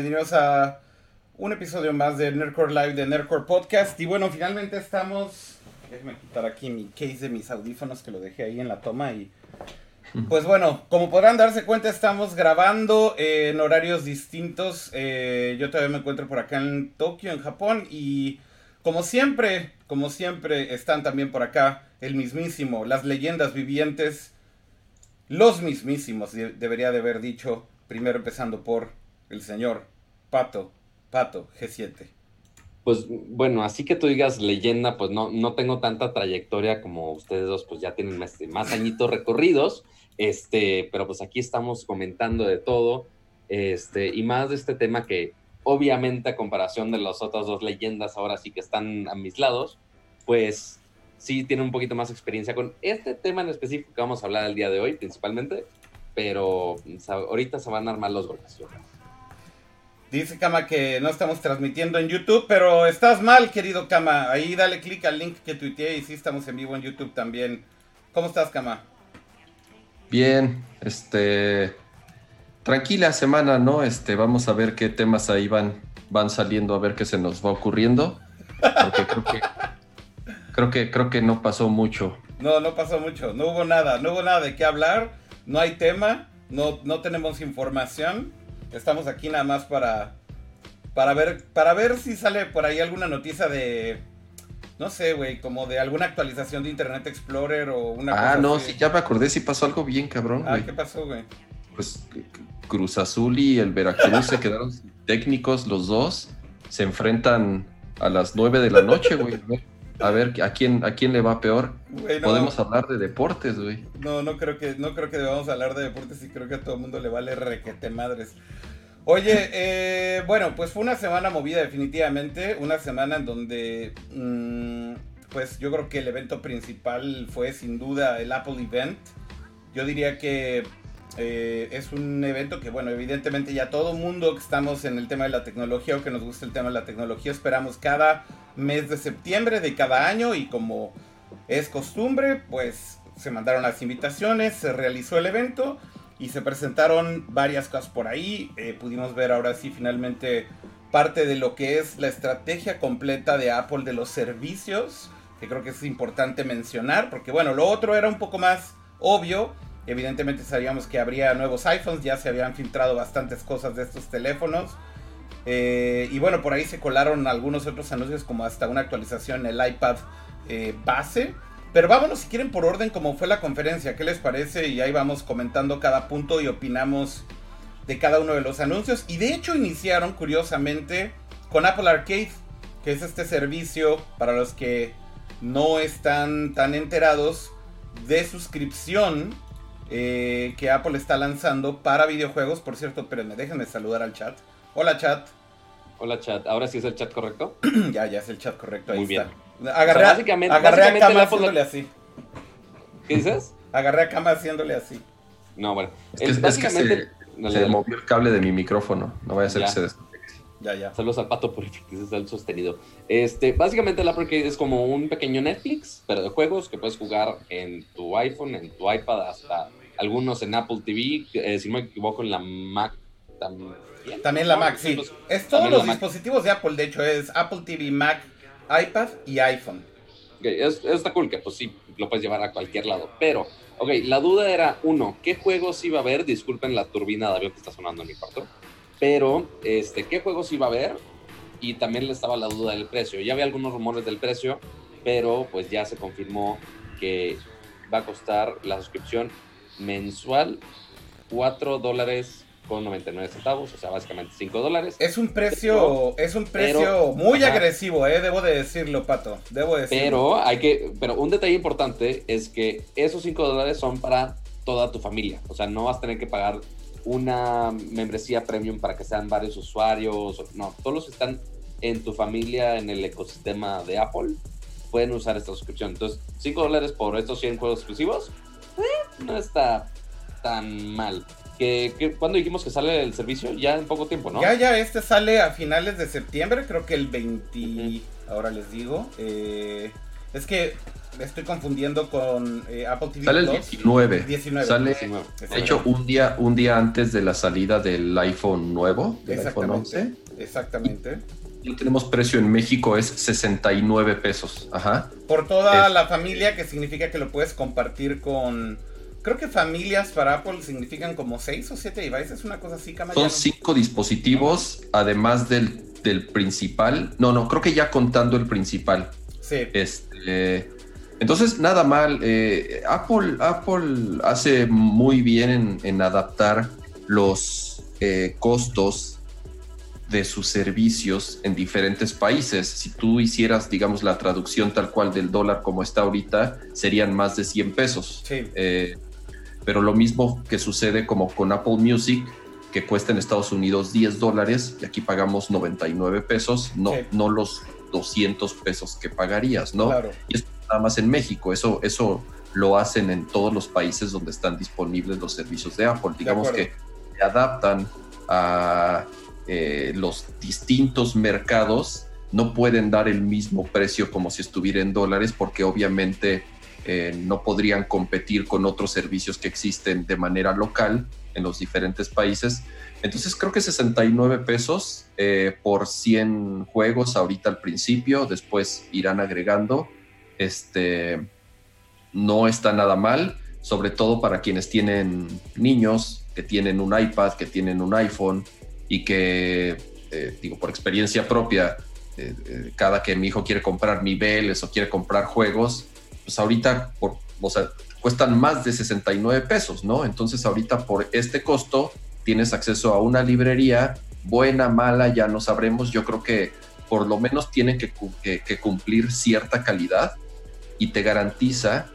bienvenidos a un episodio más de Nerdcore Live de Nerdcore Podcast. Y bueno, finalmente estamos. Déjenme quitar aquí mi case de mis audífonos que lo dejé ahí en la toma. Y pues bueno, como podrán darse cuenta, estamos grabando en horarios distintos. Eh, yo todavía me encuentro por acá en Tokio, en Japón. Y como siempre, como siempre, están también por acá el mismísimo, las leyendas vivientes. Los mismísimos, debería de haber dicho, primero empezando por el señor Pato, Pato, G7. Pues bueno, así que tú digas leyenda, pues no, no tengo tanta trayectoria como ustedes dos, pues ya tienen más, añitos recorridos, este, pero pues aquí estamos comentando de todo, este, y más de este tema que obviamente a comparación de las otras dos leyendas ahora sí que están a mis lados, pues sí tiene un poquito más experiencia con este tema en específico que vamos a hablar el día de hoy principalmente, pero ahorita se van a armar los golpes. Dice Kama que no estamos transmitiendo en YouTube, pero estás mal, querido Kama. Ahí dale clic al link que tuiteé y sí estamos en vivo en YouTube también. ¿Cómo estás, Kama? Bien, este tranquila semana, ¿no? Este, vamos a ver qué temas ahí van, van saliendo, a ver qué se nos va ocurriendo. Porque creo que creo que creo que no pasó mucho. No, no pasó mucho, no hubo nada, no hubo nada de qué hablar, no hay tema, no, no tenemos información. Estamos aquí nada más para, para, ver, para ver si sale por ahí alguna noticia de, no sé, güey, como de alguna actualización de Internet Explorer o una... Ah, no, sí, ya me acordé, si pasó algo bien, cabrón. Ah, ¿qué pasó, güey? Pues Cruz Azul y el Veracruz se quedaron técnicos los dos. Se enfrentan a las 9 de la noche, güey. A ver, ¿a quién, a quién le va peor? Podemos hablar de deportes, güey. No, no creo que, no creo que debamos hablar de deportes y creo que a todo el mundo le vale requete madres. Oye, eh, bueno, pues fue una semana movida definitivamente, una semana en donde, mm, pues yo creo que el evento principal fue sin duda el Apple Event. Yo diría que eh, es un evento que, bueno, evidentemente ya todo mundo que estamos en el tema de la tecnología o que nos gusta el tema de la tecnología, esperamos cada mes de septiembre de cada año y como es costumbre, pues se mandaron las invitaciones, se realizó el evento y se presentaron varias cosas por ahí. Eh, pudimos ver ahora sí finalmente parte de lo que es la estrategia completa de Apple de los servicios, que creo que es importante mencionar, porque bueno, lo otro era un poco más obvio. Evidentemente sabíamos que habría nuevos iPhones, ya se habían filtrado bastantes cosas de estos teléfonos. Eh, y bueno, por ahí se colaron algunos otros anuncios como hasta una actualización en el iPad eh, base. Pero vámonos si quieren por orden como fue la conferencia, ¿qué les parece? Y ahí vamos comentando cada punto y opinamos de cada uno de los anuncios. Y de hecho iniciaron curiosamente con Apple Arcade, que es este servicio para los que no están tan enterados de suscripción eh, que Apple está lanzando para videojuegos. Por cierto, espérenme, déjenme saludar al chat. Hola chat. Hola chat, ¿ahora sí es el chat correcto? ya, ya es el chat correcto, ahí Muy bien. Agarré, básicamente, agarré a Kama haciéndole así. ¿Qué dices? Agarré a Kama haciéndole así. No, bueno. Es que, básicamente... se, movió el cable de mi micrófono. No vaya a ser que se Ya, ya. Saludos al pato por el sostenido. Este, básicamente el Apple Arcade es como un pequeño Netflix, pero de juegos que puedes jugar en tu iPhone, en tu iPad, hasta algunos en Apple TV. Eh, si no me equivoco, en la Mac también. También la Mac, sí. Es todos los dispositivos de Apple, de hecho, es Apple TV, Mac, iPad y iPhone. Okay, es, está cool que pues sí, lo puedes llevar a cualquier lado. Pero, ok, la duda era, uno, ¿qué juegos iba a haber? Disculpen la turbina de avión que está sonando en mi cuarto. Pero, este, ¿qué juegos iba a haber? Y también le estaba la duda del precio. Ya había algunos rumores del precio, pero pues ya se confirmó que va a costar la suscripción mensual 4 dólares con 99 centavos, o sea, básicamente 5 dólares. Es un precio, es un precio muy agresivo, eh, debo de decirlo, Pato, debo decirlo. Pero hay que, pero un detalle importante es que esos 5 dólares son para toda tu familia, o sea, no vas a tener que pagar una membresía premium para que sean varios usuarios, no, todos los que están en tu familia, en el ecosistema de Apple, pueden usar esta suscripción. Entonces, 5 dólares por estos 100 juegos exclusivos, eh, no está tan mal que, cuando dijimos que sale el servicio, ya en poco tiempo, ¿no? Ya, ya, este sale a finales de septiembre, creo que el 20, ahora les digo. Eh, es que estoy confundiendo con eh, Apple TV Sale el 19. 19. Sale, 19. de hecho, un día, un día antes de la salida del iPhone nuevo, del iPhone 11. Exactamente. Y tenemos precio en México, es 69 pesos. Ajá. Por toda Es- la familia, que significa que lo puedes compartir con. Creo que familias para Apple significan como 6 o 7 devices, una cosa así, Son no- cinco dispositivos, además del, del principal. No, no, creo que ya contando el principal. Sí. Este, entonces, nada mal. eh, Apple, Apple hace muy bien en, en adaptar los eh, costos de sus servicios en diferentes países. Si tú hicieras, digamos, la traducción tal cual del dólar como está ahorita, serían más de 100 pesos. Sí. Eh, pero lo mismo que sucede como con Apple Music, que cuesta en Estados Unidos 10 dólares y aquí pagamos 99 pesos, no, Sí. no los 200 pesos que pagarías, ¿no? Claro. Y eso nada más en México, eso, eso lo hacen en todos los países donde están disponibles los servicios de Apple. Digamos que se adaptan a eh, los distintos mercados, no pueden dar el mismo precio como si estuviera en dólares, porque obviamente eh, no podrían competir con otros servicios que existen de manera local en los diferentes países. Entonces creo que 69 pesos eh, por 100 juegos ahorita al principio, después irán agregando. Este no está nada mal, sobre todo para quienes tienen niños, que tienen un iPad, que tienen un iPhone y que, eh, digo, por experiencia propia, eh, eh, cada que mi hijo quiere comprar niveles o quiere comprar juegos, pues ahorita, por, o sea, cuestan más de 69 pesos, ¿no? Entonces ahorita por este costo tienes acceso a una librería, buena, mala, ya no sabremos, yo creo que por lo menos que- que cumplir cierta calidad y te garantiza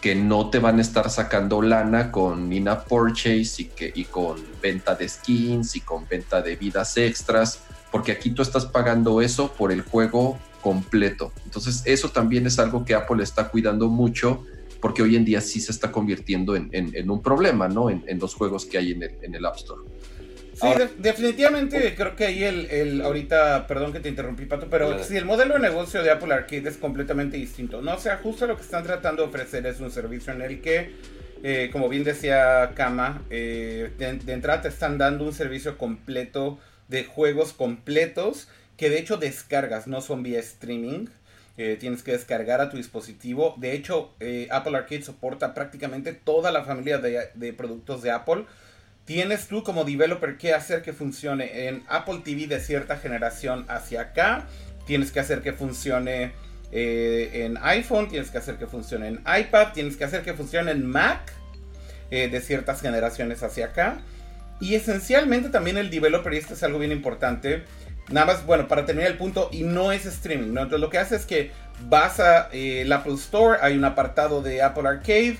que no te van a estar sacando lana con in-app purchase y, que, y con venta de skins y con venta de vidas extras, porque aquí tú estás pagando eso por el juego completo. Entonces eso también es algo que Apple está cuidando mucho porque hoy en día sí se está convirtiendo en, un problema, ¿no? En, los juegos que hay en el App Store. Sí, de- definitivamente creo que ahí el, el- ahorita, perdón que te interrumpí, Pato, pero Claro. sí, el modelo de negocio de Apple Arcade es completamente distinto. No, o sea, justo lo que están tratando de ofrecer es un servicio en el que, eh, como bien decía Kama, eh, de, de entrada te están dando un servicio completo de juegos completos que de hecho descargas, no son vía streaming. Eh, tienes que descargar a tu dispositivo. De hecho, eh, Apple Arcade soporta prácticamente toda la familia de, de productos de Apple tienes tú como developer que hacer que funcione en Apple TV de cierta generación hacia acá. Tienes que hacer que funcione eh, en iPhone, tienes que hacer que funcione en iPad, tienes que hacer que funcione en Mac eh, de ciertas generaciones hacia acá. Y esencialmente también el developer, y esto es algo bien importante, nada más, bueno, para terminar el punto, y no es streaming. Entonces lo que hace es que vas a eh, Apple Store, hay un apartado de Apple Arcade,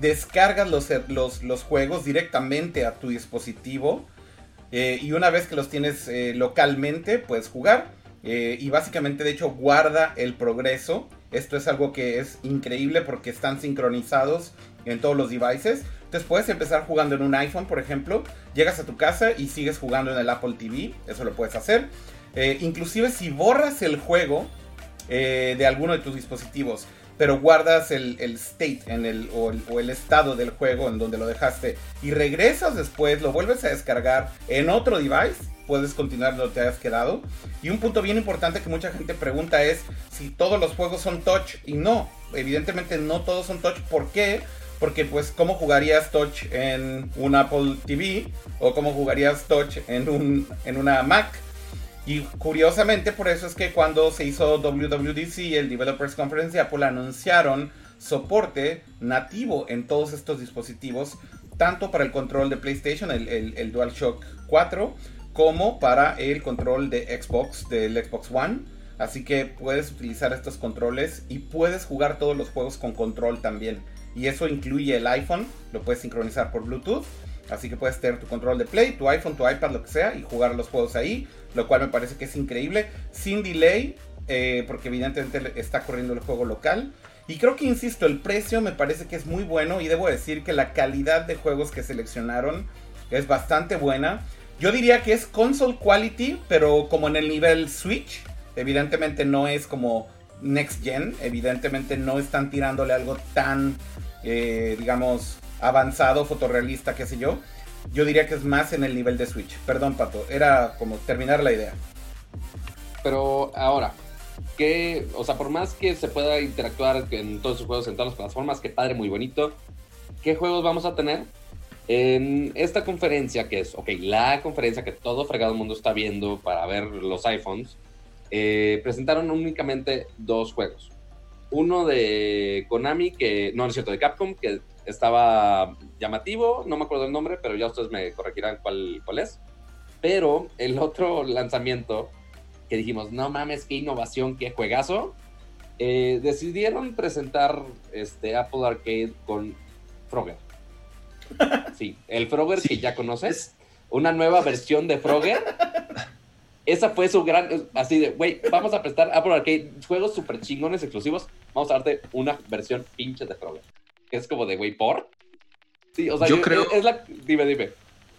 descargas los, los, los juegos directamente a tu dispositivo eh, y una vez que los tienes eh, localmente puedes jugar eh, y básicamente de hecho guarda el progreso. Esto es algo que es increíble porque están sincronizados en todos los devices. Entonces puedes empezar jugando en un iPhone, por ejemplo. Llegas a tu casa y sigues jugando en el Apple TV. Eso lo puedes hacer. Eh, inclusive si borras el juego eh, de alguno de tus dispositivos, pero guardas el, el state en el, o, el, estado del juego en donde lo dejaste y regresas después, lo vuelves a descargar en otro device, puedes continuar donde te hayas quedado. Y un punto bien importante que mucha gente pregunta es si todos los juegos son touch y no, evidentemente no todos son touch. ¿Por qué? Porque pues cómo jugarías touch en un Apple TV o cómo jugarías touch en, un, en una Mac. Y curiosamente por eso es que cuando se hizo WWDC, el Developers Conference de Apple anunciaron soporte nativo en todos estos dispositivos, tanto para el control de PlayStation, el, el, DualShock 4, como para el control de Xbox, del Xbox One. Así que puedes utilizar estos controles y puedes jugar todos los juegos con control también. Y eso incluye el iPhone, lo puedes sincronizar por Bluetooth. Así que puedes tener tu control de Play, tu iPhone, tu iPad, lo que sea, y jugar los juegos ahí. Lo cual me parece que es increíble. Sin delay, eh, porque evidentemente está corriendo el juego local. Y creo que, insisto, el precio me parece que es muy bueno. Y debo decir que la calidad de juegos que seleccionaron es bastante buena. Yo diría que es console quality, pero como en el nivel Switch. Evidentemente no es como next gen. Evidentemente no están tirándole algo tan, eh, digamos, avanzado, fotorrealista, qué sé yo. Yo diría que es más en el nivel de Switch. Perdón, Pato, era como terminar la idea. Pero ahora, que, o sea, por más que se pueda interactuar en todos sus juegos, en todas las plataformas, qué padre, muy bonito. ¿Qué juegos vamos a tener? En esta conferencia, que es, ok, la conferencia que todo fregado mundo está viendo para ver los iPhones, eh, presentaron únicamente dos juegos. Uno de Konami, que no, es cierto, de Capcom, que estaba llamativo, no me acuerdo el nombre, pero ya ustedes me corregirán cuál, cuál es. Pero el otro lanzamiento que dijimos, no mames, qué innovación, qué juegazo, eh, decidieron presentar este Apple Arcade con Frogger. Sí, el Frogger que ya conoces, una nueva versión de Frogger. Esa fue su gran, así de, güey, vamos a prestar Apple Arcade juegos súper chingones exclusivos, vamos a darte una versión pinche de Frogger. Es como de, güey, ¿por? Sí, o sea, yo, creo... Es la, dime, dime.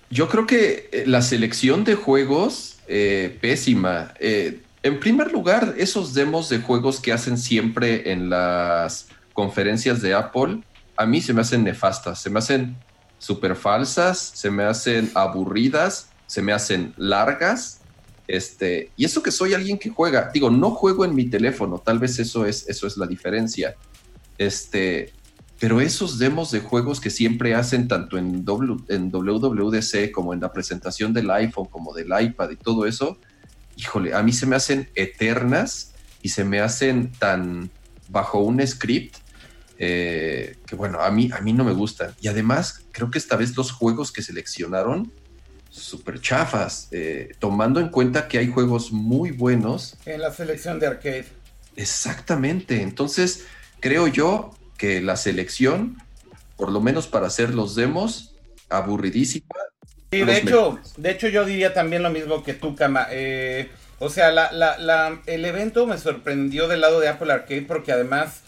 Yo creo que eh, la selección de juegos, eh, pésima. Eh, en primer lugar, esos demos de juegos que hacen siempre en las conferencias de Apple, a mí se me hacen nefastas, se me hacen súper falsas, se me hacen aburridas, se me hacen largas. Este, y eso que soy alguien que juega, digo, no juego en mi teléfono, tal vez eso es, eso es la diferencia. Este, pero esos demos de juegos que siempre hacen tanto en, en WWDC como en la presentación del iPhone, como del iPad y todo eso, híjole, a mí se me hacen eternas y se me hacen tan bajo un script eh, que bueno, a mí, a mí no me gustan. Y además, creo que esta vez los juegos que seleccionaron, súper chafas, eh, tomando en cuenta que hay juegos muy buenos. En la selección de arcade. Exactamente, entonces creo yo que la selección, por lo menos para hacer los demos, aburridísima. Sí, de hecho, de hecho yo diría también lo mismo que tú, Kama. Eh, o sea, el evento me sorprendió del lado de Apple Arcade porque además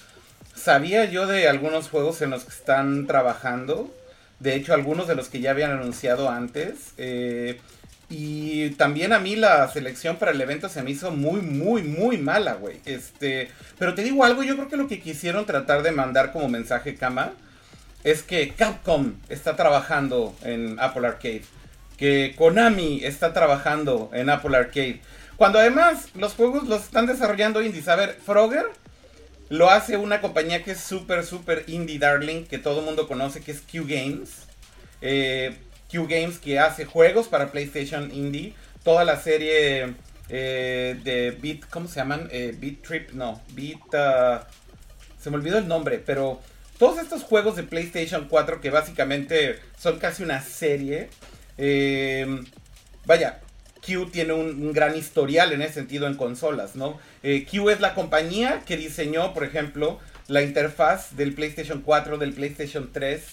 sabía yo de algunos juegos en los que están trabajando. De hecho, algunos de los que ya habían anunciado antes. Eh, y también a mí la selección para el evento se me hizo muy, muy, muy mala, güey. Este, pero te digo algo, yo creo que lo que quisieron tratar de mandar como mensaje, Kama, es que Capcom está trabajando en Apple Arcade. Que Konami está trabajando en Apple Arcade. Cuando además los juegos los están desarrollando indies. A ver, Frogger lo hace una compañía que es súper, súper indie darling, que todo el mundo conoce, que es Q Games. Eh, Q Games que hace juegos para PlayStation Indie. Toda la serie eh, de Beat, ¿cómo se llaman? Eh, Beat Trip, no, Beat... Uh, se me olvidó el nombre, pero todos estos juegos de PlayStation 4 que básicamente son casi una serie. Eh, vaya, Q tiene un, gran historial en ese sentido en consolas, ¿no? Q es la compañía que diseñó, por ejemplo, la interfaz del PlayStation 4, del PlayStation 3.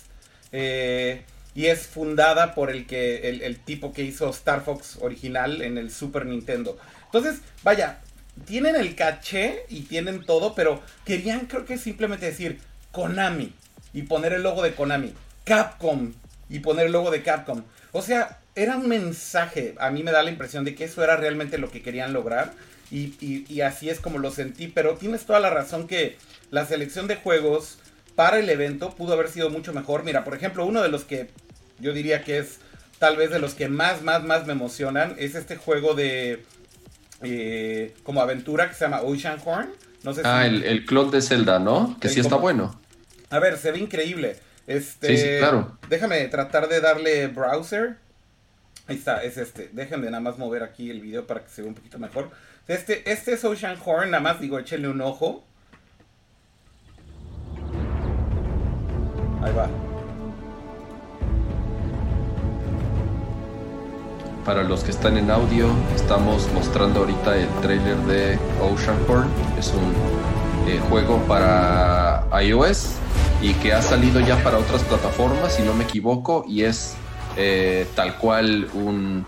Eh, y es fundada por el que el, tipo que hizo Star Fox original en el Super Nintendo. Entonces, vaya, tienen el caché y tienen todo, pero querían creo que simplemente decir Konami y poner el logo de Konami, Capcom y poner el logo de Capcom. O sea, era un mensaje, a mí me da la impresión de que eso era realmente lo que querían lograr y, y así es como lo sentí, pero tienes toda la razón que la selección de juegos para el evento pudo haber sido mucho mejor. Mira, por ejemplo, uno de los que yo diría que es tal vez de los que más, más, más me emocionan es este juego de eh, como aventura que se llama Ocean Horn. No sé ah, el, el clon de Zelda, ¿no? Que sí está bueno. A ver, se ve increíble. Este, sí, sí, claro. Déjame tratar de darle browser. Ahí está, es este. Déjenme nada más mover aquí el video para que se vea un poquito mejor. Este, este es Ocean Horn, nada más digo, échenle un ojo. Ahí va. Para los que están en audio, estamos mostrando ahorita el trailer de Oceanhorn. Es un eh, juego para iOS y que ha salido ya para otras plataformas, si no me equivoco, y es eh, tal cual un,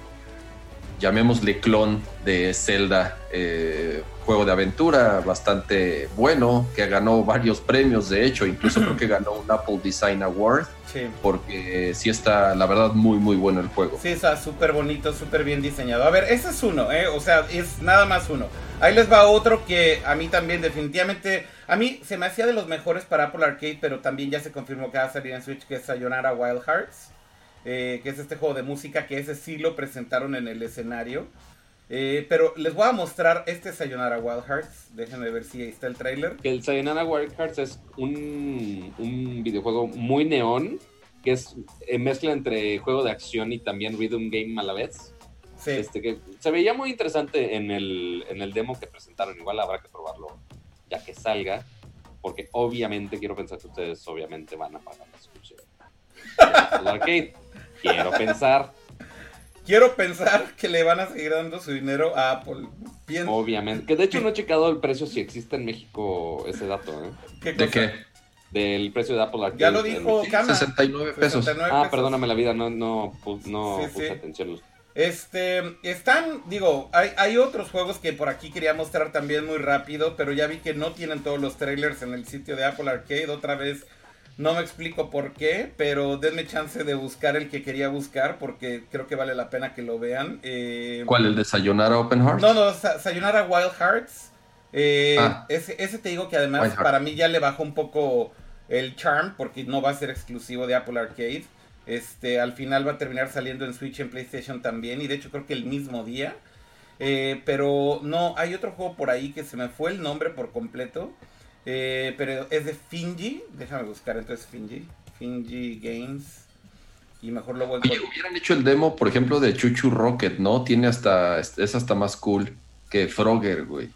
llamémosle clon de Zelda, eh, juego de aventura bastante bueno, que ganó varios premios, de hecho, incluso creo que ganó un Apple Design Award. Porque sí está, la verdad, muy, muy bueno el juego. Sí, está súper bonito, súper bien diseñado. A ver, ese es uno, ¿eh? O sea, es nada más uno. Ahí les va otro que a mí también definitivamente, a mí se me hacía de los mejores para Apple Arcade, pero también ya se confirmó que va a salir en Switch, que es Sayonara Wild Hearts, eh, que es este juego de música que ese sí lo presentaron en el escenario. Eh, pero les voy a mostrar este Sayonara Wild Hearts. Déjenme ver si ahí está el trailer. El Sayonara Wild Hearts es un, un videojuego muy neón, que es eh, mezcla entre juego de acción y también rhythm game a la vez. Sí. Este, que se veía muy interesante en el, en el demo que presentaron. Igual habrá que probarlo ya que salga. Porque obviamente quiero pensar que ustedes obviamente van a pagar la suscripción. al arcade. Quiero pensar. Quiero pensar que le van a seguir dando su dinero a Apple. Pienso. Obviamente. Que de hecho no he checado el precio si existe en México ese dato, ¿eh? ¿Qué ¿De qué? Del precio de Apple Arcade. Ya lo dijo México. Cama. 69 pesos. 69 Ah, pesos. perdóname la vida, no, no, no Sí, puse sí. atención. Este, están, digo, hay, hay otros juegos que por aquí quería mostrar también muy rápido, pero ya vi que no tienen todos los trailers en el sitio de Apple Arcade. Otra vez, no me explico por qué, pero denme chance de buscar el que quería buscar porque creo que vale la pena que lo vean. Eh, ¿Cuál? ¿El de Sayonara Open Heart? No, no, Sa- Sayonara Wild Hearts. Eh, Ah. ese, ese te digo que además para mí ya le bajó un poco el charm porque no va a ser exclusivo de Apple Arcade. Este, al final va a terminar saliendo en Switch y en PlayStation también. Y de hecho creo que el mismo día. Eh, pero no, hay otro juego por ahí que se me fue el nombre por completo. Eh, pero es de Finji. Déjame buscar entonces Finji. Finji Games. Y mejor lo voy a Oye, hubieran hecho el demo, por ejemplo, de Chuchu Rocket, ¿no? Tiene hasta, es hasta más cool que Frogger, güey.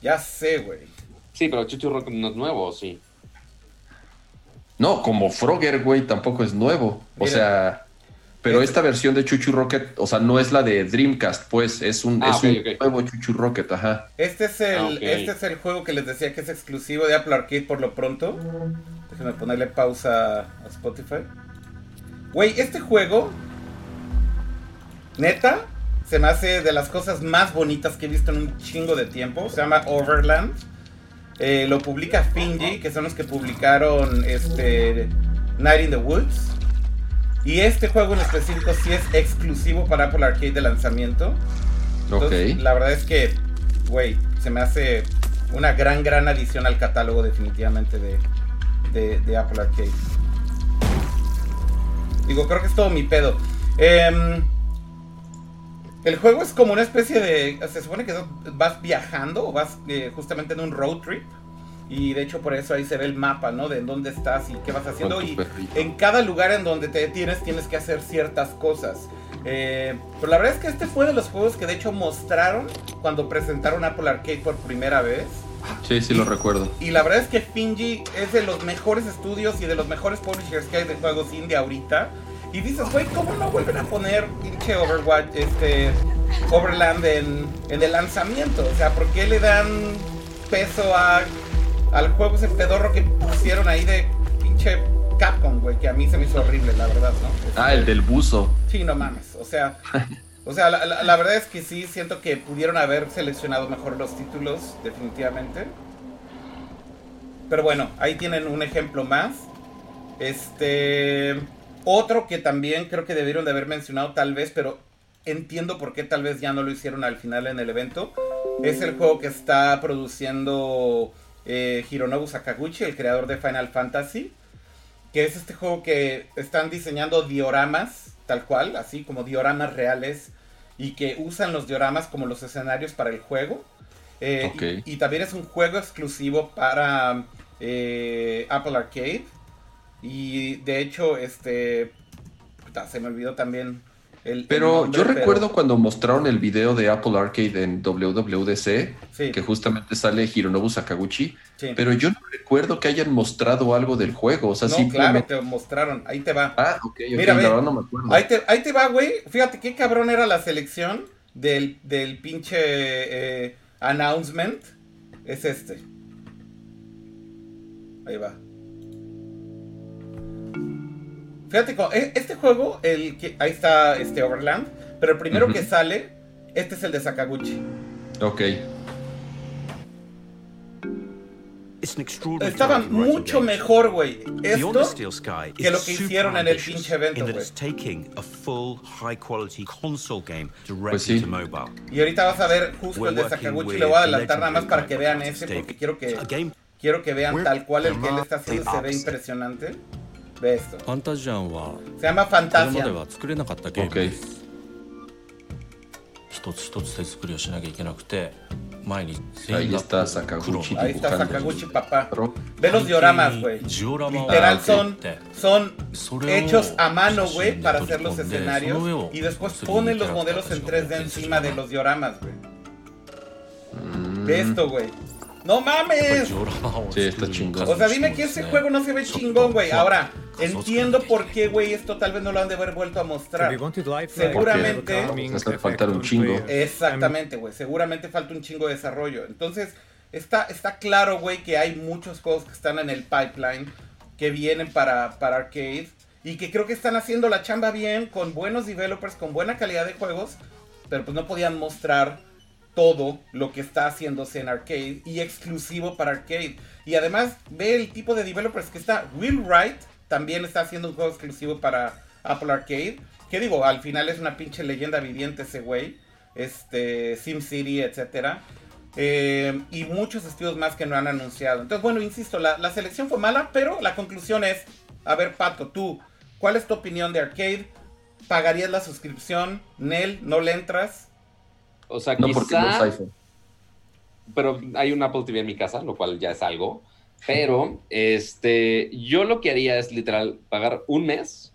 Ya sé, güey. Sí, pero Chuchu Rock no es nuevo, sí. No, como Frogger, güey, tampoco es nuevo. O sea, pero Este- esta versión de Chuchu Rocket, o sea, no es la de Dreamcast, pues, es un, Ah, es un ok. nuevo Chuchu Rocket, ajá. Este es el, Ah, este es el juego que les decía que es exclusivo de Apple Arcade por lo pronto. Déjenme ponerle pausa a Spotify. Güey, este juego, neta, se me hace de las cosas más bonitas que he visto en un chingo de tiempo. Se llama Overland. Eh, lo publica Finji, que son los que publicaron este Night in the Woods. Y este juego en específico sí es exclusivo para Apple Arcade de lanzamiento. Entonces, ok. La verdad es que, güey, se me hace una gran, gran adición al catálogo definitivamente de, de, de Apple Arcade. Digo, creo que es todo mi pedo. Em, el juego es como una especie de... Se supone que vas viajando o vas eh, justamente en un road trip. Y de hecho por eso ahí se ve el mapa, ¿no? De en dónde estás y qué vas haciendo. Y perrito. en cada lugar en donde te detienes tienes que hacer ciertas cosas. Eh, pero la verdad es que este fue de los juegos que de hecho mostraron cuando presentaron Apple Arcade por primera vez. Sí, sí lo recuerdo. Y la verdad es que Finji es de los mejores estudios y de los mejores publishers que hay de juegos indie ahorita. Y dices, güey, ¿cómo no vuelven a poner pinche Overwatch, este, Overland en, en el lanzamiento? O sea, ¿por qué le dan peso a, al juego ese pedorro que pusieron ahí de pinche Capcom, güey? Que a mí se me hizo horrible, la verdad, ¿no? Ah, el del buzo. Sí, no mames. O sea, o sea la, la- la verdad es que sí, siento que pudieron haber seleccionado mejor los títulos, definitivamente. Pero bueno, ahí tienen un ejemplo más. Este. Otro que también creo que debieron de haber mencionado, tal vez, pero entiendo por qué tal vez ya no lo hicieron al final en el evento. Es el juego que está produciendo eh, Hironobu Sakaguchi, el creador de Final Fantasy que es este juego que están diseñando dioramas, tal cual, así como dioramas reales, y que usan los dioramas como los escenarios para el juego. Eh, y, y también es un juego exclusivo para eh, Apple Arcade. Y de hecho, este... se me olvidó también el... el Pero nombre, yo pero- recuerdo cuando mostraron el video de Apple Arcade en WWDC, Sí, que justamente sale Hironobu Sakaguchi, sí. pero yo no recuerdo que hayan mostrado algo del juego, o sea, no, claro, simplemente... te mostraron. Ahí te va. Ah, ok, ok, Mira, la ve. verdad no me acuerdo. Ahí te, ahí te va, güey. Fíjate qué cabrón era la selección del, del pinche eh, announcement. Es este. Ahí va. Fíjate, e- este juego, el que, ahí está este Overland, pero el primero que sale, este es el de Sakaguchi. Ok. estaba mucho mejor, güey, esto que lo que hicieron en el pinche evento, güey. Pues sí. Y ahorita vas a ver justo el de Sakaguchi, le voy a adelantar nada más para que vean ese, porque quiero que, quiero que vean tal cual el que él está haciendo, se ve impresionante. ファンタジアンは、それまあファンタジアンまでは作れなかったゲームです。一つ一つ手作りをしなきゃいけなくて、前に全員が黒。ライスター坂口パパ。ライスター坂口パパ。ベロジオラマスウェイ。ジオラマスウェイ。リテラン、ソン、エチョスアマノウェイ、パラセロスエスナリオ。イデスポス、ポネロスモデロスエンツデンシマデロジオラマスウェイ。ベストウェイ。¡No mames! Sí, está chingón. O sea, dime que ese juego no se ve chingón, güey. Ahora, entiendo por qué, güey, esto tal vez no lo han de haber vuelto a mostrar. Seguramente. Hasta faltar un chingo. Exactamente, güey. Seguramente falta un chingo de desarrollo. Entonces, está, está claro, güey, que hay muchos juegos que están en el pipeline, que vienen para, para arcade. Y que creo que están haciendo la chamba bien, con buenos developers, con buena calidad de juegos. Pero pues no podían mostrar todo lo que está haciéndose en arcade y exclusivo para arcade. Y además, ve el tipo de developers que está. Will Wright también está haciendo un juego exclusivo para Apple Arcade. Que digo, al final es una pinche leyenda viviente ese güey. Este, SimCity, etcétera. Eh, y muchos estudios más que no han anunciado. Entonces, bueno, insisto, la, la selección fue mala, pero la conclusión es: a ver, Pato, tú, ¿cuál es tu opinión de arcade? ¿Pagarías la suscripción? ¿Nel? ¿No le entras? O sea, No porque no es quizá, iPhone. pero hay un Apple TV en mi casa, lo cual ya es algo. Pero, este, yo lo que haría es literal pagar un mes,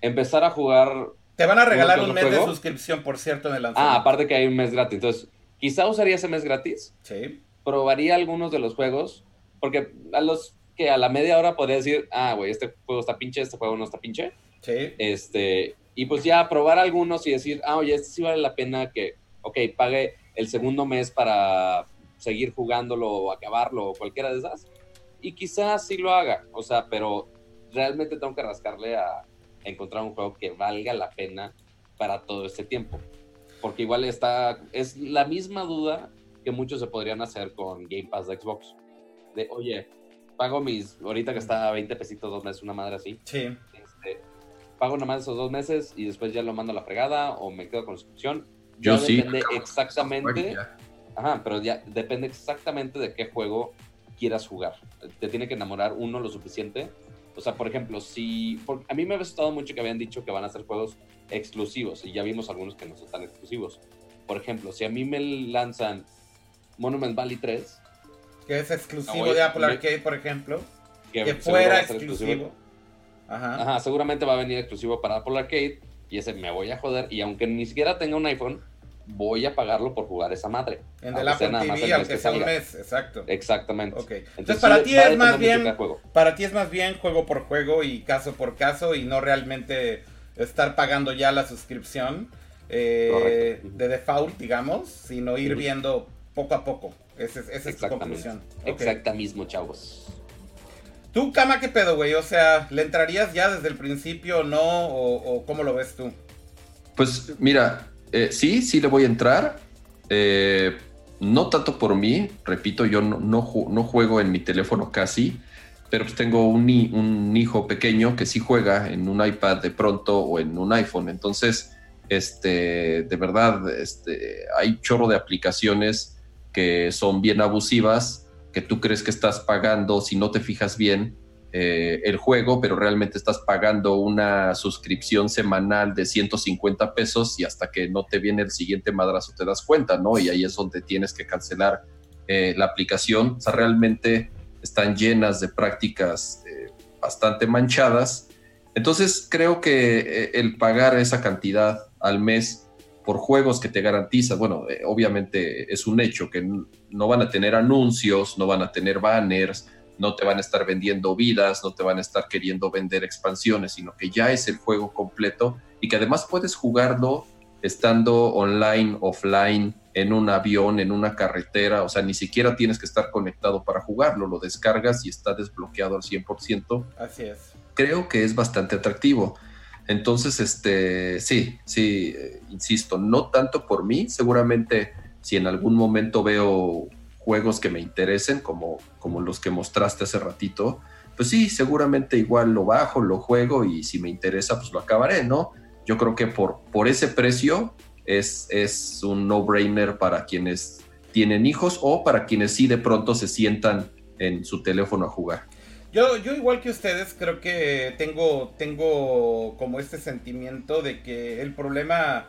empezar a jugar. Te van a regalar ¿Uno un mes de suscripción, por cierto, en el Ah, lanzamiento. aparte que hay un mes gratis. Entonces, quizá usaría ese mes gratis, Sí, probaría algunos de los juegos, porque a los que a la media hora podría decir, ah, güey, este juego está pinche, este juego no está pinche. sí. Este, y pues ya probar algunos y decir, ah, oye, este sí vale la pena que, ok, pague el segundo mes para seguir jugándolo o acabarlo o cualquiera de esas. Y quizás sí lo haga, o sea, pero realmente tengo que rascarle a, encontrar un juego que valga la pena para todo este tiempo. Porque igual está, es la misma duda que muchos se podrían hacer con Game Pass de Xbox. De, oye, pago mis, ahorita que está a 20 pesitos dos meses, una madre así Sí, este, pago nomás esos dos meses y después ya lo mando a la fregada o me quedo con la suscripción. Yo Ya sí. Depende exactamente. Ajá, pero ya depende exactamente de qué juego quieras jugar. Te tiene que enamorar uno lo suficiente. O sea, por ejemplo, si. por- a mí me ha gustado mucho que habían dicho que van a ser juegos exclusivos y ya vimos algunos que no son tan exclusivos. Por ejemplo, si a mí me lanzan Monument Valley 3, que es exclusivo No, de Apple me- Arcade, por ejemplo. que, Que fuera exclusivo. Ajá. Ajá, seguramente va a venir exclusivo para Apple Arcade y ese me voy a joder. Y aunque ni siquiera tenga un iPhone, voy a pagarlo por jugar esa madre. En el Apple TV, aunque que sea un mes, exacto. Exactamente. Entonces, para ti es más bien, juego. para ti es más bien juego por juego y caso por caso y no realmente estar pagando ya la suscripción eh, de default, digamos, sino ir viendo poco a poco. Esa es, esa es tu Exactamente. conclusión. Ok. Exacta mismo, chavos. ¿Tú, Cama, qué pedo, güey? O sea, ¿le entrarías ya desde el principio o no? O, cómo lo ves tú? Pues mira, eh, sí, sí le voy a entrar. Eh, no tanto por mí, repito, yo no, no, no juego en mi teléfono casi, pero pues tengo un, un hijo pequeño que sí juega en un iPad de pronto o en un iPhone. Entonces, este, de verdad, este, hay chorro de aplicaciones que son bien abusivas, que tú crees que estás pagando si no te fijas bien eh, el juego, pero realmente estás pagando una suscripción semanal de 150 pesos y hasta que no te viene el siguiente madrazo te das cuenta, ¿no? Y ahí es donde tienes que cancelar eh, la aplicación. O sea, realmente están llenas de prácticas eh, bastante manchadas. Entonces creo que el pagar esa cantidad al mes por juegos que te garantizan, bueno, obviamente es un hecho que no van a tener anuncios, no van a tener banners, no te van a estar vendiendo vidas, no te van a estar queriendo vender expansiones, sino que ya es el juego completo y que además puedes jugarlo estando online, offline, en un avión, en una carretera, o sea, ni siquiera tienes que estar conectado para jugarlo, lo descargas y está desbloqueado al 100%. Así es. Creo que es bastante atractivo. Entonces, este, sí, sí, eh, insisto, no tanto por mí, seguramente si en algún momento veo juegos que me interesen, como, como los que mostraste hace ratito, pues sí, seguramente igual lo bajo, lo juego y si me interesa, pues lo acabaré, ¿no? Yo creo que por, por ese precio es, es un no-brainer para quienes tienen hijos o para quienes sí de pronto se sientan en su teléfono a jugar. Yo, yo igual que ustedes creo que tengo, tengo como este sentimiento de que el problema,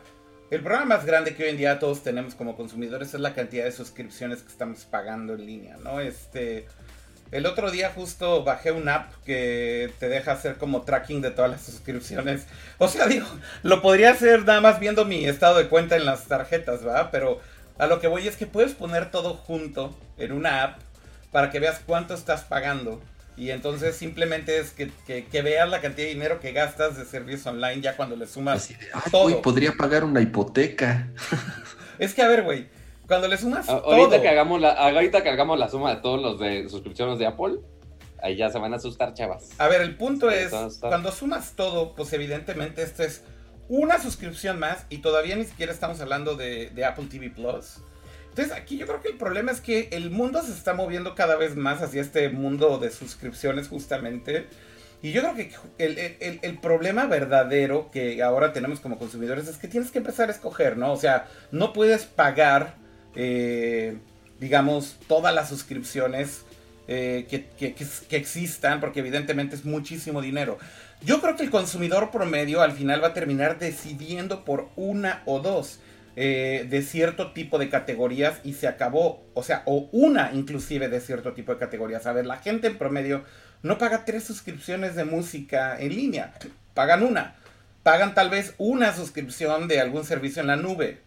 el problema más grande que hoy en día todos tenemos como consumidores es la cantidad de suscripciones que estamos pagando en línea, ¿no? Este, el otro día justo bajé una app que te deja hacer como tracking de todas las suscripciones. O sea, digo, lo podría hacer nada más viendo mi estado de cuenta en las tarjetas, ¿verdad? Pero a lo que voy es que puedes poner todo junto en una app para que veas cuánto estás pagando. Y entonces simplemente es que, que, veas la cantidad de dinero que gastas de servicio online ya cuando le sumas todo. podría pagar una hipoteca. Es que a ver, güey, cuando le sumas ahorita Que hagamos la, ahorita que hagamos la suma de todos los de suscripciones de Apple, ahí ya se van a asustar, chavas. A ver, el punto es, cuando sumas todo, pues evidentemente esto es una suscripción más y todavía ni siquiera estamos hablando de, de Apple TV Plus. Entonces aquí yo creo que el problema es que el mundo se está moviendo cada vez más hacia este mundo de suscripciones justamente. Y yo creo que el, problema verdadero que ahora tenemos como consumidores es que tienes que empezar a escoger, ¿no? O sea, no puedes pagar, eh, digamos, todas las suscripciones eh, que, que, existan, porque evidentemente es muchísimo dinero. Yo creo que el consumidor promedio al final va a terminar decidiendo por una o dos. Eh, de cierto tipo de categorías y se acabó, o sea, o una inclusive de cierto tipo de categorías. A ver, la gente en promedio no paga tres suscripciones de música en línea, pagan una. Pagan tal vez una suscripción de algún servicio en la nube.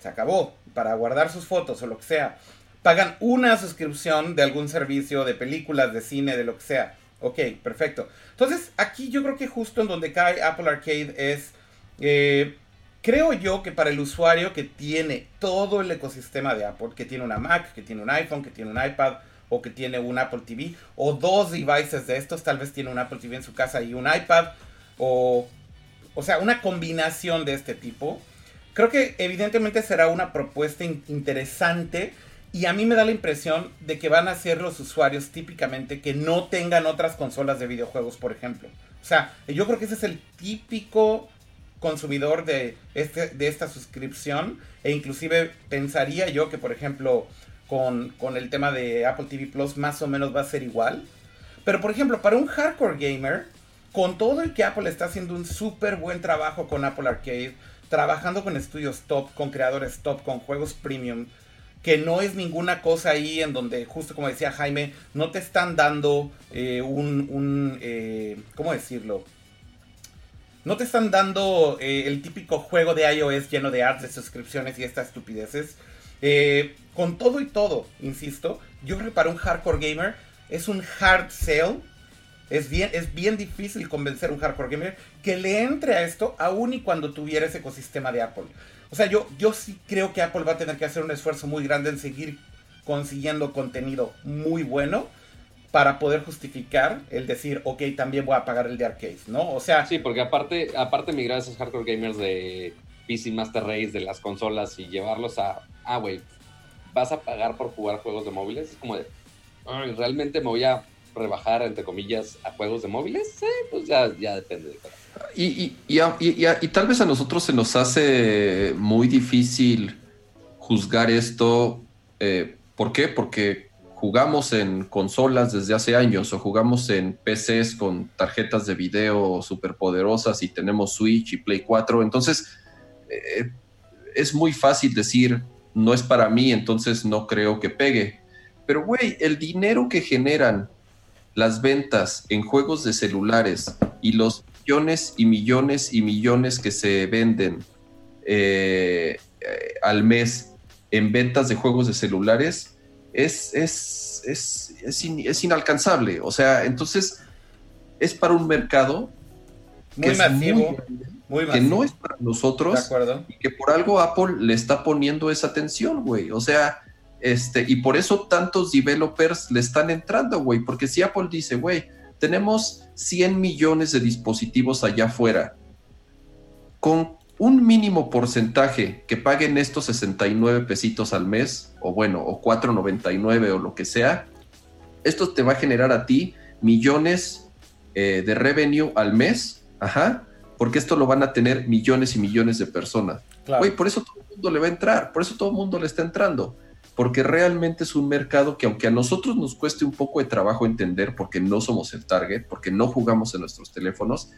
Se acabó, para guardar sus fotos o lo que sea. Pagan una suscripción de algún servicio de películas, de cine, de lo que sea. Ok, perfecto. Entonces, aquí yo creo que justo en donde cae Apple Arcade es... Eh, Creo yo que para el usuario que tiene todo el ecosistema de Apple, que tiene una Mac, que tiene un iPhone, que tiene un iPad o que tiene un Apple TV o dos devices de estos, tal vez tiene un Apple TV en su casa y un iPad o o sea, una combinación de este tipo. Creo que evidentemente será una propuesta interesante y a mí me da la impresión de que van a ser los usuarios típicamente que no tengan otras consolas de videojuegos, por ejemplo. O sea, yo creo que ese es el típico consumidor de, este, de esta suscripción e inclusive pensaría yo que por ejemplo con, el tema de Apple TV Plus más o menos va a ser igual. Pero por ejemplo para un hardcore gamer, con todo el que Apple está haciendo un súper buen trabajo con Apple Arcade, trabajando con estudios top, con creadores top, con juegos premium, que no es ninguna cosa ahí en donde, justo como decía Jaime, no te están dando eh, un, un eh, ¿cómo decirlo? No te están dando eh, el típico juego de iOS lleno de ads, de suscripciones y estas estupideces. Eh, con todo y todo, insisto, yo para un hardcore gamer es un hard sell. Es bien, es bien difícil convencer a un hardcore gamer que le entre a esto aún y cuando tuviera ese ecosistema de Apple. O sea, yo, yo sí creo que Apple va a tener que hacer un esfuerzo muy grande en seguir consiguiendo contenido muy bueno para poder justificar el decir, ok, también voy a pagar el de arcade, ¿no? O sea... Sí, porque aparte, aparte migrar a esos hardcore gamers de PC Master Race, de las consolas y llevarlos a, ah, güey, vas a pagar por jugar juegos de móviles, es como de, ¿realmente me voy a rebajar, entre comillas, a juegos de móviles? Sí, pues ya, ya depende de y, y, y, y, tal vez a nosotros se nos hace muy difícil juzgar esto. Eh, ¿Por qué? Porque jugamos en consolas desde hace años o jugamos en PCs con tarjetas de video superpoderosas y tenemos Switch y Play 4, entonces eh, es muy fácil decir, no es para mí, entonces no creo que pegue. Pero, güey, el dinero que generan las ventas en juegos de celulares y los millones y millones y millones que se venden eh, eh, al mes en ventas de juegos de celulares, es, es, es, es, inalcanzable. O sea, entonces es para un mercado muy masivo, que no es para nosotros y que por algo Apple le está poniendo esa atención, güey. O sea, este, y por eso tantos developers le están entrando, güey, porque si Apple dice, güey, tenemos 100 millones de dispositivos allá afuera, ¿con un mínimo porcentaje que paguen estos 69 pesitos al mes, o bueno, o 4.99 o lo que sea, esto te va a generar a ti millones eh, de revenue al mes, ajá, porque esto lo van a tener millones y millones de personas. Güey, por eso todo el mundo le va a entrar, por eso todo el mundo le está entrando, porque realmente es un mercado que aunque a nosotros nos cueste un poco de trabajo entender, porque no somos el target, porque no jugamos en nuestros teléfonos,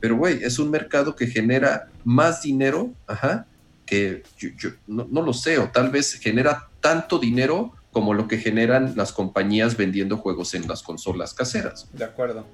pero, güey, es un mercado que genera más dinero, ajá, que yo, no, lo sé, o tal vez genera tanto dinero como lo que generan las compañías vendiendo juegos en las consolas caseras. De acuerdo.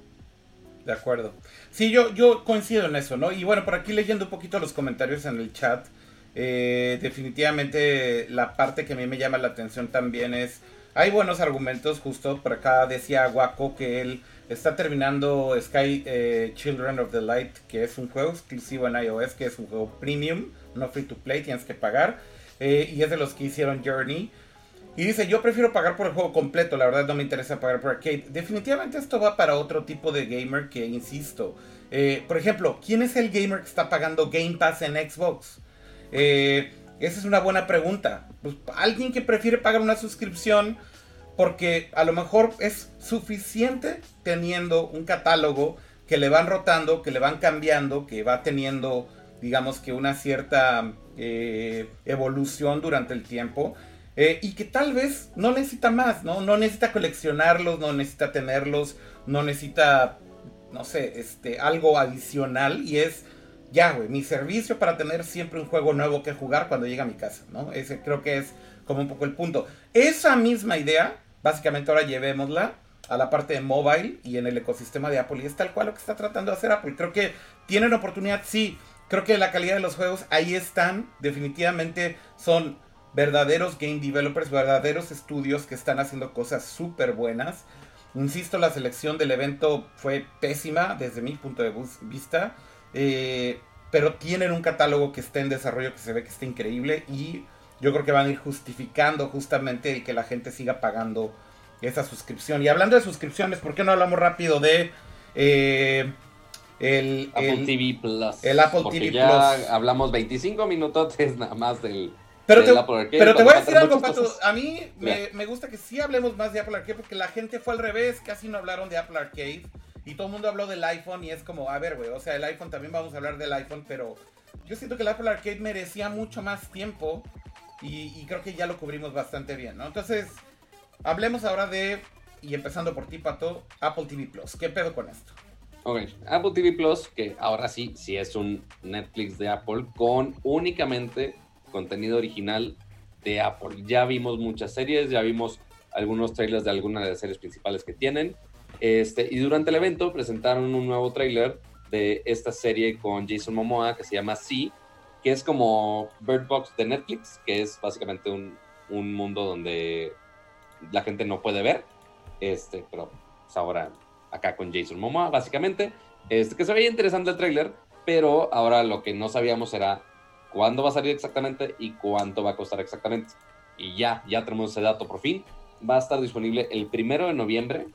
De acuerdo. Sí, yo, yo coincido en eso, ¿no? Y bueno, por aquí leyendo un poquito los comentarios en el chat, eh, definitivamente la parte que a mí me llama la atención también es, hay buenos argumentos, justo por acá decía Guaco que él Está terminando Sky eh, Children of the Light, que es un juego exclusivo en iOS, que es un juego premium, no free to play, tienes que pagar. Eh, y es de los que hicieron Journey. Y dice, yo prefiero pagar por el juego completo, la verdad no me interesa pagar por arcade. Definitivamente esto va para otro tipo de gamer que, insisto, eh, por ejemplo, ¿quién es el gamer que está pagando Game Pass en Xbox? Esa es una buena pregunta. Pues, alguien que prefiere pagar una suscripción porque a lo mejor es suficiente teniendo un catálogo que le van rotando, que le van cambiando, que va teniendo, digamos que una cierta eh, evolución durante el tiempo. Eh, y que tal vez no necesita más, ¿no? No necesita coleccionarlos, no necesita tenerlos, no necesita, no sé, este, algo adicional. Y es, ya, güey, mi servicio para tener siempre un juego nuevo que jugar cuando llega a mi casa, ¿no? Ese creo que es como un poco el punto. Esa misma idea Básicamente ahora llevémosla a la parte de mobile y en el ecosistema de Apple y es tal cual lo que está tratando de hacer Apple. Creo que tienen oportunidad, sí. Creo que la calidad de los juegos ahí están. Definitivamente son verdaderos game developers, verdaderos estudios que están haciendo cosas súper buenas. Insisto, la selección del evento fue pésima desde mi punto de vista. Eh, pero tienen un catálogo que está en desarrollo que se ve que está increíble y yo creo que van a ir justificando justamente el que la gente siga pagando esa suscripción. Y hablando de suscripciones, ¿por qué no hablamos rápido de eh, el Apple TV Plus? El Apple Porque TV ya Plus. Hablamos 25 minutos nada más del. Pero, te, Apple Arcade, pero te voy a decir algo, Pato. cosas. A mí me, me gusta que sí hablemos más de Apple Arcade porque la gente fue al revés. Casi no hablaron de Apple Arcade. Y todo el mundo habló del iPhone y es como, a ver, güey, o sea, el iPhone también vamos a hablar del iPhone, pero yo siento que el Apple Arcade merecía mucho más tiempo y, creo que ya lo cubrimos bastante bien, ¿no? Entonces, hablemos ahora de, y empezando por ti, Pato, Apple TV Plus. ¿Qué pedo con esto? Ok, Apple TV Plus, que ahora sí, sí es un Netflix de Apple con únicamente contenido original de Apple. Ya vimos muchas series, ya vimos algunos trailers de algunas de las series principales que tienen. Este, y durante el evento presentaron un nuevo trailer de esta serie con Jason Momoa que se llama Sí, que es como Bird Box de Netflix, que es básicamente un, un mundo donde la gente no puede ver, este, pero pues ahora acá con Jason Momoa, básicamente, este, que se veía interesante el tráiler, pero ahora lo que no sabíamos era cuándo va a salir exactamente y cuánto va a costar exactamente. Y ya, ya tenemos ese dato por fin. Va a estar disponible el primero de noviembre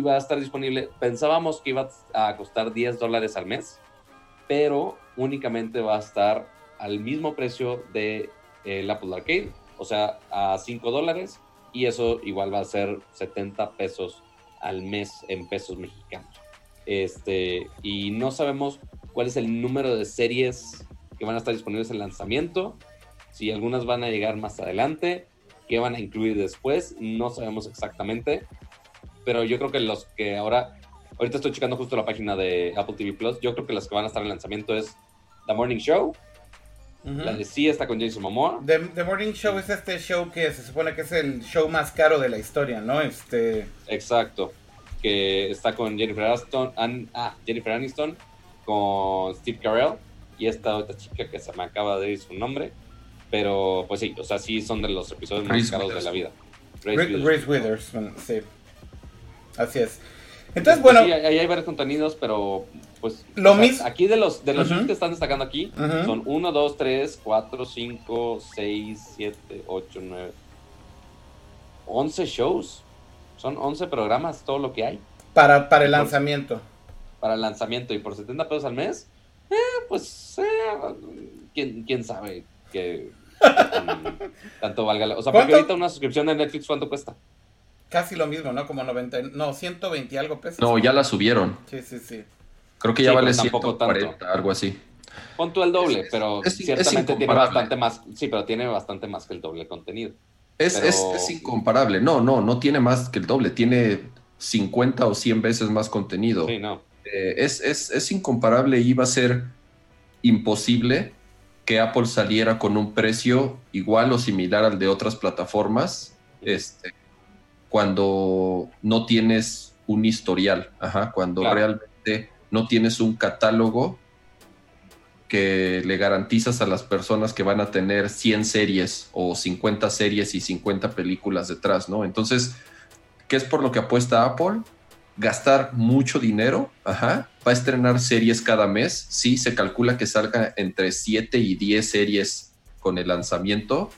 va a estar disponible, pensábamos que iba a costar 10 dólares al mes, pero únicamente va a estar al mismo precio de el Apple Arcade, o sea, a 5 dólares, y eso igual va a ser 70 pesos al mes en pesos mexicanos. Este, y no sabemos cuál es el número de series que van a estar disponibles en lanzamiento, si algunas van a llegar más adelante, qué van a incluir después, no sabemos exactamente, pero yo creo que los que ahora Ahorita estoy checando justo la página de Apple TV Plus. Yo creo que las que van a estar en lanzamiento es The Morning Show. La de sí está con Jason Momoa. The, The, Morning Show es este show que se supone que es el show más caro de la historia, ¿no? Este. Exacto. Que está con Jennifer Aniston, An, ah, Jennifer Aniston, con Steve Carell y esta otra chica que se me acaba de ir su nombre. Pero pues sí, o sea, sí son de los episodios más caros de la vida. Grace, Grace Witherspoon, sí. Así es. Entonces, bueno. Sí, ahí hay varios contenidos, pero pues. Lo mismo. Aquí de los, de los uh -huh. que están destacando aquí uh -huh. son 1, 2, 3, 4, 5, 6, 7, 8, 9. 11 shows. Son 11 programas, todo lo que hay. Para, para el lanzamiento. Para el lanzamiento y por 70 pesos al mes. pues, eh, ¿quién, quién sabe que mm, tanto valga la... O sea, porque ahorita una suscripción de Netflix, ¿cuánto cuesta? Casi lo mismo, ¿no? Como 90, no, 120 y algo pesos. No, ya la subieron. Sí, sí, sí. Creo que ya Sí, vale pero tampoco 140, algo así. Pon tú el doble, Es- pero es- es ciertamente tiene bastante más. Sí, pero tiene bastante más que el doble contenido. Es, Pero- es, es incomparable. No, no, no tiene más que el doble. Tiene 50 o 100 veces más contenido. Sí, no. Eh, es, es, es incomparable y va a ser imposible que Apple saliera con un precio igual o similar al de otras plataformas este, cuando no tienes un historial, ajá, cuando Claro. realmente no tienes un catálogo que le garantizas a las personas que van a tener 100 series o 50 series y 50 películas detrás, ¿no? Entonces, ¿qué es por lo que apuesta Apple? Gastar mucho dinero, ajá, va a estrenar series cada mes, sí, se calcula que salga entre 7 y 10 series con el lanzamiento.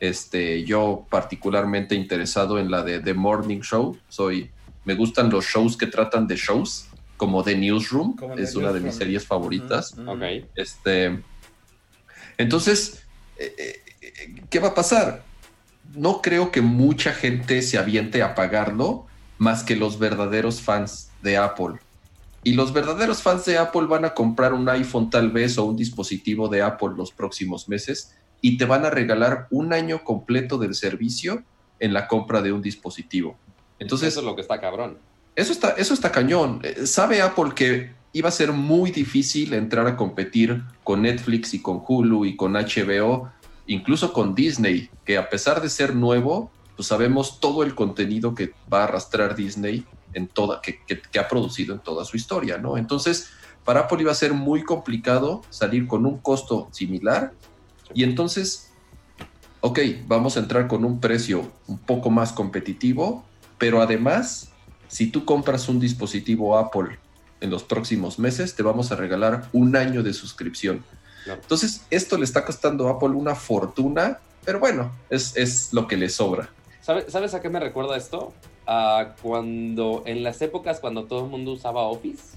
Este, yo particularmente interesado en la de The Morning Show, soy, me gustan los shows que tratan de shows, como The Newsroom, Como The es una de mis series favoritas. Ujú, ujú. Ok. Este, entonces, eh, eh, ¿qué va a pasar? No creo que mucha gente se aviente a pagarlo más que los verdaderos fans de Apple. Y los verdaderos fans de Apple van a comprar un iPhone tal vez o un dispositivo de Apple los próximos meses y te van a regalar un año completo del servicio en la compra de un dispositivo. Entonces, Eso es lo que está cabrón. eso está, eso está cañón. Eh, Sabe Apple que iba a ser muy difícil entrar a competir con Netflix y con Hulu y con HBO, incluso con Disney, que a pesar de ser nuevo, pues sabemos todo el contenido que va a arrastrar Disney en toda, que, que- que ha producido en toda su historia, ¿no? Entonces, para Apple iba a ser muy complicado salir con un costo similar y entonces, ok, vamos a entrar con un precio un poco más competitivo, pero además si tú compras un dispositivo Apple en los próximos meses, te vamos a regalar un año de suscripción. Claro. Entonces, esto le está costando a Apple una fortuna, pero bueno, es, es lo que le sobra. ¿Sabe- ¿Sabes a qué me recuerda esto? A cuando, en las épocas cuando todo el mundo usaba Office,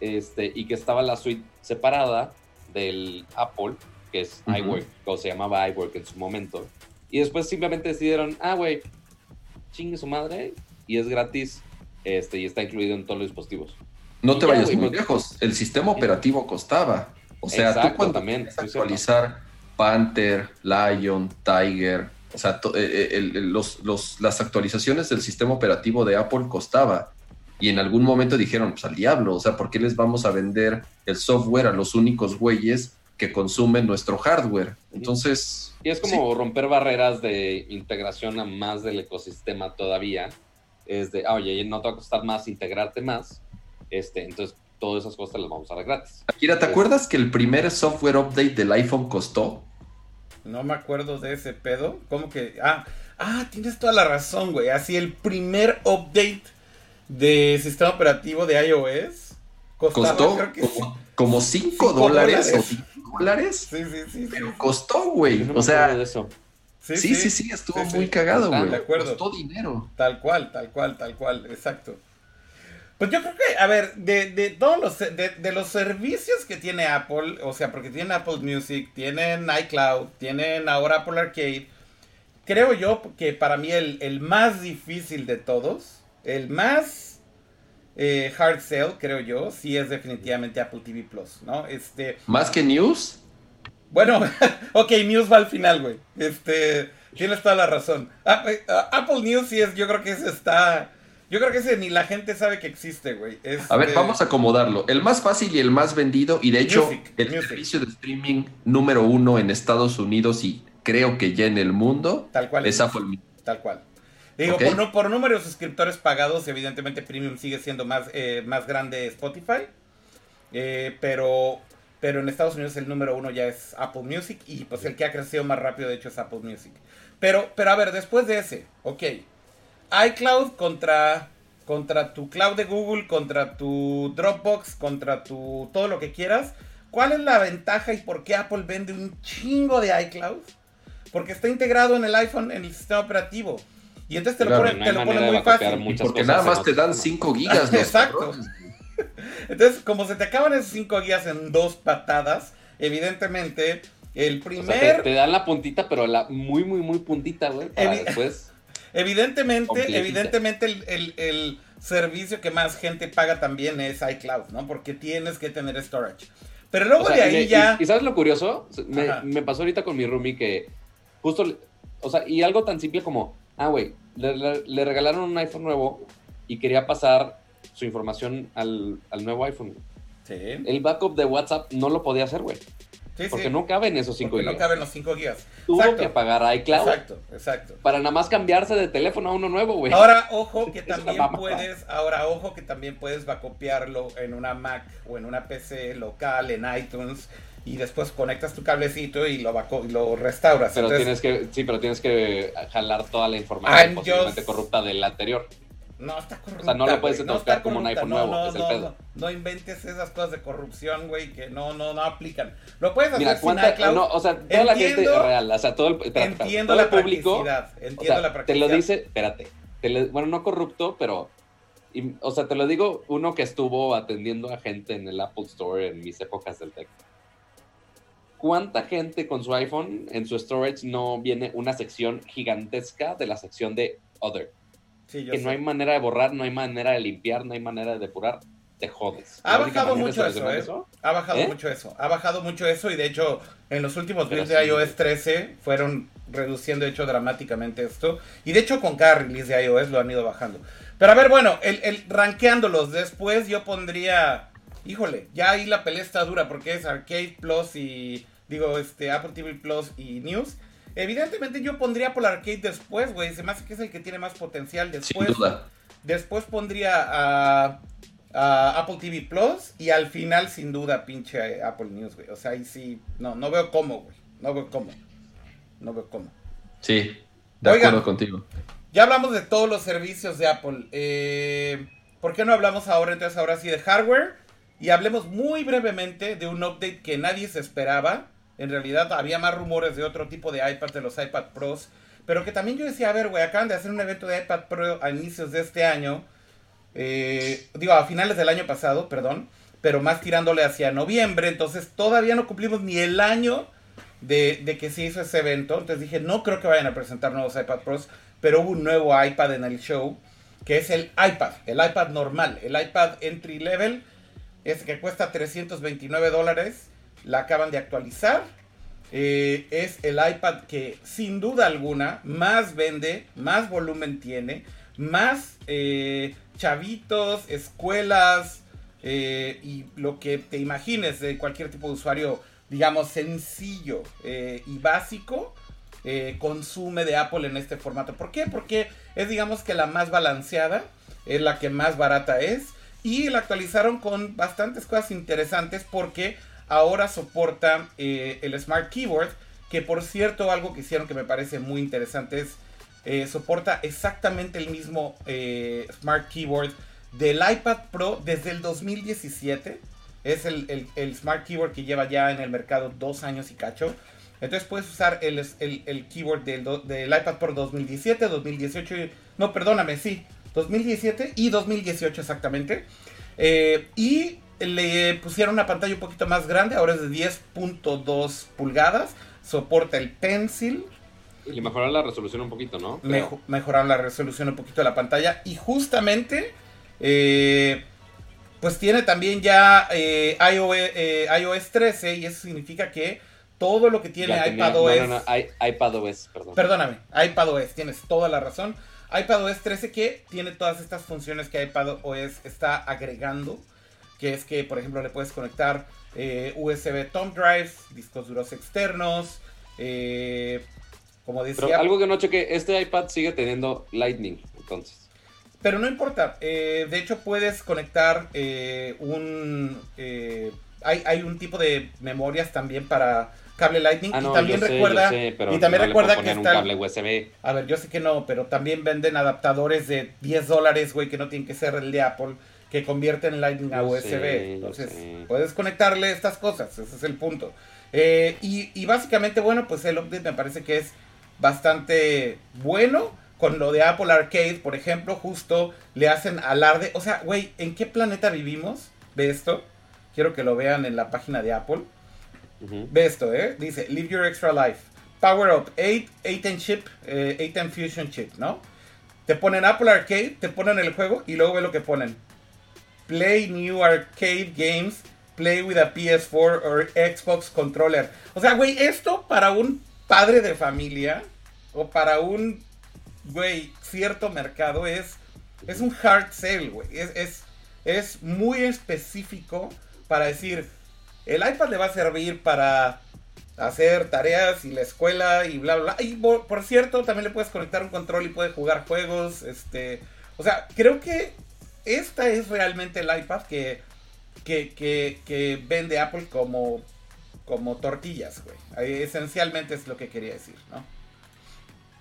este, y que estaba la suite separada del Apple, que es Ujú. iWork, o se llamaba iWork en su momento, y después simplemente decidieron, ah, güey, chingue su madre, y es gratis, este, y está incluido en todos los dispositivos. No Y te ya, vayas güey, muy porque- lejos, el sistema operativo costaba. O sea, Exacto, tú cuando también, actualizar Panther, Lion, Tiger, o sea, eh, eh, el- el- los- los- las actualizaciones del sistema operativo de Apple costaba. Y en algún momento dijeron, pues al diablo, o sea, ¿por qué les vamos a vender el software a los únicos güeyes que consumen nuestro hardware? Entonces, Y es como romper barreras de integración a más del ecosistema todavía. Es de, ah, oye, no te va a costar más integrarte más. Este, entonces, todas esas cosas las vamos a dar gratis. Akira, ¿te Sí. acuerdas que el primer software update del iPhone costó? No me acuerdo de ese pedo. ¿Cómo que? Ah, ah, tienes toda la razón, güey. Así el primer update de sistema operativo de iOS costaba, Costó creo que como, como 5 Cinco dólares o dólares. 10 dólares. sí. Sí, sí. Pero costó, güey. No o sea, de eso. Sí, sí, sí, sí, estuvo Sí, sí. muy cagado, güey. De acuerdo. Costó dinero. Tal cual, tal cual, tal cual, exacto. Pues yo creo que, a ver, de, de todos los, de, de los servicios que tiene Apple, o sea, porque tienen Apple Music, tienen iCloud, tienen ahora Apple Arcade, creo yo que para mí el, el más difícil de todos, el más eh, hard sell, creo yo, sí es definitivamente Apple TV Plus, ¿no? Este, Más que news, bueno, ok, News va al final, güey. Este, tienes toda la razón. Ah, eh, ah, Apple News sí es, yo creo que ese está. Yo creo que ese ni la gente sabe que existe, güey. A ver, Este, vamos a acomodarlo. El más fácil y el más vendido, y de hecho, Music, el music. servicio de streaming número uno en Estados Unidos y creo que ya en el mundo, Tal cual. es Apple Music. Tal cual. Digo, Ok. por, no- por número de suscriptores pagados, evidentemente Premium sigue siendo más, eh, más grande Spotify. Eh, pero, pero en Estados Unidos el número uno ya es Apple Music. Y pues el que ha crecido más rápido, de hecho, es Apple Music. Pero, pero a ver, después de ese, ok. iCloud contra, contra tu cloud de Google, contra tu Dropbox, contra tu todo lo que quieras. ¿Cuál es la ventaja y por qué Apple vende un chingo de iCloud? Porque está integrado en el iPhone, en el sistema operativo. Y entonces te lo Claro, pone, no pone muy fácil. Porque nada más te dan sistema. 5 gigas. los Exacto. Entonces, como se te acaban esos 5 gigas en dos patadas, evidentemente, el O primer... sea, te, te dan la puntita, pero la muy, muy, muy puntita, güey. Para Evi- después. Evidentemente, Completita. evidentemente el, el- el servicio que más gente paga también es iCloud, ¿no? Porque tienes que tener storage. Pero luego O sea, de y ahí me- ya... Y, y ¿sabes lo curioso? Me, me pasó ahorita con mi roomie que justo, o sea, y algo tan simple como, ah, güey, le, le- le regalaron un iPhone nuevo y quería pasar su información al, al nuevo iPhone. Sí, El backup de WhatsApp no lo podía hacer, güey. sí, Porque sí. no caben esos 5 Porque no gigas. caben los 5 gigas. Tuvo Exacto. que pagar iCloud Exacto, exacto. para nada más cambiarse de teléfono a uno nuevo, güey. Ahora, ojo que también puedes, ahora ojo que también puedes copiarlo en una Mac o en una PC local, en iTunes, y después conectas tu cablecito y lo, y lo restauras. Pero Entonces, tienes que, sí, pero tienes que jalar toda la información posiblemente corrupta del anterior. No, está corrupta. O sea, no lo puedes está como un iPhone no, nuevo, No, es el no, pedo. no, no inventes esas cosas de corrupción, güey, que no, no, no aplican. Lo puedes hacer Mira, sin cuánta, iCloud. no, o sea, toda la gente real, o sea, todo el, espera, entiendo todo la público, o Entiendo sea, la te practicidad. lo dice, espérate, te bueno, no corrupto, pero, y- o sea, te lo digo uno que estuvo atendiendo a gente en el Apple Store en mis épocas del tech. ¿Cuánta gente con su iPhone en su storage no viene una sección gigantesca de la sección de Other? Sí, yo que sé. no hay manera de borrar, no hay manera de limpiar, no hay manera de depurar, te jodes. Ha bajado mucho eso, ¿eh? Ha bajado ¿Eh? mucho eso. Ha bajado mucho eso y de hecho en los últimos builds de iOS 13 fueron reduciendo de hecho dramáticamente esto. Y de hecho con cada release de iOS lo han ido bajando. Pero a ver, bueno, el, el rankeándolos después yo pondría... Híjole, ya ahí la pelea está dura porque es Arcade Plus y... Digo, este, Apple TV Plus y News. Evidentemente yo pondría por Arcade después, güey. Se me hace que es el que tiene más potencial Sin después. duda. Después pondría a, a Apple TV Plus y al final, sin duda, pinche Apple News, güey. O sea, ahí sí, no, no veo cómo, güey. No veo cómo. No veo cómo. Sí, de Oigan. acuerdo contigo. Ya hablamos de todos los servicios de Apple. Eh, ¿Por qué no hablamos ahora entonces ahora sí de hardware? Y hablemos muy brevemente de un update que nadie se esperaba. En realidad había más rumores de otro tipo de iPad, de los iPad Pros. Pero que también yo decía, a ver, güey, acaban de hacer un evento de iPad Pro a inicios de este año. Eh, digo, a finales del año pasado, perdón. Pero más tirándole hacia noviembre. Entonces todavía no cumplimos ni el año de, de que se hizo ese evento. Entonces dije, no creo que vayan a presentar nuevos iPad Pros. Pero hubo un nuevo iPad en el show. Que es el iPad. El iPad normal. El iPad entry level. Es que cuesta 329 dólares. La acaban de actualizar. Eh, es el iPad que sin duda alguna más vende, más volumen tiene, más eh, chavitos, escuelas eh, y lo que te imagines de cualquier tipo de usuario, digamos, sencillo y básico, consume de Apple en este formato. ¿Por qué? Porque es, digamos, que la más balanceada, es la que más barata es y la actualizaron con bastantes cosas interesantes porque ahora soporta eh, el Smart Keyboard, que por cierto algo que hicieron que me parece muy interesante es, eh, soporta exactamente el mismo eh, Smart Keyboard del iPad Pro desde el 2017. Es el, el- Smart Keyboard que lleva ya en el mercado dos años y cacho. Entonces puedes usar el, el- keyboard del, del iPad Pro 2017, 2018, y- no, perdóname, sí, 2017 y 2018 exactamente. Eh, y le pusieron una pantalla un poquito más grande, ahora es de 10.2 pulgadas, soporta el Pencil, Y mejoraron la resolución un poquito, ¿no? Mejo- mejoraron la resolución un poquito de la pantalla y justamente eh, pues tiene también ya eh, iOS, eh, iOS 13 y eso significa que todo lo que tiene iPadOS No, no, no, i- iPadOS, perdón. Perdóname, iPadOS, tienes toda la razón. iPadOS 13 que tiene todas estas funciones que iPadOS está agregando, que es que, por ejemplo, le puedes conectar eh, USB thumb drives, discos duros externos, eh, como decía, Pero algo que no cheque, este iPad sigue teniendo Lightning, entonces. pero no importa. eh, de hecho, puedes conectar un, hay, hay un tipo de memorias también para cable Lightning Ah, y también sé, recuerda yo sé, pero y también no recuerda que está cable USB. A ver, yo sé que no, pero también venden adaptadores de 10 dólares, güey, que no tienen que ser el de Apple, que convierten Lightning a USB. sé, Entonces, puedes conectarle estas cosas, ese es el punto. Eh, y, y básicamente, bueno, pues el update me parece que es bastante bueno. Con lo de Apple Arcade, por ejemplo, justo le hacen alarde. O sea, güey, ¿en qué planeta vivimos? ve esto. Quiero que lo vean en la página de Apple. Ve esto, ¿eh? Dice, Live Your Extra Life. Power Up, 8, 8 chip, eh, 8 Fusion chip, ¿no? Te ponen Apple Arcade, te ponen el juego y luego ve lo que ponen. Play new arcade games, play with a PS4 or Xbox controller. O sea, güey, esto para un padre de familia o para un, güey, cierto mercado es, es un hard sell, güey. Es, es, es muy específico para decir, el iPad le va a servir para hacer tareas y la escuela y bla, bla. Y por, cierto, también le puedes conectar un control y puede jugar juegos. Este, o sea, creo que esta es realmente el iPad que, que, que, vende Apple como, como tortillas, güey. Esencialmente es lo que quería decir, ¿no?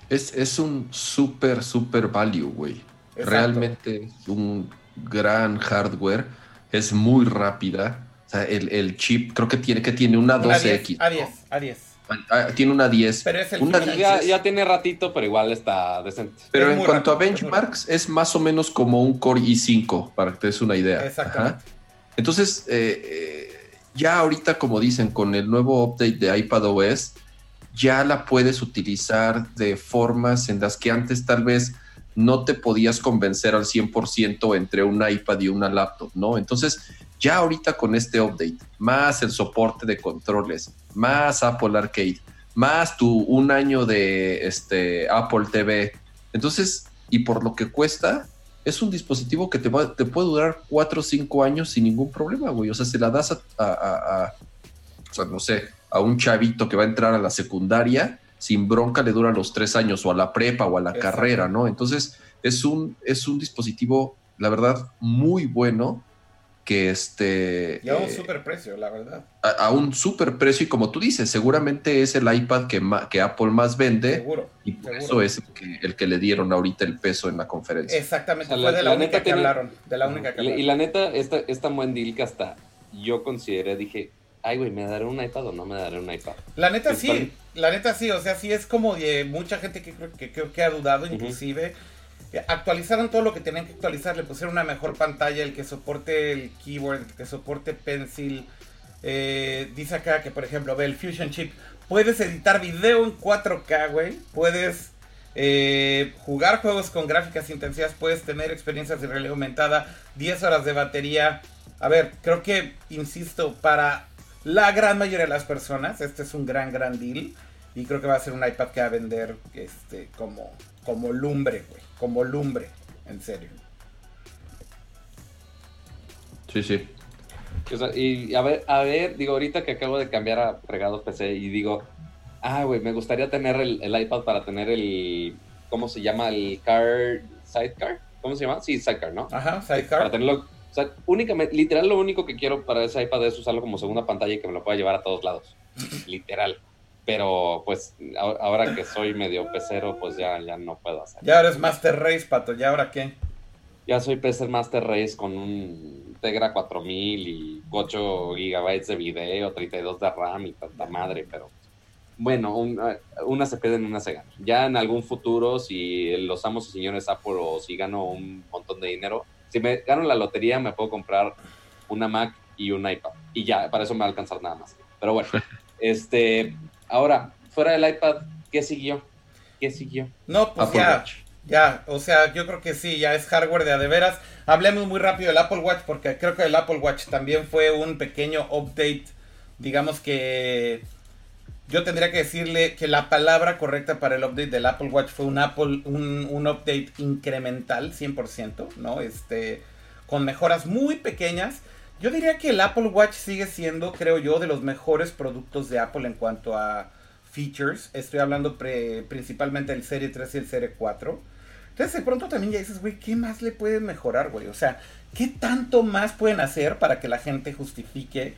Es, es un super, super value, güey. Realmente es un gran hardware. Es muy rápida o sea, el, chip creo que tiene, que tiene una 12X. A10, A10. Ah, tiene una 10. Pero es el una ya, tiene ratito, pero igual está decente. Pero en cuanto a benchmarks, es, más o menos como un Core i5, para que te des una idea. Exactamente. Entonces, eh, eh, ya ahorita, como dicen, con el nuevo update de iPadOS, ya la puedes utilizar de formas en las que antes tal vez no te podías convencer al 100% entre un iPad y una laptop, ¿no? Entonces, ya ahorita con este update, más el soporte de controles, más Apple Arcade, más tu un año de este, Apple TV, entonces, y por lo que cuesta, es un dispositivo que te, te puede durar 4 o 5 años sin ningún problema, güey. O sea, se la das a, o sea, no sé, a un chavito que va a entrar a la secundaria, sin bronca le dura los 3 años, o a la prepa, o a la carrera, ¿no? Entonces, es un, es un dispositivo, la verdad, muy bueno que este... Y a un eh, super precio, la verdad. A, un super precio y como tú dices, seguramente es el iPad que, que Apple más vende. Seguro. Y por eso es el que, le dieron ahorita el peso en la conferencia. Exactamente, fue de la, única que hablaron. De la única que Y la neta, esta, esta buen deal que hasta yo consideré, dije, ay güey, ¿me daré un iPad o no me daré un iPad? La neta sí, la neta sí, o sea, sí es como de mucha gente que creo que, que, ha dudado, inclusive actualizaron todo lo que tenían que actualizar, le pusieron una mejor pantalla, el que soporte el keyboard, el que soporte pencil. Eh, dice acá que, por ejemplo, ve el Fusion Chip. Puedes editar video en 4K, güey. Puedes eh, jugar juegos con gráficas intensivas. Puedes tener experiencias de realidad aumentada. 10 horas de batería. A ver, creo que, insisto, para la gran mayoría de las personas, este es un gran, gran deal. Y creo que va a ser un iPad que va a vender este, como, como lumbre, güey como lumbre, en serio. Sí, sí. y a ver, a ver, digo, ahorita que acabo de cambiar a fregado PC y digo, ah, güey, me gustaría tener el, iPad para tener el, ¿cómo se llama? El car, sidecar, ¿cómo se llama? Sí, sidecar, ¿no? Ajá, sidecar. Para tenerlo, o sea, únicamente, literal, lo único que quiero para ese iPad es usarlo como segunda pantalla y que me lo pueda llevar a todos lados. literal pero pues ahora que soy medio pecero, pues ya, ya no puedo hacer. Ya eres Master Race, Pato, ¿ya ahora qué? Ya soy PC Master Race con un Tegra 4000 y 8 GB de video, 32 de RAM y tanta madre, pero bueno, una se pierde en una se gana. Ya en algún futuro, si los amos y señores Apple o si gano un montón de dinero, si me gano la lotería me puedo comprar una Mac y un iPad y ya, para eso me va a alcanzar nada más. Pero bueno, este, Ahora, fuera del iPad, ¿qué siguió? ¿Qué siguió? No, pues ya, ya, o sea, yo creo que sí, ya es hardware de a de veras. Hablemos muy rápido del Apple Watch porque creo que el Apple Watch también fue un pequeño update, digamos que yo tendría que decirle que la palabra correcta para el update del Apple Watch fue un Apple, un, un update incremental, 100%, ¿no? Este, con mejoras muy pequeñas yo diría que el Apple Watch sigue siendo, creo yo, de los mejores productos de Apple en cuanto a features. Estoy hablando principalmente del Serie 3 y el Serie 4. Entonces de pronto también ya dices, güey, ¿qué más le pueden mejorar, güey? O sea, ¿qué tanto más pueden hacer para que la gente justifique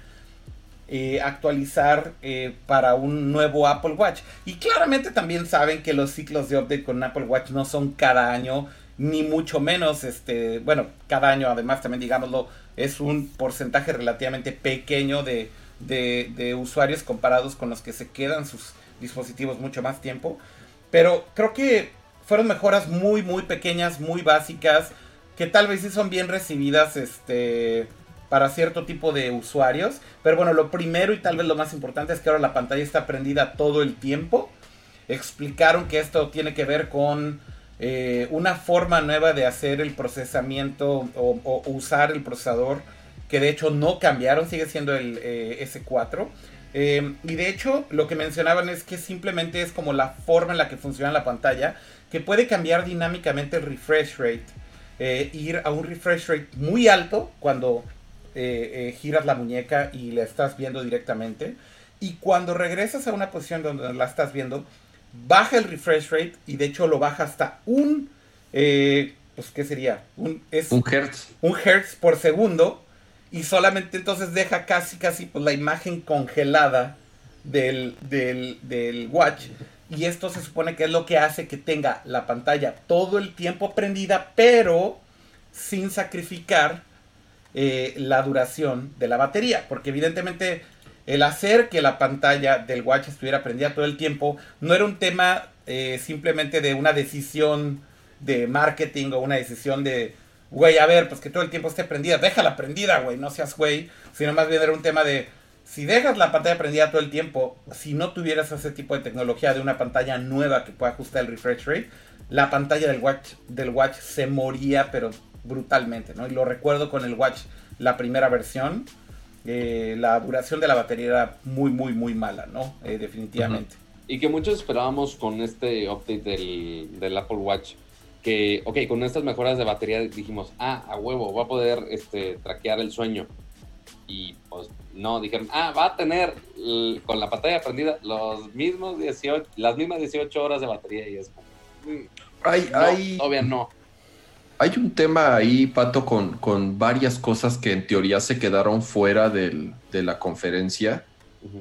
eh, actualizar eh, para un nuevo Apple Watch? Y claramente también saben que los ciclos de update con Apple Watch no son cada año, ni mucho menos, este, bueno, cada año además también digámoslo, es un porcentaje relativamente pequeño de, usuarios comparados con los que se quedan sus dispositivos mucho más tiempo. Pero creo que fueron mejoras muy, muy pequeñas, muy básicas, que tal vez sí son bien recibidas este, para cierto tipo de usuarios. Pero bueno, lo primero y tal vez lo más importante es que ahora la pantalla está prendida todo el tiempo. Explicaron que esto tiene que ver con eh, una forma nueva de hacer el procesamiento o, usar el procesador que de hecho no cambiaron, sigue siendo el eh, S4. Eh, y de hecho lo que mencionaban es que simplemente es como la forma en la que funciona la pantalla, que puede cambiar dinámicamente el refresh rate. ir a un refresh rate muy alto cuando giras la muñeca y la estás viendo directamente. Y cuando regresas a una posición donde la estás viendo, baja el refresh rate y de hecho lo baja hasta un, eh, pues ¿qué sería? Un, es un hertz. Un hertz por segundo y solamente entonces deja casi, casi pues, la imagen congelada del, del, del watch. Y esto se supone que es lo que hace que tenga la pantalla todo el tiempo prendida, pero sin sacrificar eh, la duración de la batería. Porque evidentemente el hacer que la pantalla del watch estuviera prendida todo el tiempo no era un tema eh, simplemente de una decisión de marketing o una decisión de, güey, a ver, pues que todo el tiempo esté prendida, déjala prendida, güey, no seas güey, sino más bien era un tema de, si dejas la pantalla prendida todo el tiempo, si no tuvieras ese tipo de tecnología de una pantalla nueva que pueda ajustar el refresh rate, la pantalla del watch, del watch se moría, pero brutalmente, ¿no? Y lo recuerdo con el Watch, la primera versión, eh, la duración de la batería era muy, muy, muy mala, ¿no? Eh, definitivamente. Y que muchos esperábamos con este update del, Apple Watch, que, ok, con estas mejoras de batería dijimos, ah, a huevo, va a poder este, traquear el sueño. Y pues no, dijeron, ah, va a tener con la pantalla prendida los mismos 18, las mismas 18 horas de batería y es como... Mm, hay, Todavía no. Hay un tema ahí, Pato, con, con varias cosas que en teoría se quedaron fuera de la conferencia.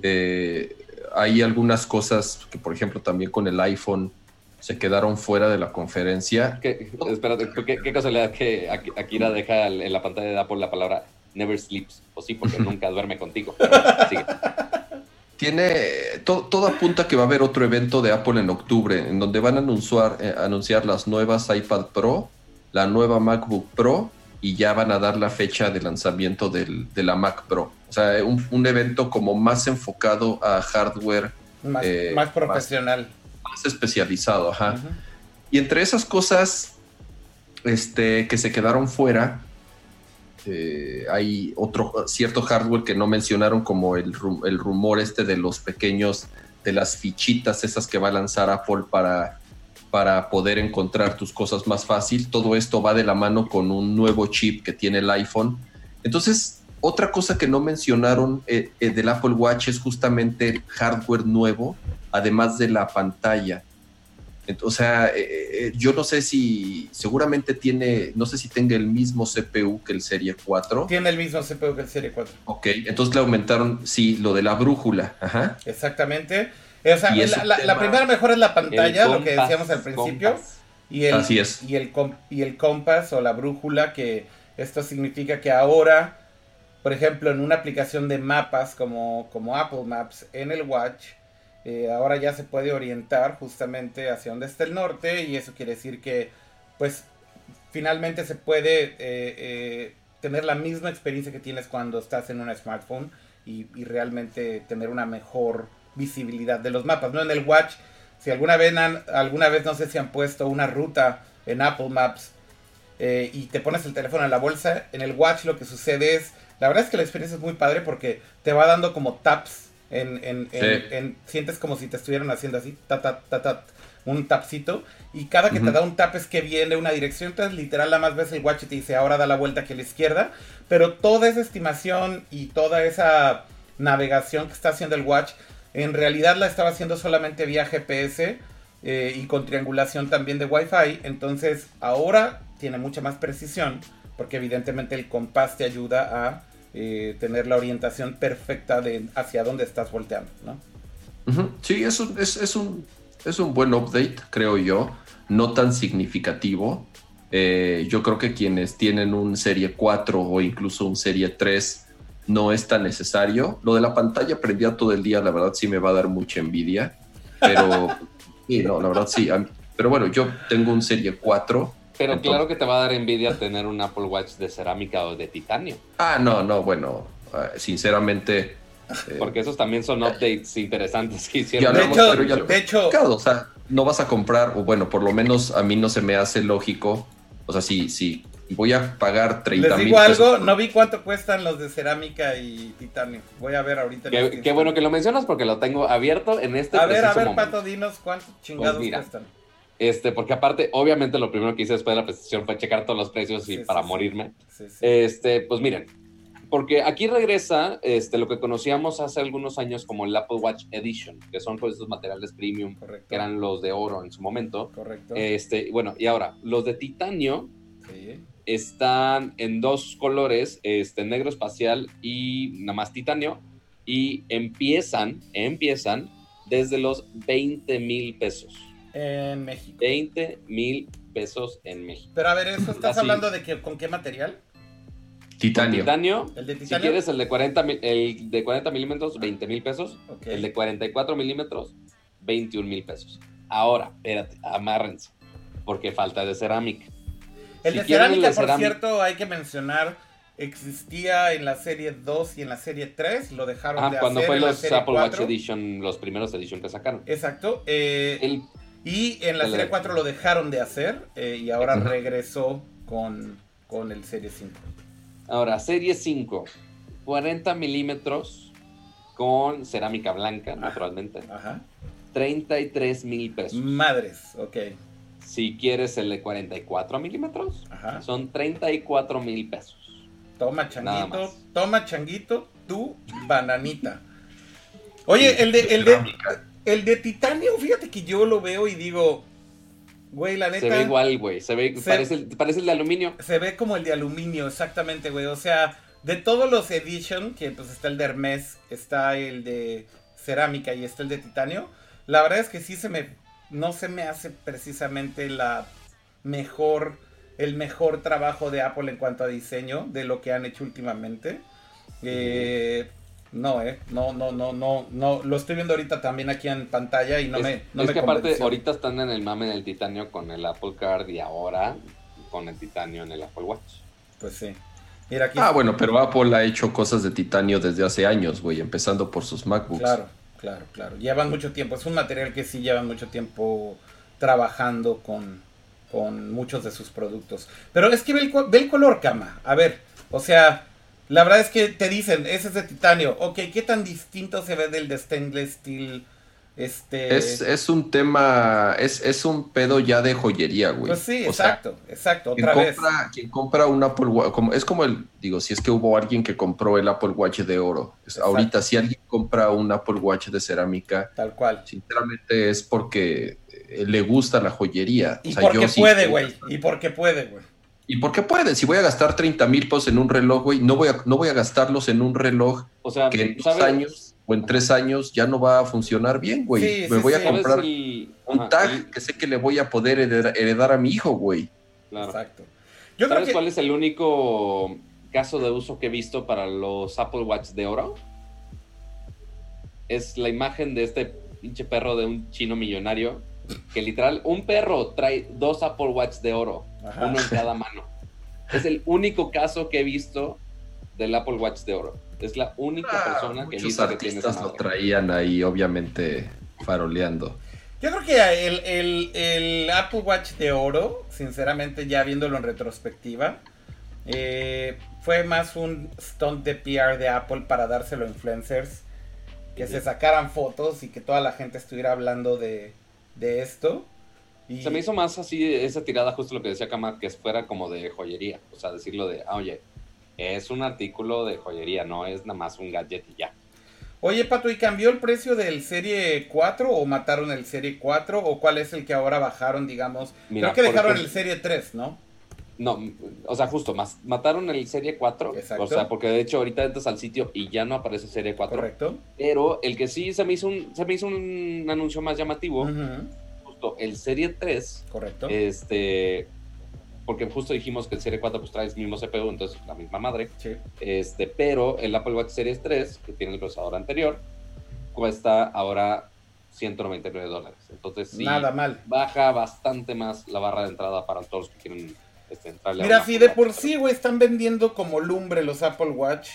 Eh, hay algunas cosas que, por ejemplo, también con el iPhone se quedaron fuera de la conferencia. ¿Qué, espérate, ¿qué, casualidad que Akira deja en la pantalla de Apple la palabra never sleeps? O sí, porque nunca duerme contigo. Tiene, todo, apunta que va a haber otro evento de Apple en octubre, en donde van a anunciar, eh, anunciar las nuevas iPad Pro la nueva MacBook Pro y ya van a dar la fecha de lanzamiento del, de la Mac Pro. O sea, un, evento como más enfocado a hardware. Más, eh, profesional. Más, especializado, ajá. Y entre esas cosas este, que se quedaron fuera, eh, hay otro cierto hardware que no mencionaron como el, el rumor este de los pequeños, de las fichitas esas que va a lanzar Apple para para poder encontrar tus cosas más fácil. Todo esto va de la mano con un nuevo chip que tiene el iPhone. Entonces, otra cosa que no mencionaron eh, eh, del Apple Watch es justamente el hardware nuevo, además de la pantalla. O sea, eh, yo no sé si seguramente tiene, no sé si tenga el mismo CPU que el Serie 4. Tiene el mismo CPU que el Serie 4. Ok, entonces le aumentaron, sí, lo de la brújula. Ajá. Exactamente. O sea, la, primera mejor es la pantalla, lo que decíamos al principio. Y el, Así es. Y el, y el compás o la brújula, que esto significa que ahora, por ejemplo, en una aplicación de mapas como, como Apple Maps en el Watch, eh, ahora ya se puede orientar justamente hacia donde está el norte y eso quiere decir que, pues, finalmente se puede eh, eh, tener la misma experiencia que tienes cuando estás en un smartphone y, y realmente tener una mejor visibilidad de los mapas, ¿no? En el Watch, si alguna vez, alguna vez no sé si han puesto una ruta en Apple Maps eh, y te pones el teléfono en la bolsa, en el Watch lo que sucede es, la verdad es que la experiencia es muy padre porque te va dando como taps, en, en, sientes como si te estuvieran haciendo así, ta, ta, ta, ta, un tapcito, y cada que te da un tap es que viene una dirección, entonces literal la más ves el watch y te dice ahora da la vuelta aquí a la izquierda, pero toda esa estimación y toda esa navegación que está haciendo el watch en realidad la estaba haciendo solamente vía GPS eh, y con triangulación también de Wi-Fi. Entonces ahora tiene mucha más precisión porque evidentemente el compás te ayuda a eh, tener la orientación perfecta de hacia dónde estás volteando. ¿no? Sí, es un, es, un, es un buen update, creo yo. No tan significativo. Eh, yo creo que quienes tienen un Serie 4 o incluso un Serie 3 no es tan necesario. Lo de la pantalla prendida todo el día, la verdad sí me va a dar mucha envidia, pero sí, no, la verdad sí. Pero bueno, yo tengo un Serie 4 Pero Entonces- claro que te va a dar envidia tener un Apple Watch de cerámica o de titanio. Ah, no, no, bueno, ah, sinceramente. eh, Porque esos también son updates interesantes que Ya hicieron. De hablamos, hecho, pero ya de hecho, o sea, no vas a comprar, o bueno, por lo menos a mí no se me hace lógico. O sea, si, si voy a pagar 30 les mil digo algo, pesos- no vi cuánto cuestan los de cerámica y titanio. Voy a ver ahorita. Qué, este qué bueno que lo mencionas porque lo tengo abierto en este A ver, a ver, momento. Pato, dinos cuántos chingados Pues mira, cuestan. Este, porque aparte, obviamente lo primero que hice después de la presentación fue checar todos los precios y Sí, para sí, morirme. Sí, sí. Este, pues miren, porque aquí regresa este, lo que conocíamos hace algunos años como el Apple Watch Edition, que son pues estos materiales premium, correcto. que eran los de oro en su momento. Correcto. Este, bueno, y ahora, los de titanio sí. Están en dos colores, este, negro espacial y nada más titanio, y empiezan, empiezan desde los 20 mil pesos. En México. 20 mil pesos en México. Pero a ver, ¿eso estás Así. hablando de que con qué material? Titanio. Titanio, ¿El de si quieres el de 40, mil- el de 40 milímetros, 20 mil pesos. Ok. El de 44 milímetros, 21 mil pesos. Ahora, espérate, amárrense, porque falta de cerámica. El si de cerámica, por cierto, hay que mencionar, existía en la serie 2 y en la serie 3, lo dejaron Ah, de cuando hacer fue en la los serie Apple Watch 4. Edition, los primeros Edition que sacaron. Exacto. eh, El, y en la el- serie 4 lo dejaron de hacer eh, y ahora regresó con, con el serie 5. ahora, serie 5, 40 milímetros con cerámica blanca, naturalmente. Ajá. 33 mil pesos. Madres, ok. Si quieres el de 44 milímetros, Ajá. son 34 mil pesos. Toma, changuito, toma, changuito, tu bananita. Oye, el de, el de, el de titanio, fíjate que yo lo veo y digo, güey, la neta. Se ve igual, güey. Se ve, Se- parece, el- parece el de aluminio. Se ve como el de aluminio, exactamente, güey. O sea, de todos los Edition, que pues está el de Hermes, está el de cerámica y está el de titanio, la verdad es que sí se me, no se me hace precisamente la mejor, el mejor trabajo de Apple en cuanto a diseño de lo que han hecho últimamente. Eh, no, eh, no, no, no, no, no, lo estoy viendo ahorita también aquí en pantalla y no es me, no es me que aparte, convenció. ahorita están en el mame del titanio con el Apple Card y ahora con el titanio en el Apple Watch. Pues sí. Mira aquí. Ah, bueno, pero Apple ha hecho cosas de titanio desde hace años, güey, empezando por sus MacBooks. Claro, claro, claro. Llevan mucho tiempo. Es un material que sí llevan mucho tiempo trabajando con, con muchos de sus productos. Pero es que ve el, color, cama. A ver, o sea, la verdad es que te dicen, ese es de titanio. Ok, ¿qué tan distinto se ve del de stainless steel? Este. Es, es un tema, es, es un pedo ya de joyería, güey. pues sí, O sea, exacto, exacto. quien Otra vez. compra, quien compra un Apple Watch, como, es como el, digo, si es que hubo alguien que compró el Apple Watch de oro. Exacto. ahorita, si alguien compra un Apple Watch de cerámica, Tal cual. sinceramente es porque eh, le gusta la joyería. Y O sea, porque yo sí- puede, güey. Y porque puede, güey. Y porque puede. Si voy a gastar 30 mil pesos en un reloj, güey, no voy, a, no voy a gastarlos en un reloj O sea, que en dos ¿sabes? años o en tres años ya no va a funcionar bien, güey. Sí, Me sí, voy a sí. ¿Sabes comprar el- un ajá, tag el- que sé que le voy a poder heredar, heredar a mi hijo, güey. claro. Exacto. Yo creo ¿Sabes que. cuál es el único caso de uso que he visto para los Apple Watch de oro? Es la imagen de este pinche perro de un chino millonario que literal, un perro trae dos Apple Watch de oro, Ajá. uno en cada mano. Es el único caso que he visto del Apple Watch de oro. Es la única persona que Ah, Muchos visto que tiene esa artistas lo traían ahí, obviamente, faroleando. Yo creo que el, el- el Apple Watch de oro, sinceramente, ya viéndolo en retrospectiva, eh, fue más un stunt de PR de Apple para dárselo a influencers, que se sacaran fotos y que toda la gente estuviera hablando de, de esto. Y, Se me hizo más así esa tirada, justo lo que decía Kama, que fuera como de joyería. O sea, decirlo de, ah, oye, es un artículo de joyería, no es nada más un gadget y ya. Oye, Pato, ¿y cambió el precio del Serie 4 o mataron el Serie 4 o cuál es el que ahora bajaron, digamos? Mira, Creo que dejaron el Serie 3, ¿no? No, o sea, justo, más, mataron el Serie 4. Exacto. O sea, porque de hecho ahorita entras al sitio y ya no aparece Serie 4. Correcto. Pero el que sí se me hizo un, se me hizo un anuncio más llamativo, justo el Serie 3, Correcto. este, porque justo dijimos que el Serie 4 pues trae el mismo CPU, entonces la misma madre. Sí. Este, pero el Apple Watch Series 3, que tiene el procesador anterior, cuesta ahora 199 dólares. Entonces, sí, Nada mal. baja bastante más la barra de entrada para todos los que quieren este, entrarle a Mira, si de por sí, güey, están vendiendo como lumbre los Apple Watch.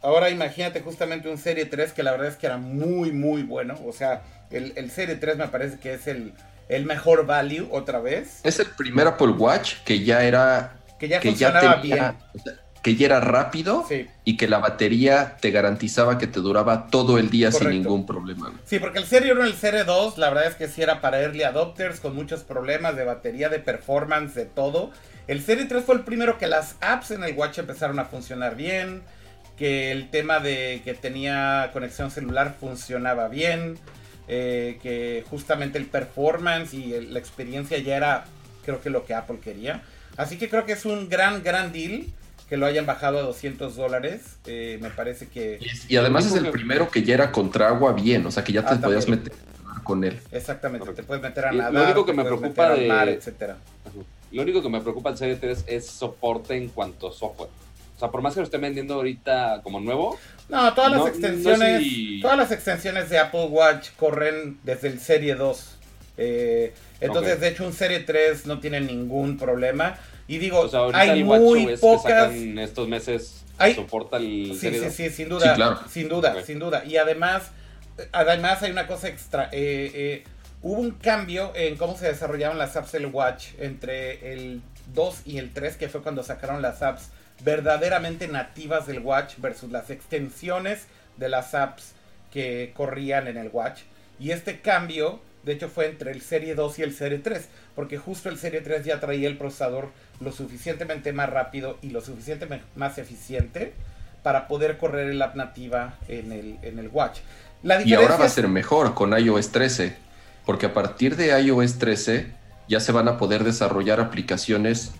Ahora imagínate justamente un Serie 3 que la verdad es que era muy, muy bueno. O sea, el, el Serie 3 me parece que es el, el mejor value otra vez. Es el primer Apple Watch que ya era. Que ya que ya funcionaba tenía. sea, que ya era rápido bien. Sí. y que la batería te garantizaba que te duraba todo el día Correcto. sin ningún problema. Sí, porque el Serie 1 y el Serie 2, la verdad es que sí era para early adopters con muchos problemas de batería, de performance, de todo. El Serie 3 fue el primero que las apps en el Watch empezaron a funcionar bien, que el tema de que tenía conexión celular funcionaba bien, eh, que justamente el performance y el- la experiencia ya era, creo que lo que Apple quería. Así que creo que es un gran, gran deal que lo hayan bajado a 200 dólares. Eh, me parece que... Y, y además es el que- primero que ya era contra agua bien, o sea que ya te Ah, podías también. meter con él. Exactamente, te puedes meter a Y lo nadar, único que te me puedes preocupa de- mar, etcétera. Lo único que me preocupa en Serie 3 es soporte en cuanto a software. O sea, por más que lo estén vendiendo ahorita como nuevo, No, todas las no extensiones, sé si- todas las extensiones de Apple Watch corren desde el Serie 2. Eh, entonces, de hecho, un Serie 3 no tiene ningún problema. Y digo, o sea, ahorita hay el muy WatchOS que pocas. sacan estos meses Hay- soporta el Sí, Serie sí, 2. sí, sin duda. Sí, claro. Sin duda, sin duda. Y además, además hay una cosa extra. eh, eh, hubo un cambio en cómo se desarrollaban las apps del Watch entre el 2 y el 3, que fue cuando sacaron las apps verdaderamente nativas del Watch versus las extensiones de las apps que corrían en el Watch. Y este cambio, de hecho, fue entre el Serie 2 y el Serie 3, porque justo el Serie 3 ya traía el procesador lo suficientemente más rápido y lo suficientemente más eficiente para poder correr el app nativa en el, en el Watch. La Y ahora va a ser mejor con iOS 13, porque a partir de iOS 13 ya se van a poder desarrollar aplicaciones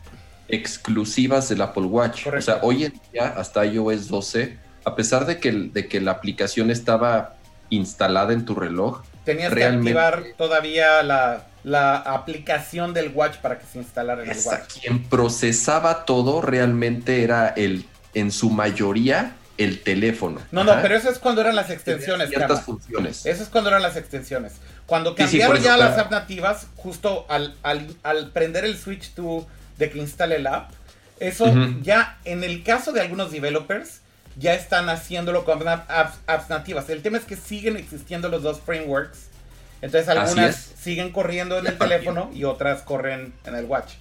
exclusivas del Apple Watch. Correcto. O sea, hoy en día, hasta iOS 12, a pesar de que, de que la aplicación estaba instalada en tu reloj, tenías realmente- que activar todavía la, la aplicación del Watch para que se instalara en el Watch. quien procesaba todo realmente era el, en su mayoría, el teléfono. No, no, pero eso es cuando eran las extensiones, ciertas funciones. Eso es cuando eran las extensiones. Cuando Sí, sí, cambiaron eso, ya las claro. nativas, justo al, al, al prender el switch to de que instale el app, eso ya en el caso de algunos developers ya están haciéndolo con app- apps, apps nativas. El tema es que siguen existiendo los dos frameworks. Entonces algunas siguen corriendo en el partir- teléfono y otras corren en el watch.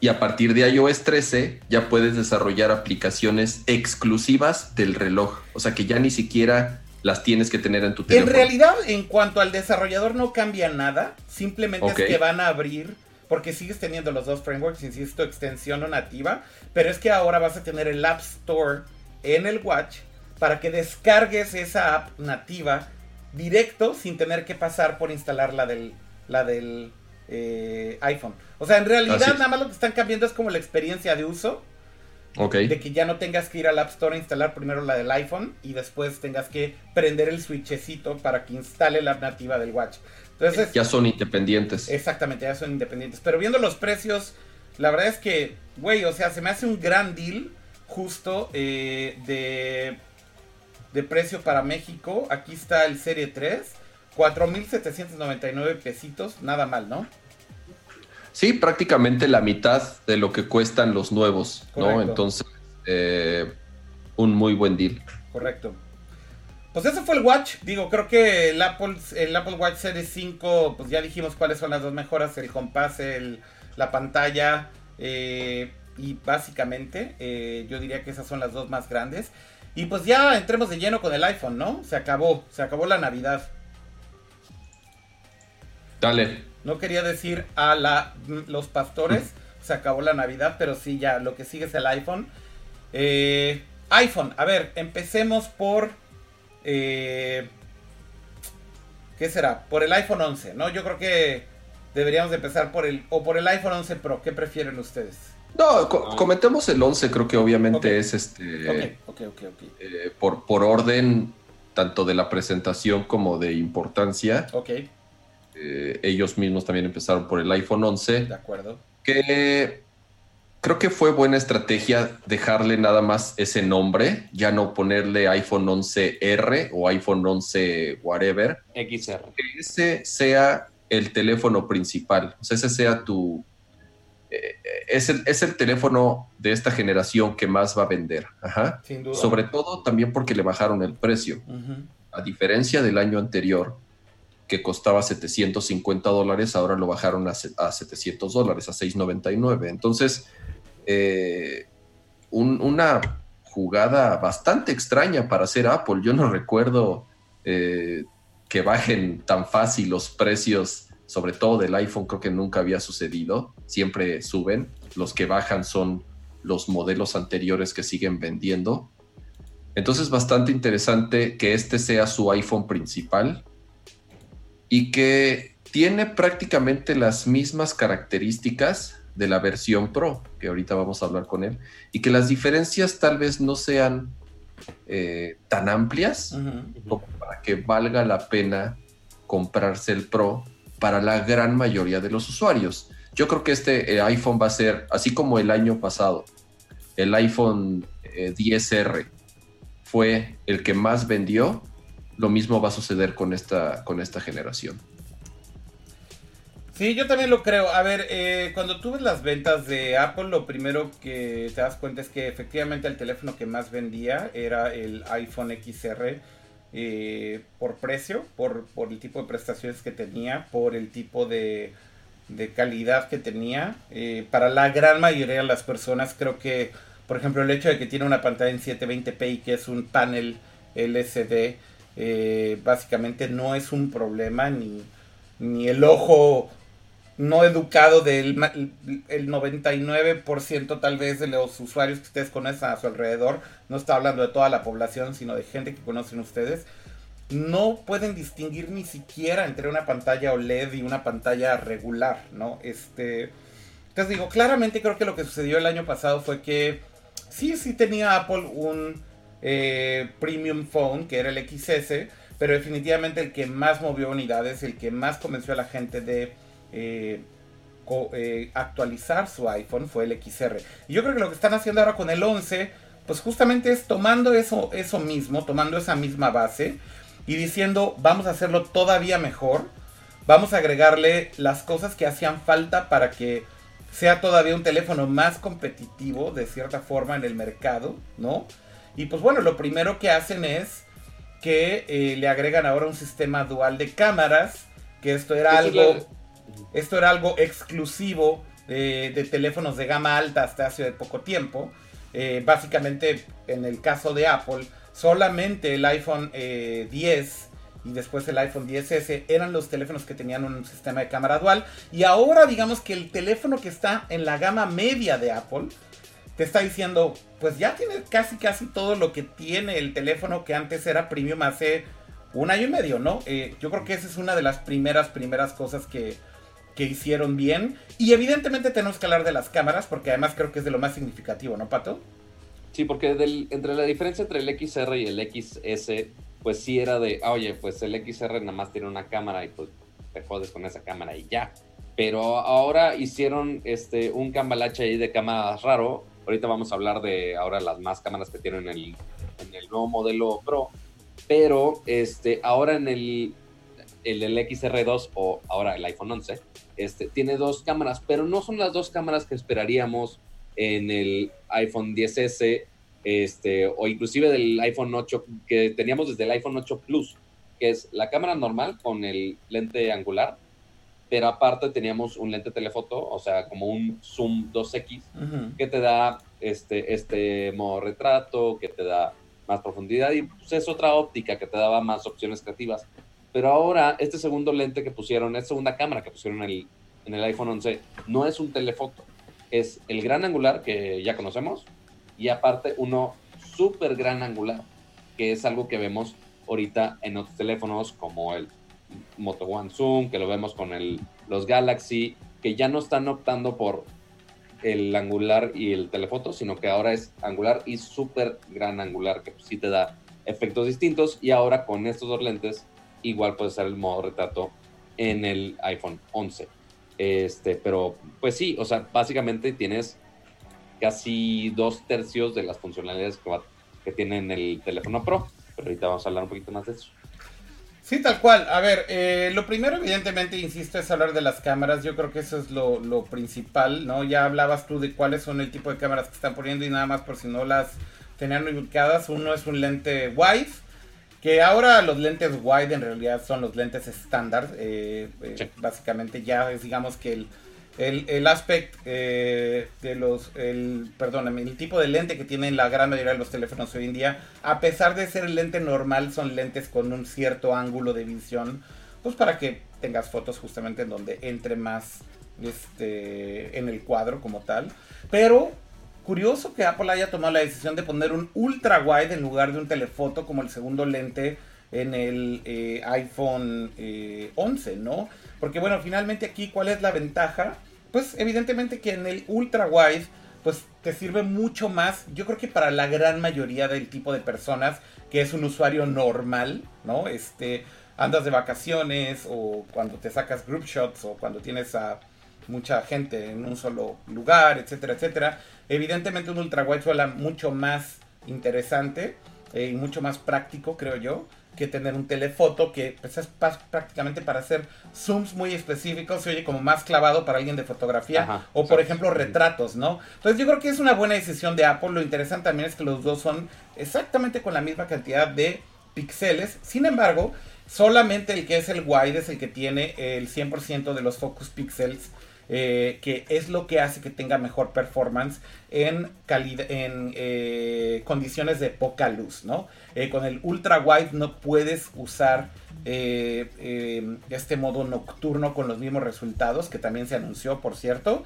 Y a partir de iOS 13 ya puedes desarrollar aplicaciones exclusivas del reloj. O sea que ya ni siquiera las tienes que tener en tu En teléfono. realidad, en cuanto al desarrollador no cambia nada, simplemente es que van a abrir, porque sigues teniendo los dos frameworks, insisto, extensión o nativa, pero es que ahora vas a tener el App Store en el Watch para que descargues esa app nativa directo sin tener que pasar por instalar la del, la del eh, iPhone. O sea, en realidad nada más lo que están cambiando es como la experiencia de uso Ok. de que ya no tengas que ir al App Store a instalar primero la del iPhone y después tengas que prender el switchecito para que instale la app nativa del Watch. Entonces, Ya son independientes. exactamente, ya son independientes. Pero viendo los precios, la verdad es que, güey, o sea, se me hace un gran deal justo eh, de, de precio para México. Aquí está el Serie 3, 4.799 pesitos, nada mal, ¿no? Sí, prácticamente la mitad de lo que cuestan los nuevos, ¿no? Entonces, eh, un muy buen deal. Correcto. Pues ese fue el Watch. Digo, creo que el Apple, el Apple Watch Series 5, pues ya dijimos cuáles son las dos mejoras, el compás, el, la pantalla. eh, y básicamente, eh, yo diría que esas son las dos más grandes. Y pues ya entremos de lleno con el iPhone, ¿no? Se acabó, se acabó la Navidad. Dale. No quería decir a la, los pastores, se acabó la Navidad, pero sí, ya lo que sigue es el iPhone. Eh, iPhone, a ver, empecemos por... eh, ¿Qué será? Por el iPhone 11, ¿no? Yo creo que deberíamos de empezar por el... O por el iPhone 11 Pro, ¿qué prefieren ustedes? No, co- comentemos el 11, creo que obviamente es este ok, ok, ok, ok. eh, por, por orden tanto de la presentación como de importancia. Ok, Eh, ellos mismos también empezaron por el iPhone 11, de acuerdo. que creo que fue buena estrategia dejarle nada más ese nombre, ya no ponerle iPhone 11R o iPhone 11 whatever. XR. Que ese sea el teléfono principal, o sea, ese sea tu... eh, es, el, es el teléfono de esta generación que más va a vender. Ajá. Sin duda. Sobre todo también porque le bajaron el precio. A diferencia del año anterior, que costaba 750 dólares, ahora lo bajaron a, a 700 dólares, a 699. Entonces, eh, un- una jugada bastante extraña para hacer Apple. Yo no recuerdo eh, que bajen tan fácil los precios, sobre todo del iPhone, creo que nunca había sucedido. Siempre suben. Los que bajan son los modelos anteriores que siguen vendiendo. Entonces, bastante interesante que este sea su iPhone principal y que tiene prácticamente las mismas características de la versión Pro, que ahorita vamos a hablar con él, y que las diferencias tal vez no sean eh, tan amplias como para que valga la pena comprarse el Pro para la gran mayoría de los usuarios. Yo creo que este eh, iPhone va a ser, así como el año pasado, el iPhone eh, 10R fue el que más vendió, lo mismo va a suceder con esta, con esta generación. Sí, yo también lo creo. A ver, eh, cuando tú ves las ventas de Apple, lo primero que te das cuenta es que efectivamente el teléfono que más vendía era el iPhone XR eh, por precio, por, por el tipo de prestaciones que tenía, por el tipo de, de calidad que tenía. Eh, para la gran mayoría de las personas creo que, por ejemplo, el hecho de que tiene una pantalla en 720p y que es un panel LCD, básicamente no es un problema ni, ni el ojo no educado del el 99% tal vez de los usuarios que ustedes conocen a su alrededor, no está hablando de toda la población, sino de gente que conocen ustedes, no pueden distinguir ni siquiera entre una pantalla OLED y una pantalla regular, ¿no? Este, entonces digo, claramente creo que lo que sucedió el año pasado fue que sí, sí tenía Apple un eh, premium phone, que era el XS, pero definitivamente el que más movió unidades, el que más convenció a la gente de eh, co- eh, actualizar su iPhone fue el XR. Y yo creo que lo que están haciendo ahora con el 11, pues justamente es tomando eso, eso mismo, tomando esa misma base y diciendo, vamos a hacerlo todavía mejor, vamos a agregarle las cosas que hacían falta para que sea todavía un teléfono más competitivo de cierta forma en el mercado, ¿no? Y pues bueno, lo primero que hacen es que eh, le agregan ahora un sistema dual de cámaras, que esto era Eso es algo... la- Esto era algo exclusivo de, teléfonos de gama alta hasta hace poco tiempo. Eh, básicamente, en el caso de Apple, solamente el iPhone eh, 10 y después el iPhone 10S eran los teléfonos que tenían un sistema de cámara dual. Y ahora digamos que el teléfono que está en la gama media de Apple te está diciendo, pues ya tiene casi casi todo lo que tiene el teléfono que antes era premium hace un año y medio, ¿no? Eh, yo creo que esa es una de las primeras, primeras cosas que, que hicieron bien. Y evidentemente tenemos que hablar de las cámaras, porque además creo que es de lo más significativo, ¿no, Pato? Sí, porque entre la diferencia entre el XR y el XS, pues sí era de, ah, oye, pues el XR nada más tiene una cámara y pues te jodes con esa cámara y ya. Pero ahora hicieron este un cambalache ahí de cámaras raro. Ahorita vamos a hablar de ahora las más cámaras que tienen en el nuevo modelo Pro. Pero este, ahora en el, el, el XR2 o ahora el iPhone 11, este, tiene dos cámaras, pero no son las dos cámaras que esperaríamos en el iPhone 10S este, o inclusive del iPhone 8 que teníamos desde el iPhone 8 Plus, que es la cámara normal con el lente angular, pero aparte teníamos un lente telefoto, o sea, como un zoom 2X Ujú. que te da este, este modo retrato, que te da más profundidad y pues, es otra óptica que te daba más opciones creativas. Pero ahora, este segundo lente que pusieron, esta segunda cámara que pusieron en el, en el iPhone 11, no es un telefoto, es el gran angular que ya conocemos y aparte uno súper gran angular, que es algo que vemos ahorita en otros teléfonos como el Moto One Zoom, que lo vemos con el, los Galaxy, que ya no están optando por el angular y el telefoto, sino que ahora es angular y súper gran angular, que sí te da efectos distintos. Y ahora con estos dos lentes, igual puede ser el modo retrato en el iPhone 11. Este, pero pues sí, o sea, básicamente tienes casi dos tercios de las funcionalidades que, que tiene en el teléfono Pro. Pero ahorita vamos a hablar un poquito más de eso. Sí, tal cual. A ver, eh, lo primero, evidentemente, insisto, es hablar de las cámaras. Yo creo que eso es lo, lo principal, ¿no? Ya hablabas tú de cuáles son el tipo de cámaras que están poniendo y nada más por si no las tenían ubicadas. Uno es un lente wide, que ahora los lentes wide en realidad son los lentes estándar. eh, eh, Sí. Básicamente ya es, digamos que el, el, el aspect eh, de los, el, perdóname, el tipo de lente que tienen la gran mayoría de los teléfonos hoy en día, a pesar de ser lente normal, son lentes con un cierto ángulo de visión, pues para que tengas fotos justamente en donde entre más este, en el cuadro como tal. Pero curioso que Apple haya tomado la decisión de poner un ultra wide en lugar de un telefoto como el segundo lente en el eh, iPhone eh, 11, ¿no? Porque bueno, finalmente aquí, ¿cuál es la ventaja? Pues evidentemente que en el ultra wide, pues te sirve mucho más, yo creo que para la gran mayoría del tipo de personas que es un usuario normal, ¿no? Este, andas de vacaciones o cuando te sacas group shots o cuando tienes a mucha gente en un solo lugar, etcétera, etcétera. Evidentemente un ultra wide suena mucho más interesante eh, y mucho más práctico, creo yo, que tener un telefoto que pues, es prácticamente para hacer zooms muy específicos, se oye como más clavado para alguien de fotografía Ajá, o por ejemplo retratos, ¿no? Entonces yo creo que es una buena decisión de Apple. Lo interesante también es que los dos son exactamente con la misma cantidad de píxeles. Sin embargo, solamente el que es el wide es el que tiene el 100% de los focus pixels. Eh, que es lo que hace que tenga mejor performance en, en eh, condiciones de poca luz, ¿no? Eh, con el ultra wide no puedes usar este modo nocturno con los mismos resultados, que también se anunció, por cierto.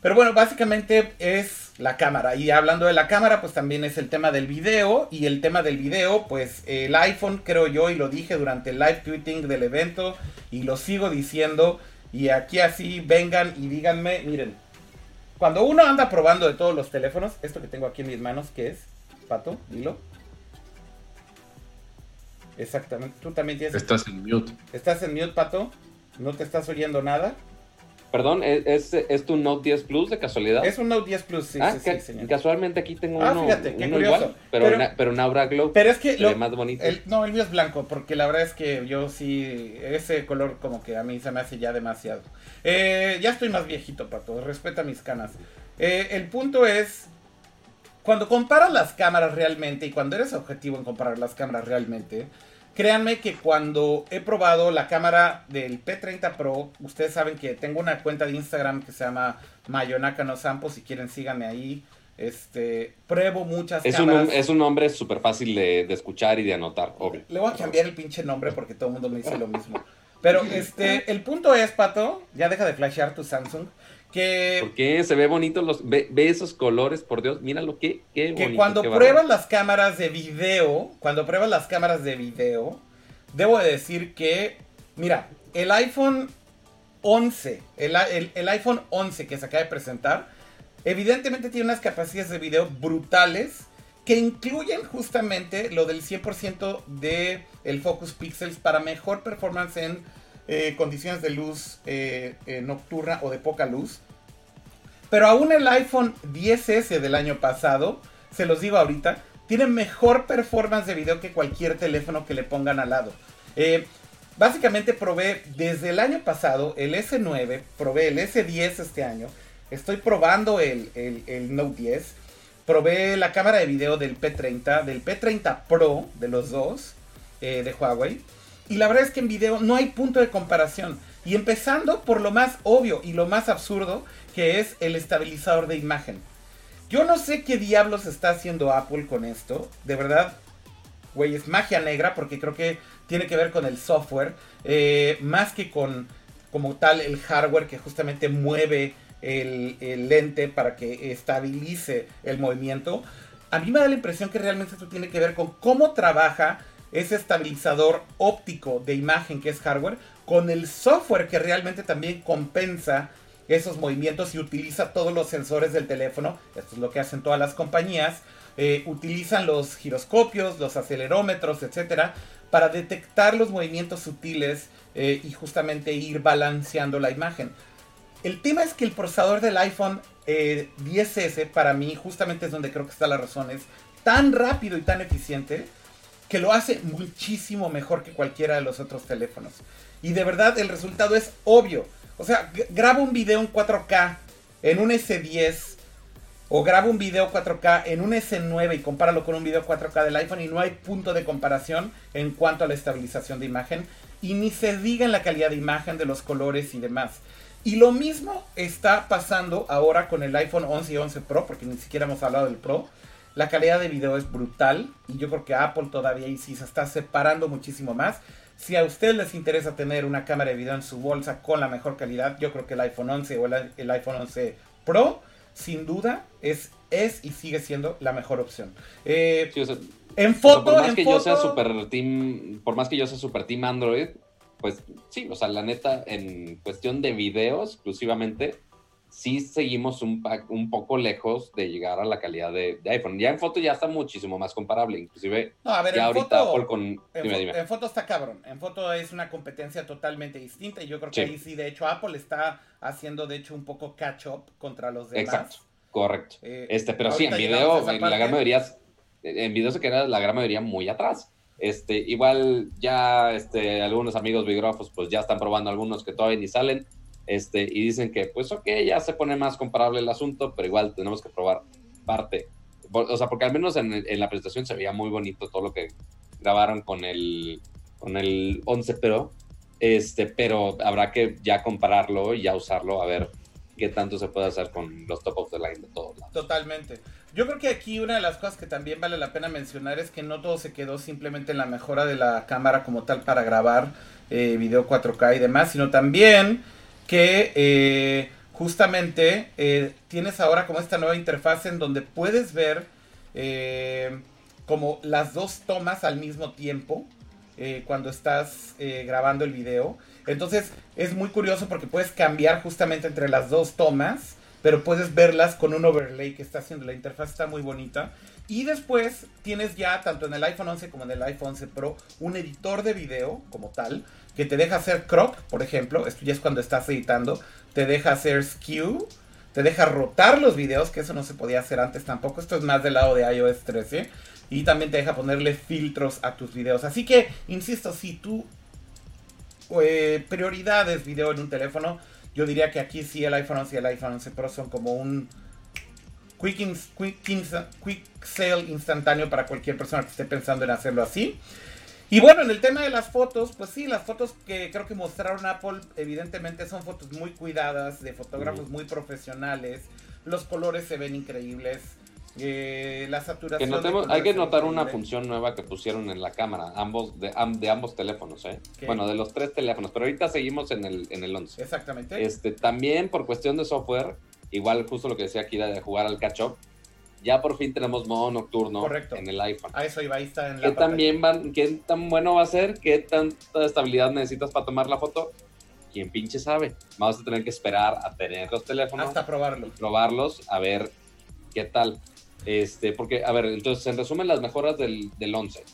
Pero bueno, básicamente es la cámara. Y hablando de la cámara, pues también es el tema del video. Y el tema del video, pues el iPhone, creo yo, y lo dije durante el live tweeting del evento, y lo sigo diciendo. Y aquí así vengan y díganme, miren, cuando uno anda probando de todos los teléfonos, esto que tengo aquí en mis manos, ¿qué es? Pato, dilo. Exactamente, tú también tienes... Estás en mute. ¿Estás en mute, Pato? ¿No te estás oyendo nada? Perdón, ¿es, es, tu Note 10 Plus de casualidad? Es un Note 10 Plus, sí, ah, sí, sí, señor. casualmente aquí tengo Ah, uno, fíjate, qué uno curioso. igual, pero, Pero- en Aura Glow. Pero es que lo- más bonito. el- no, el mío es blanco, porque la verdad es que yo sí, ese color como que a mí se me hace ya demasiado. Eh, ya estoy más viejito, Pato, respeta mis canas. Eh, el punto es, cuando comparas las cámaras realmente y cuando eres objetivo en comparar las cámaras realmente, créanme que cuando he probado la cámara del P30 Pro, ustedes saben que tengo una cuenta de Instagram que se llama Mayonaka no Sampo, si quieren síganme ahí. Este, pruebo muchas es, un, cámaras. es un nombre súper fácil de, de escuchar y de anotar, obvio. Le voy a cambiar el pinche nombre porque todo el mundo me dice lo mismo. Pero este, el punto es, Pato, ya deja de flashear tu Samsung, que, Porque se ve bonito los ve, ve esos colores, por Dios, qué qué que bonito. cuando qué pruebas las cámaras de video, cuando pruebas las cámaras de video, debo de decir que, mira, el iPhone 11, el, el- el iPhone 11 que se acaba de presentar, evidentemente tiene unas capacidades de video brutales que incluyen justamente lo del 100% de el focus pixels para mejor performance en eh, condiciones de luz eh, eh, nocturna o de poca luz. Pero aún el iPhone 10S del año pasado, se los digo ahorita, tiene mejor performance de video que cualquier teléfono que le pongan al lado. Básicamente probé desde el año pasado el S9, probé el S10 este año, estoy probando el, el- Note 10, probé la cámara de video del P30, del P30 Pro, de los dos, de Huawei. Y la verdad es que en video no hay punto de comparación. Y empezando por lo más obvio y lo más absurdo, que es el estabilizador de imagen. Yo no sé qué diablos está haciendo Apple con esto. De verdad, güey, es magia negra porque creo que tiene que ver con el software. eh, más que con, como tal, el hardware que justamente mueve el, el lente para que estabilice el movimiento. A mí me da la impresión que realmente esto tiene que ver con cómo trabaja ese estabilizador óptico de imagen que es hardware con el software que realmente también compensa esos movimientos y utiliza todos los sensores del teléfono. Esto es lo que hacen todas las compañías. Eh, utilizan los giroscopios, los acelerómetros, etcétera, para detectar los movimientos sutiles eh, y justamente ir balanceando la imagen. El tema es que el procesador del iPhone eh, 10S para mí justamente es donde creo que está la razón. Es tan rápido y tan eficiente que lo hace muchísimo mejor que cualquiera de los otros teléfonos. Y de verdad el resultado es obvio. O sea, graba un video en 4K en un S10 o graba un video 4K en un S9 y compáralo con un video 4K del iPhone y no hay punto de comparación en cuanto a la estabilización de imagen y ni se diga en la calidad de imagen de los colores y demás. Y lo mismo está pasando ahora con el iPhone 11 y 11 Pro, porque ni siquiera hemos hablado del Pro. La calidad de video es brutal y yo creo que Apple todavía sí se está separando muchísimo más. Si a ustedes les interesa tener una cámara de video en su bolsa con la mejor calidad, yo creo que el iPhone 11 o el, el iPhone 11 Pro, sin duda, es, es y sigue siendo la mejor opción. Eh, Sí, o sea, en o sea, foto, por más en que yo sea super team, por más que yo sea super team Android, pues sí, o sea, la neta, en cuestión de videos exclusivamente, sí seguimos un, un poco lejos de llegar a la calidad de, de iPhone. Ya en foto ya está muchísimo más comparable, inclusive No, a ver, ya en ahorita foto, Apple con... En, fo- dime. en foto está cabrón. En foto es una competencia totalmente distinta. Y yo creo que Sí. ahí sí, de hecho, Apple está haciendo, de hecho, un poco catch up contra los demás. Exacto, correcto. Eh, Este, pero sí, en video, en la gran mayoría, en video se queda la gran mayoría muy atrás. Este, igual ya este, algunos amigos biógrafos pues ya están probando algunos que todavía ni salen. Este, y dicen que, pues ok, ya se pone más comparable el asunto, pero igual tenemos que probar parte. O sea, porque al menos en, en la presentación se veía muy bonito todo lo que grabaron con el, con el 11 Pro. Este, pero habrá que ya compararlo y ya usarlo a ver qué tanto se puede hacer con los top of the line de todos lados. Totalmente. Yo creo que aquí una de las cosas que también vale la pena mencionar es que no todo se quedó simplemente en la mejora de la cámara como tal para grabar eh, video 4K y demás, sino también que eh, justamente eh, tienes ahora como esta nueva interfaz en donde puedes ver eh, como las dos tomas al mismo tiempo cuando estás grabando el video. Entonces es muy curioso porque puedes cambiar justamente entre las dos tomas, pero puedes verlas con un overlay que está haciendo. La interfaz está muy bonita. Y después tienes ya, tanto en el iPhone 11 como en el iPhone 11 Pro, un editor de video como tal, que te deja hacer crop, por ejemplo. Esto ya es cuando estás editando. Te deja hacer skew. Te deja rotar los videos, que eso no se podía hacer antes tampoco. Esto es más del lado de iOS 13. Y también te deja ponerle filtros a tus videos. Así que, insisto, si tú eh, prioridades video en un teléfono, yo diría que aquí sí el iPhone 11 y el iPhone 11 Pro son como un quick, quick sale instantáneo para cualquier persona que esté pensando en hacerlo así. Y bueno, en el tema de las fotos, pues sí, las fotos que creo que mostraron Apple, evidentemente son fotos muy cuidadas, de fotógrafos muy profesionales. Los colores se ven increíbles. eh, la saturación. notemos, hay que notar una función nueva que pusieron en la cámara, ambos de, am- de ambos teléfonos, ¿eh? ¿Qué? Bueno, de los tres teléfonos, pero ahorita seguimos en el, en el 11. Exactamente. Este, también por cuestión de software, igual justo lo que decía Kira de jugar al catch up, ya por fin tenemos modo nocturno Correcto. en el iPhone. A eso iba, ahí está en la ¿Qué también van, qué tan bueno va a ser? ¿Qué tanta estabilidad necesitas para tomar la foto? ¿Quién pinche sabe? Vamos a tener que esperar a tener los teléfonos Hasta probarlo. probarlos, a ver qué tal. Este, porque, a ver, entonces, en resumen, las mejoras del, del 11.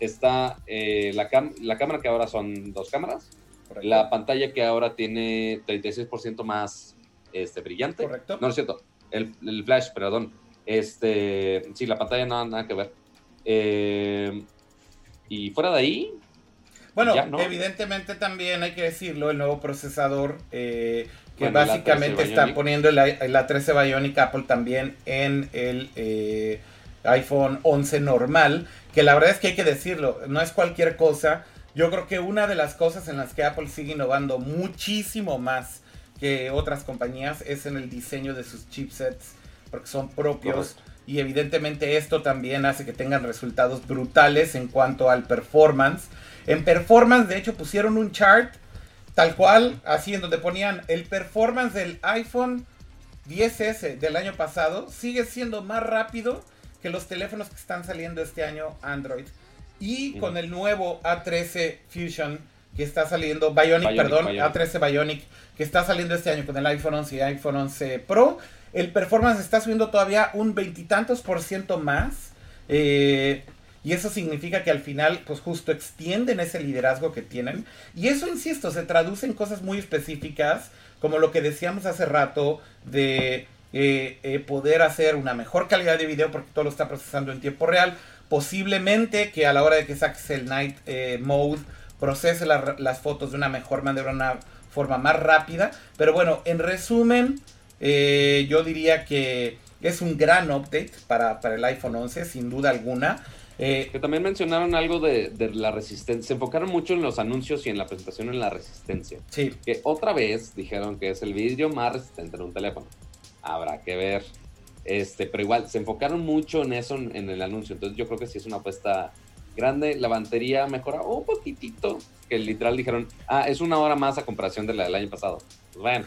Está eh, la, cam- la cámara que ahora son dos cámaras, Correcto. la pantalla que ahora tiene 36% más este, brillante. Correcto. No, no es cierto, el, el flash, perdón. Este, sí, la pantalla nada, nada que ver. Eh, y fuera de ahí, Bueno, Ya, ¿no? evidentemente también hay que decirlo, el nuevo procesador eh, que Bueno, básicamente A13 está Bionic. poniendo el, i- el A13 Bionic Apple también en el eh, iPhone 11 normal, que la verdad es que hay que decirlo, no es cualquier cosa. Yo creo que una de las cosas en las que Apple sigue innovando muchísimo más que otras compañías es en el diseño de sus chipsets, porque son propios. Correcto. Y evidentemente esto también hace que tengan resultados brutales en cuanto al performance. En performance, de hecho, pusieron un chart tal cual, así en donde ponían el performance del iPhone 10S del año pasado sigue siendo más rápido que los teléfonos que están saliendo este año Android. Y con el nuevo A13 Fusion que está saliendo, Bionic, Bionic, perdón, Bionic. A13 Bionic que está saliendo este año con el iPhone 11 y iPhone 11 Pro, el performance está subiendo todavía un veintitantos por ciento más. Eh, y eso significa que al final, pues justo extienden ese liderazgo que tienen. Y eso, insisto, se traduce en cosas muy específicas, como lo que decíamos hace rato de eh, eh, poder hacer una mejor calidad de video porque todo lo está procesando en tiempo real. Posiblemente que a la hora de que saques el Night Mode procese la- las fotos de una mejor manera, de una forma más rápida. Pero bueno, en resumen, eh, yo diría que es un gran update para, para el iPhone 11, sin duda alguna. Eh, Que también mencionaron algo de, de la resistencia. Se enfocaron mucho en los anuncios y en la presentación en la resistencia. sí, Que otra vez dijeron que es el vidrio más resistente en un teléfono. Habrá que ver. Este, pero igual, se enfocaron mucho en eso en, en el anuncio. Entonces yo creo que sí es una apuesta grande. La batería mejora un poquitito. Que literal dijeron, ah, es una hora más a comparación de la del año pasado. Pues bueno,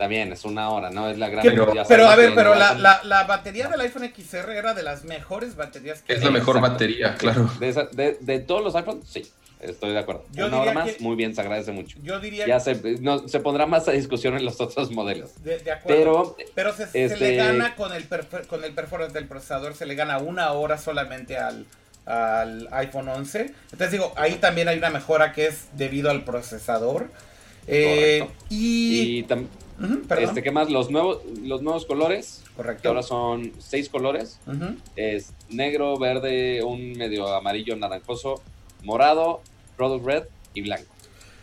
también es una hora, ¿no? Es la gran... Que- Pero- pero a ver, que pero la, iPhone- la- la batería del iPhone XR era de las mejores baterías que Es la mejor Exacto. batería, claro. De, esa- de- de todos los iPhones, sí, estoy de acuerdo. Yo Una hora más, que- muy bien, se agradece mucho. Yo diría Ya se, no, se pondrá más a discusión en los otros modelos. de, de acuerdo. Pero Pero se, se este- le gana con el, perfor- con el performance del procesador, se le gana una hora solamente al, al iPhone 11. Entonces digo, ahí también hay una mejora que es debido al procesador. Eh, y... y tam- Este, ¿qué más? Los nuevos, los nuevos colores, que Correcto. ahora son seis colores. Es negro, verde, un medio amarillo naranjoso, morado, product red y blanco.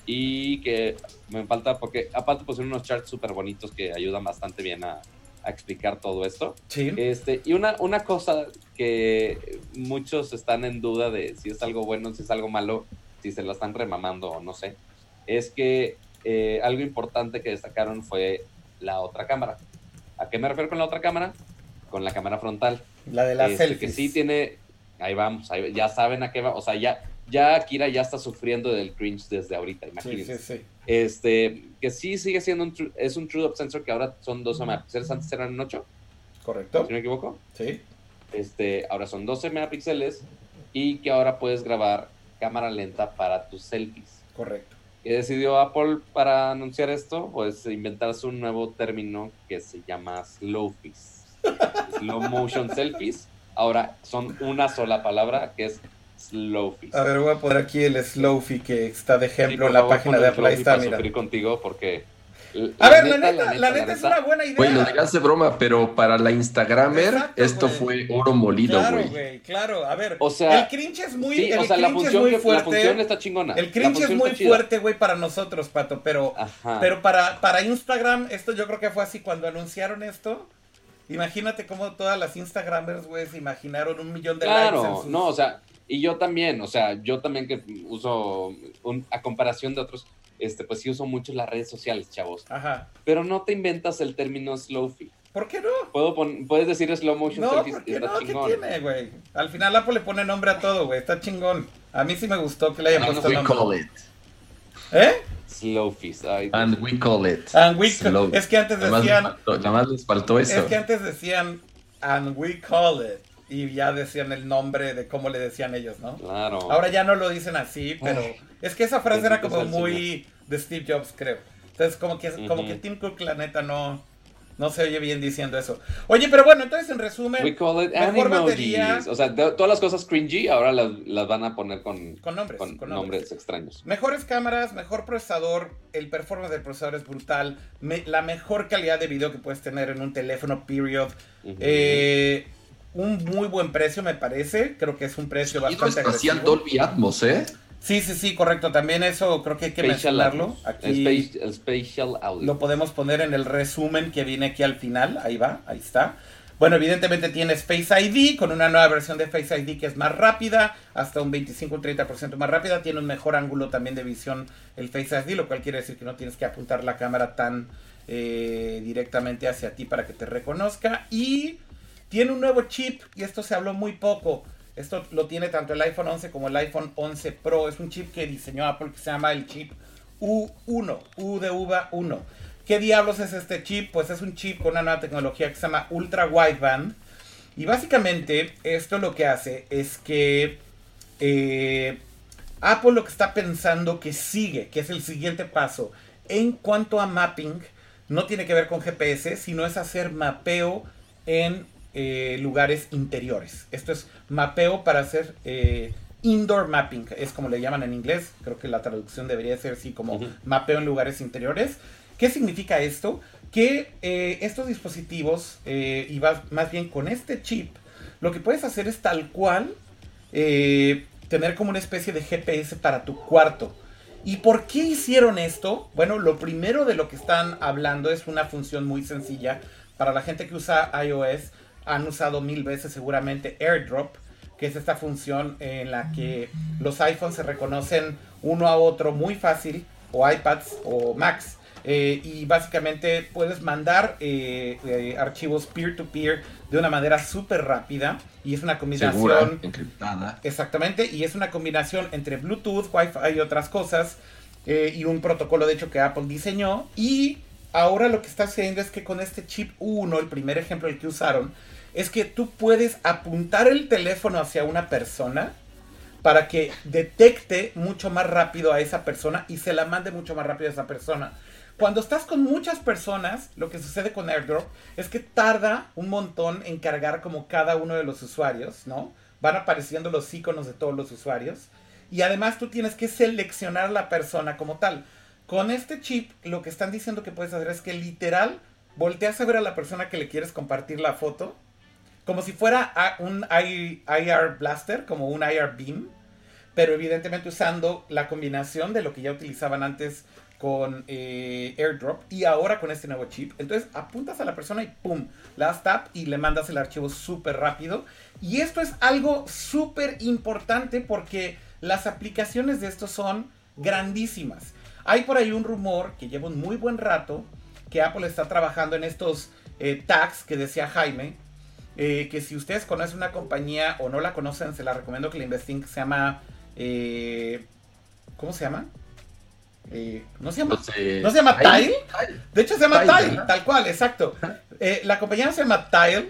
Y que me falta, porque aparte pusieron unos charts súper bonitos que ayudan bastante bien a, a explicar todo esto. Sí. Este, y una, una cosa que muchos están en duda de si es algo bueno, si es algo malo, si se la están remamando o no sé, es que eh, algo importante que destacaron fue la otra cámara. ¿A qué me refiero con la otra cámara? Con la cámara frontal. La de las Este, que sí tiene, ahí vamos, ahí- ya saben a qué va, o sea, ya, ya Akira ya está sufriendo del cringe desde ahorita, Sí, imagínense. sí, sí. Este, que sí sigue siendo un, true- es un True Depth Sensor que ahora son 12 megapíxeles, antes eran 8, Correcto. si no me equivoco. Sí. Este, ahora son 12 megapíxeles y que ahora puedes grabar cámara lenta para tus selfies. Correcto. ¿Qué decidió Apple para anunciar esto? Pues inventarse un nuevo término que se llama slowfies. Slow motion selfies. Ahora son una sola palabra que es slowfies. A ver, voy a poner aquí el Slowfy que está de ejemplo en la favor, página de Apple. Ahí slowfie está, mira. contigo porque A ver, la neta, la neta es una buena idea. Güey, lo digas de broma, pero para la Instagramer, Exacto, esto güey. fue oro molido, Claro, güey. güey, claro. A ver, O sea, el cringe es muy, Sí, el o sea, la cringe es función, muy que- la fuerte. función está chingona. el cringe es función muy fuerte, güey, para nosotros, Pato, pero, Ajá. pero para, para Instagram, esto yo creo que fue así cuando anunciaron esto. Imagínate cómo todas las Instagramers, güey, se imaginaron un millón de likes. en Claro, sus- no, o sea, y yo también, o sea, yo también que uso, un- a comparación de otros, este, pues sí uso mucho las redes sociales, chavos. Ajá. Pero no te inventas el término slowfie. ¿Por qué no? Puedo pon- puedes decir slow motion No, selfies, ¿por qué está no? ¿Qué tiene, güey? Al final Apple le pone nombre a todo, güey. Está chingón. A mí sí me gustó que le hayan No, no puesto We nombre. call it. ¿Eh? Slowfies. Ay, And we call it. And we- Slow. es que antes decían, nada más les faltó eso. es que antes decían, and we call it. Y ya decían el nombre de cómo le decían ellos, ¿no? claro. Ahora ya no lo dicen así, pero es que esa frase era como muy de Steve Jobs, creo. Entonces como que como que Tim Cook la neta no no se oye bien diciendo eso. Oye, pero bueno, entonces en resumen, We call it mejor batería. O sea, de- todas las cosas cringy ahora las, las van a poner con, con nombres, con con nombres. nombres extraños. Mejores cámaras, mejor procesador, el performance del procesador es brutal, me- la mejor calidad de video que puedes tener en un teléfono, period. Eh, un muy buen precio me parece, creo que es un precio bastante agresivo. Dolby Atmos, ¿eh? Sí, sí, sí, correcto, también eso creo que hay que Spatial mencionarlo. Aquí Space- el Spatial Audio. lo podemos poner en el resumen que viene aquí al final, ahí va, ahí está. Bueno, evidentemente tiene Face ID con una nueva versión de Face ID que es más rápida, hasta un 25-30% más rápida. Tiene un mejor ángulo también de visión el Face ID, lo cual quiere decir que no tienes que apuntar la cámara tan eh, directamente hacia ti para que te reconozca. Y tiene un nuevo chip, y esto se habló muy poco. Esto lo tiene tanto el iPhone 11 como el iPhone 11 Pro. Es un chip que diseñó Apple que se llama el chip U1, U de uva 1. ¿Qué diablos es este chip? Pues es un chip con una nueva tecnología que se llama Ultra Wideband. Y básicamente esto lo que hace es que eh, Apple lo que está pensando que sigue, que es el siguiente paso en cuanto a mapping, no tiene que ver con GPS, sino es hacer mapeo en eh, lugares interiores. Esto es mapeo para hacer eh, indoor mapping, es como le llaman en inglés. Creo que la traducción debería ser así como mapeo en lugares interiores. ¿Qué significa esto? que eh, estos dispositivos, y más bien con este chip, lo que puedes hacer es tal cual tener como una especie de GPS para tu cuarto. ¿Y por qué hicieron esto? Bueno, lo primero de lo que están hablando es una función muy sencilla. Para la gente que usa iOS, han usado mil veces seguramente AirDrop, que es esta función en la que los iPhones se reconocen uno a otro muy fácil, o iPads o Macs. Eh, y básicamente puedes mandar eh, eh, archivos peer-to-peer de una manera súper rápida. Y es una combinación. encriptada. Exactamente. Y es una combinación entre Bluetooth, Wi-Fi y otras cosas. y un protocolo, de hecho, que Apple diseñó. Y ahora lo que está haciendo es que con este chip 1, el primer ejemplo el que usaron, es que tú puedes apuntar el teléfono hacia una persona para que detecte mucho más rápido a esa persona y se la mande mucho más rápido a esa persona. Cuando estás con muchas personas, lo que sucede con AirDrop es que tarda un montón en cargar como cada uno de los usuarios, ¿no? Van apareciendo los iconos de todos los usuarios. Y además tú tienes que seleccionar la persona como tal. Con este chip, lo que están diciendo que puedes hacer es que literal volteas a ver a la persona que le quieres compartir la foto, como si fuera un IR Blaster, como un IR Beam, pero evidentemente usando la combinación de lo que ya utilizaban antes con eh, AirDrop y ahora con este nuevo chip. Entonces apuntas a la persona y ¡pum! Le tap y le mandas el archivo súper rápido. Y esto es algo súper importante porque las aplicaciones de esto son grandísimas. Hay por ahí un rumor que lleva un muy buen rato que Apple está trabajando en estos eh, tags que decía Jaime. Eh, que si ustedes conocen una compañía o no la conocen, se la recomiendo que la investiguen. se llama. ¿Cómo se llama? Eh, ¿No se llama, ¿no se llama Tile? De hecho se llama Tile, tal cual, exacto. Eh, la compañía se llama Tile,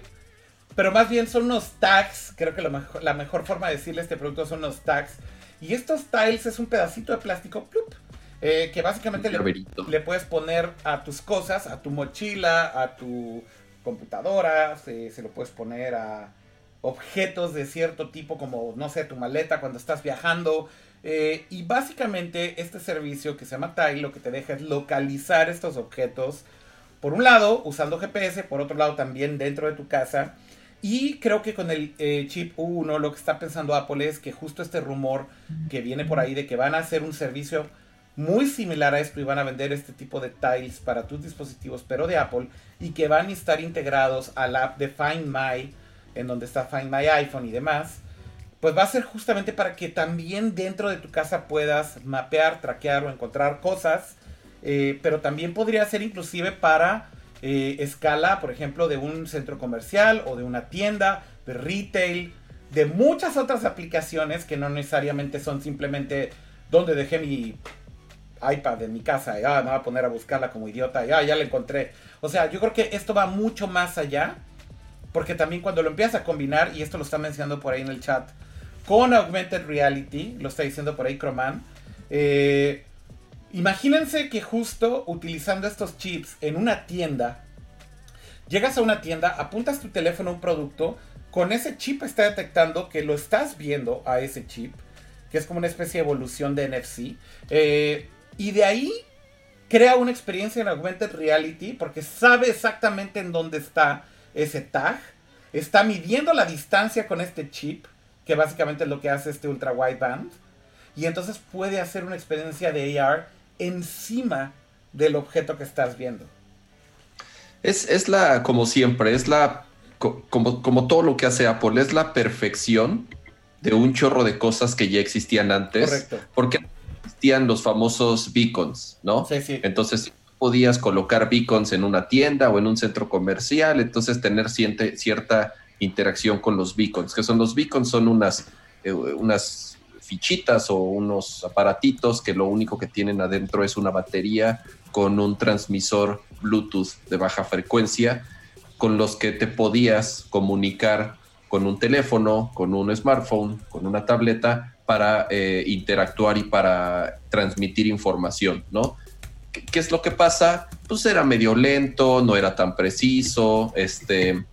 pero más bien son unos tags. Creo que la mejor forma de decirle este producto son unos tags. Y estos tiles es un pedacito de plástico eh, que básicamente le, puedes poner a tus cosas, a tu mochila, a tu computadora, se, lo puedes poner a objetos de cierto tipo como, no sé, tu maleta cuando estás viajando, eh, y básicamente este servicio que se llama Tile lo que te deja es localizar estos objetos, por un lado usando GPS, por otro lado también dentro de tu casa. Y creo que con el eh, chip 1 lo que está pensando Apple es que justo este rumor que viene por ahí de que van a hacer un servicio muy similar a esto y van a vender este tipo de tiles para tus dispositivos, pero de Apple, y que van a estar integrados a la app de Find My, en donde está Find My iPhone y demás pues va a ser justamente para que también dentro de tu casa puedas mapear, traquear o encontrar cosas, eh, pero también podría ser inclusive para eh, escala, por ejemplo, de un centro comercial o de una tienda, de retail, de muchas otras aplicaciones que no necesariamente son simplemente donde dejé mi iPad en mi casa y ah, me voy a poner a buscarla como idiota y ah, ya la encontré. O sea, yo creo que esto va mucho más allá, porque también cuando lo empiezas a combinar, y esto lo está mencionando por ahí en el chat, con Augmented Reality, lo está diciendo por ahí Croman. Eh, imagínense que justo utilizando estos chips en una tienda, llegas a una tienda, apuntas tu teléfono a un producto, con ese chip está detectando que lo estás viendo a ese chip, que es como una especie de evolución de NFC, eh, y de ahí crea una experiencia en Augmented Reality porque sabe exactamente en dónde está ese tag, está midiendo la distancia con este chip que básicamente es lo que hace este ultra wideband. Y entonces puede hacer una experiencia de AR encima del objeto que estás viendo. Es, la, como siempre, es la, como, como todo lo que hace Apple, es la perfección de un chorro de cosas que ya existían antes. Correcto. Porque existían los famosos beacons, ¿no? Sí, sí. Entonces podías colocar beacons en una tienda o en un centro comercial, entonces tener cierta interacción con los beacons. que son los beacons? Son unas, eh, unas fichitas o unos aparatitos que lo único que tienen adentro es una batería con un transmisor Bluetooth de baja frecuencia con los que te podías comunicar con un teléfono, con un smartphone, con una tableta para eh, interactuar y para transmitir información, ¿no? ¿Qué, ¿Qué, es lo que pasa? Pues era medio lento, no era tan preciso, este,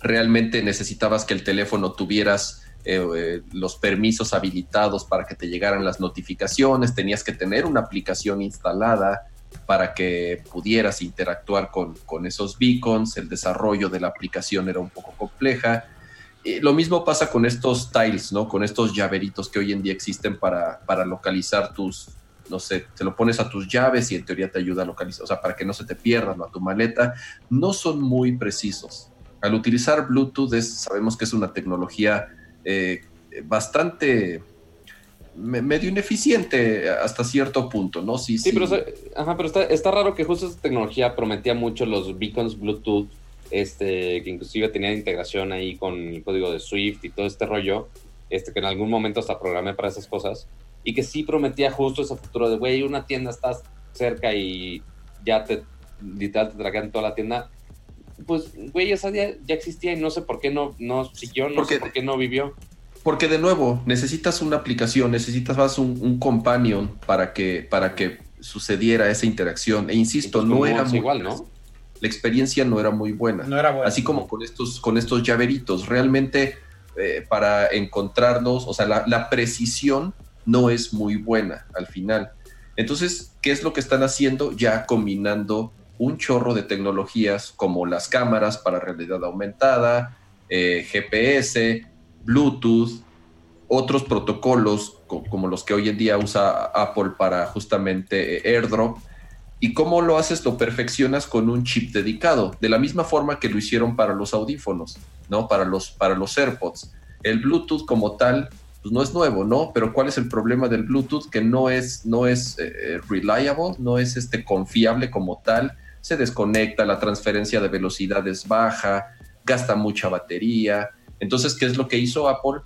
realmente necesitabas que el teléfono tuvieras eh, eh, los permisos habilitados para que te llegaran las notificaciones, tenías que tener una aplicación instalada para que pudieras interactuar con, con esos beacons, el desarrollo de la aplicación era un poco compleja. Lo mismo pasa con estos tiles, ¿no? Con estos llaveritos que hoy en día existen para, para localizar tus, no sé, te lo pones a tus llaves y en teoría te ayuda a localizar, o sea, para que no se te pierdan a tu maleta, no son muy precisos. Al utilizar Bluetooth sabemos que es una tecnología eh, bastante medio ineficiente hasta cierto punto, ¿no? Sí, sí, pero, ajá, pero está, raro que justo esta tecnología prometía mucho los beacons Bluetooth, este, que inclusive tenía integración ahí con el código de Swift y todo este rollo, este, que en algún momento hasta programé para esas cosas, y que sí prometía justo ese futuro de, güey, una tienda está cerca y ya te, literal, te tragan toda la tienda. Pues, güey, esa ya, ya existía y no sé por qué no, no siguió, no sé por qué no vivió. Porque de nuevo, necesitas una aplicación, necesitas más un, companion para que, para que sucediera esa interacción. E insisto, no era muy igual, ¿no? La experiencia no era muy buena. No era buena. Así como con estos, con estos llaveritos. Realmente, eh, para encontrarlos, o sea, la, la precisión no es muy buena al final. Entonces, ¿qué es lo que están haciendo? Ya combinando un chorro de tecnologías como las cámaras para realidad aumentada, eh, GPS, Bluetooth, otros protocolos como los que hoy en día usa Apple para justamente eh, AirDrop. ¿Y cómo lo haces? Lo perfeccionas con un chip dedicado, de la misma forma que lo hicieron para los audífonos, ¿no? Para los, para los AirPods. El Bluetooth como tal, pues no es nuevo, ¿no? Pero ¿cuál es el problema del Bluetooth? Que no es, no es eh, reliable, no es este confiable como tal. Se desconecta, la transferencia de velocidad es baja, gasta mucha batería, entonces, ¿qué es lo que hizo Apple?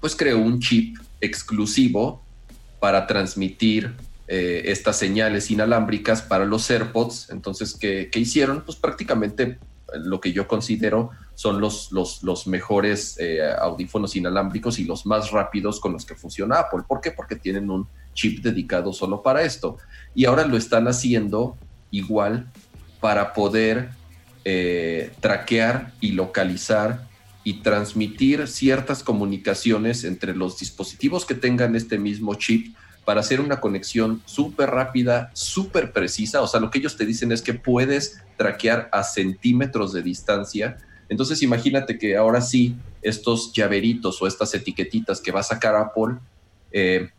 Pues creó un chip exclusivo para transmitir eh, estas señales inalámbricas para los AirPods. Entonces, ¿qué, hicieron? Pues prácticamente lo que yo considero son los, los, mejores eh, audífonos inalámbricos y los más rápidos con los que funciona Apple. ¿Por qué? Porque tienen un chip dedicado solo para esto. Y ahora lo están haciendo igual para poder eh, traquear y localizar y transmitir ciertas comunicaciones entre los dispositivos que tengan este mismo chip para hacer una conexión súper rápida, súper precisa. O sea, lo que ellos te dicen es que puedes traquear a centímetros de distancia. Entonces imagínate que ahora sí, estos llaveritos o estas etiquetitas que va a sacar Apple, eh,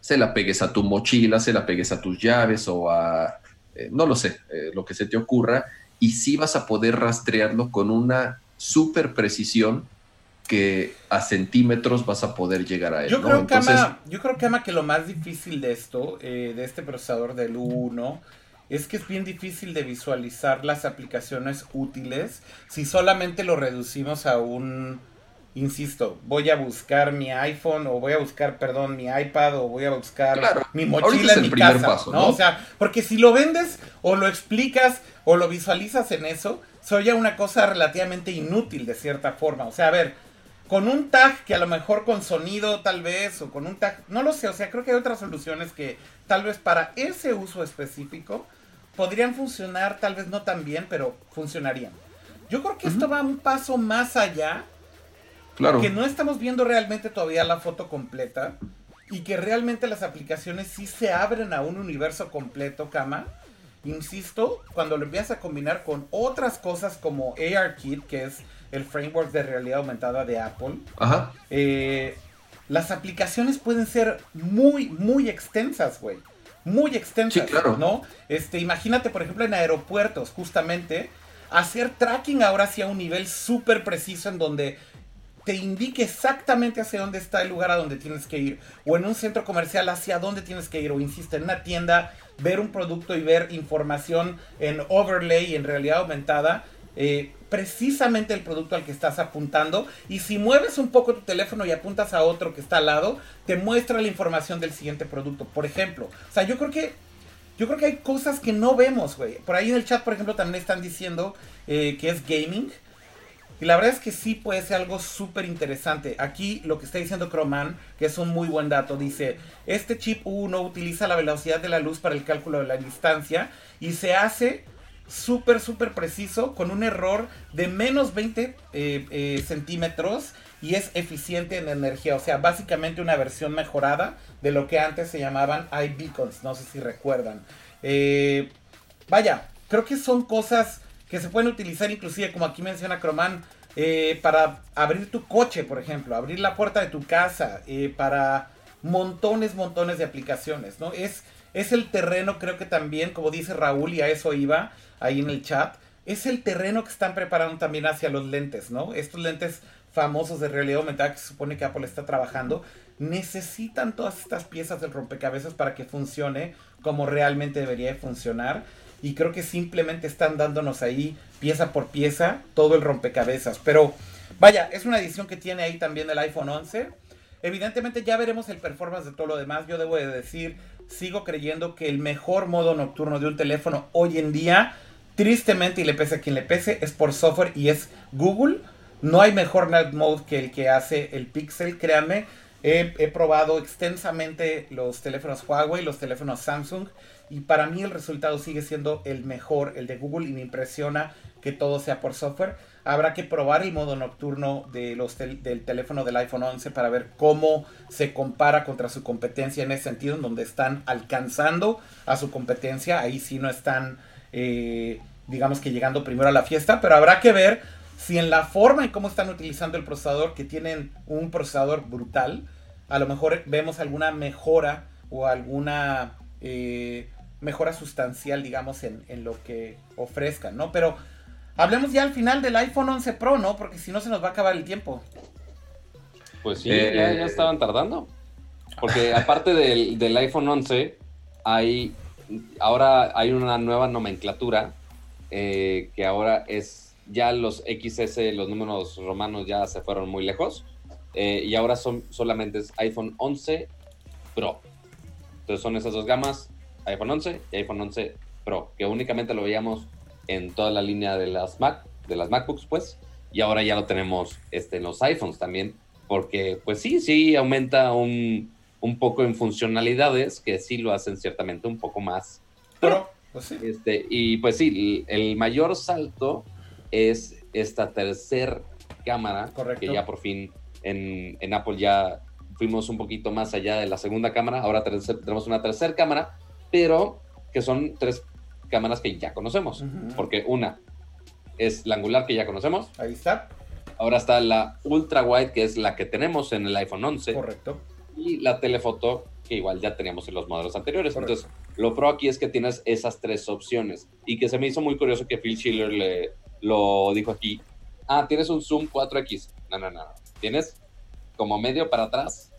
se la pegues a tu mochila, se la pegues a tus llaves o a, eh, no lo sé, eh, lo que se te ocurra, y sí vas a poder rastrearlo con una super precisión que a centímetros vas a poder llegar a él. Yo, creo, que ama, yo creo que ama que lo más difícil de esto, eh, de este procesador del U1, es que es bien difícil de visualizar las aplicaciones útiles si solamente lo reducimos a un, insisto, voy a buscar mi iPhone o voy a buscar, perdón, mi iPad o voy a buscar mi mochila en mi casa, ¿no? O sea, porque si lo vendes o lo explicas o lo visualizas en eso, soy ya una cosa relativamente inútil de cierta forma. O sea, a ver, con un tag que a lo mejor con sonido tal vez, o con un tag, no lo sé, o sea, creo que hay otras soluciones que tal vez para ese uso específico podrían funcionar, tal vez no tan bien, pero funcionarían. Yo creo que esto va un paso más allá, claro. que no estamos viendo realmente todavía la foto completa y que realmente las aplicaciones sí se abren a un universo completo, cama Insisto, cuando lo empiezas a combinar con otras cosas como ARKit, que es el framework de realidad aumentada de Apple, eh, las aplicaciones pueden ser muy, muy extensas, güey. Muy extensas, ¿no? Este, imagínate, por ejemplo, en aeropuertos, justamente, hacer tracking ahora sí a un nivel súper preciso en donde te indique exactamente hacia dónde está el lugar a donde tienes que ir, o en un centro comercial hacia dónde tienes que ir, o insisto, en una tienda ver un producto y ver información en overlay, en realidad aumentada, eh, precisamente el producto al que estás apuntando. Y si mueves un poco tu teléfono y apuntas a otro que está al lado, te muestra la información del siguiente producto. Por ejemplo, o sea, yo creo que yo creo que hay cosas que no vemos, güey. Por ahí en el chat, por ejemplo, también están diciendo eh, que es gaming. Y la verdad es que sí puede ser algo súper interesante. Aquí lo que está diciendo Croman, que es un muy buen dato, dice, este chip U1 utiliza la velocidad de la luz para el cálculo de la distancia y se hace súper, súper preciso con un error de menos 20 eh, eh, centímetros y es eficiente en energía. O sea, básicamente una versión mejorada de lo que antes se llamaban iBeacons, no sé si recuerdan. Eh, vaya, creo que son cosas que se pueden utilizar inclusive, como aquí menciona Croman, para abrir tu coche, por ejemplo, abrir la puerta de tu casa, para montones, montones de aplicaciones, ¿no? Es, es el terreno, creo que también, como dice Raúl, y a eso iba ahí en el chat, es el terreno que están preparando también hacia los lentes, ¿no? Estos lentes famosos de realidad aumentada que se supone que Apple está trabajando, necesitan todas estas piezas del rompecabezas para que funcione como realmente debería de funcionar. Y creo que simplemente están dándonos ahí pieza por pieza todo el rompecabezas. Pero vaya, es una edición que tiene ahí también el iPhone 11. Evidentemente ya veremos el performance de todo lo demás. Yo debo de decir, sigo creyendo que el mejor modo nocturno de un teléfono hoy en día, tristemente y le pese a quien le pese, es por software y es Google. No hay mejor night mode que el que hace el Pixel, créanme. He, probado extensamente los teléfonos Huawei, los teléfonos Samsung y para mí el resultado sigue siendo el mejor, el de Google, y me impresiona que todo sea por software. Habrá que probar el modo nocturno del teléfono del iPhone 11 para ver cómo se compara contra su competencia en ese sentido, en donde están alcanzando a su competencia. Ahí sí no están, eh, digamos que llegando primero a la fiesta, pero habrá que ver si en la forma en cómo están utilizando el procesador, que tienen un procesador brutal, a lo mejor vemos alguna mejora o alguna eh, mejora sustancial, digamos, en, en, lo que ofrezcan, ¿no? Pero hablemos ya al final del iPhone 11 Pro, ¿no? Porque si no se nos va a acabar el tiempo. Pues sí, eh, ya, ya, estaban tardando. Porque aparte del, del, iPhone 11, hay ahora hay una nueva nomenclatura eh, que ahora es ya los XS, los números romanos ya se fueron muy lejos. Eh, y ahora son solamente iPhone 11 Pro. Entonces son esas dos gamas, iPhone 11 y iPhone 11 Pro, que únicamente lo veíamos en toda la línea de las Mac, de las MacBooks, pues, y ahora ya lo tenemos este, en los iPhones también, porque pues sí, sí aumenta un, un poco en funcionalidades que sí lo hacen ciertamente un poco más Pro. Pues sí. Este, y pues sí, el mayor salto es esta tercer cámara, Correcto. que ya por fin en, en Apple ya fuimos un poquito más allá de la segunda cámara, ahora tenemos una tercera cámara, pero que son tres cámaras que ya conocemos, uh -huh. porque una es la angular que ya conocemos. Ahí está. Ahora está la ultra wide, que es la que tenemos en el iPhone 11. Correcto. Y la telefoto, que igual ya teníamos en los modelos anteriores. Correcto. Entonces, lo pro aquí es que tienes esas tres opciones. Y que se me hizo muy curioso que Phil Schiller le, lo dijo aquí. Ah, tienes un zoom 4X. No, no, no. Tienes como medio para atrás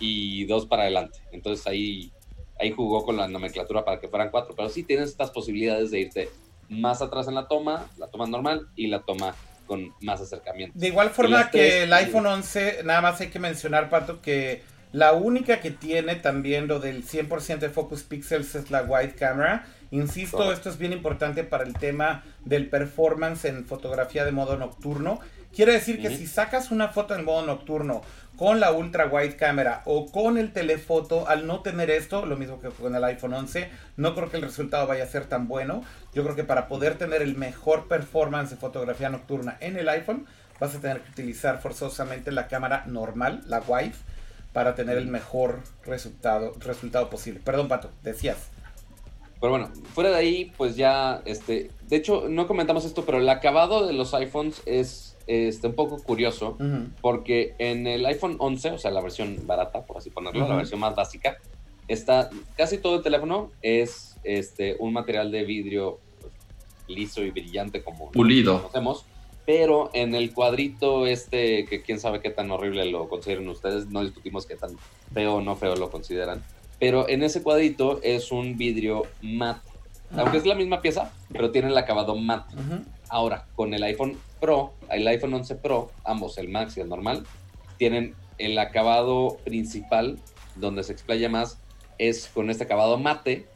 y dos para adelante. Entonces ahí, ahí jugó con la nomenclatura para que fueran cuatro. Pero sí tienes estas posibilidades de irte más atrás en la toma, la toma normal y la toma con más acercamiento. De igual forma que tres, el iPhone 11, nada más hay que mencionar, Pato, que la única que tiene también lo del 100% de focus pixels es la wide camera. Insisto, esto es bien importante para el tema del performance en fotografía de modo nocturno. Quiere decir que uh -huh. si sacas una foto en modo nocturno con la ultra wide camera o con el telefoto, al no tener esto, lo mismo que con el iPhone 11, no creo que el resultado vaya a ser tan bueno. Yo creo que para poder tener el mejor performance de fotografía nocturna en el iPhone, vas a tener que utilizar forzosamente la cámara normal, la wide, para tener el mejor resultado, resultado posible. Perdón, Pato, decías. Pero bueno, fuera de ahí, pues ya, este, de hecho, no comentamos esto, pero el acabado de los iPhones es este, un poco curioso, uh -huh. porque en el iPhone 11, o sea, la versión barata, por así ponerlo, uh -huh. la versión más básica, está, casi todo el teléfono es este, un material de vidrio pues, liso y brillante como pulido. conocemos, pero en el cuadrito este, que quién sabe qué tan horrible lo consideran ustedes, no discutimos qué tan feo o no feo lo consideran, pero en ese cuadrito es un vidrio matte, uh -huh. aunque es la misma pieza, pero tiene el acabado matte. Ahora, con el iPhone Pro, el iPhone 11 Pro, ambos, el Max y el normal, tienen el acabado principal, donde se explaya más, es con este acabado mate,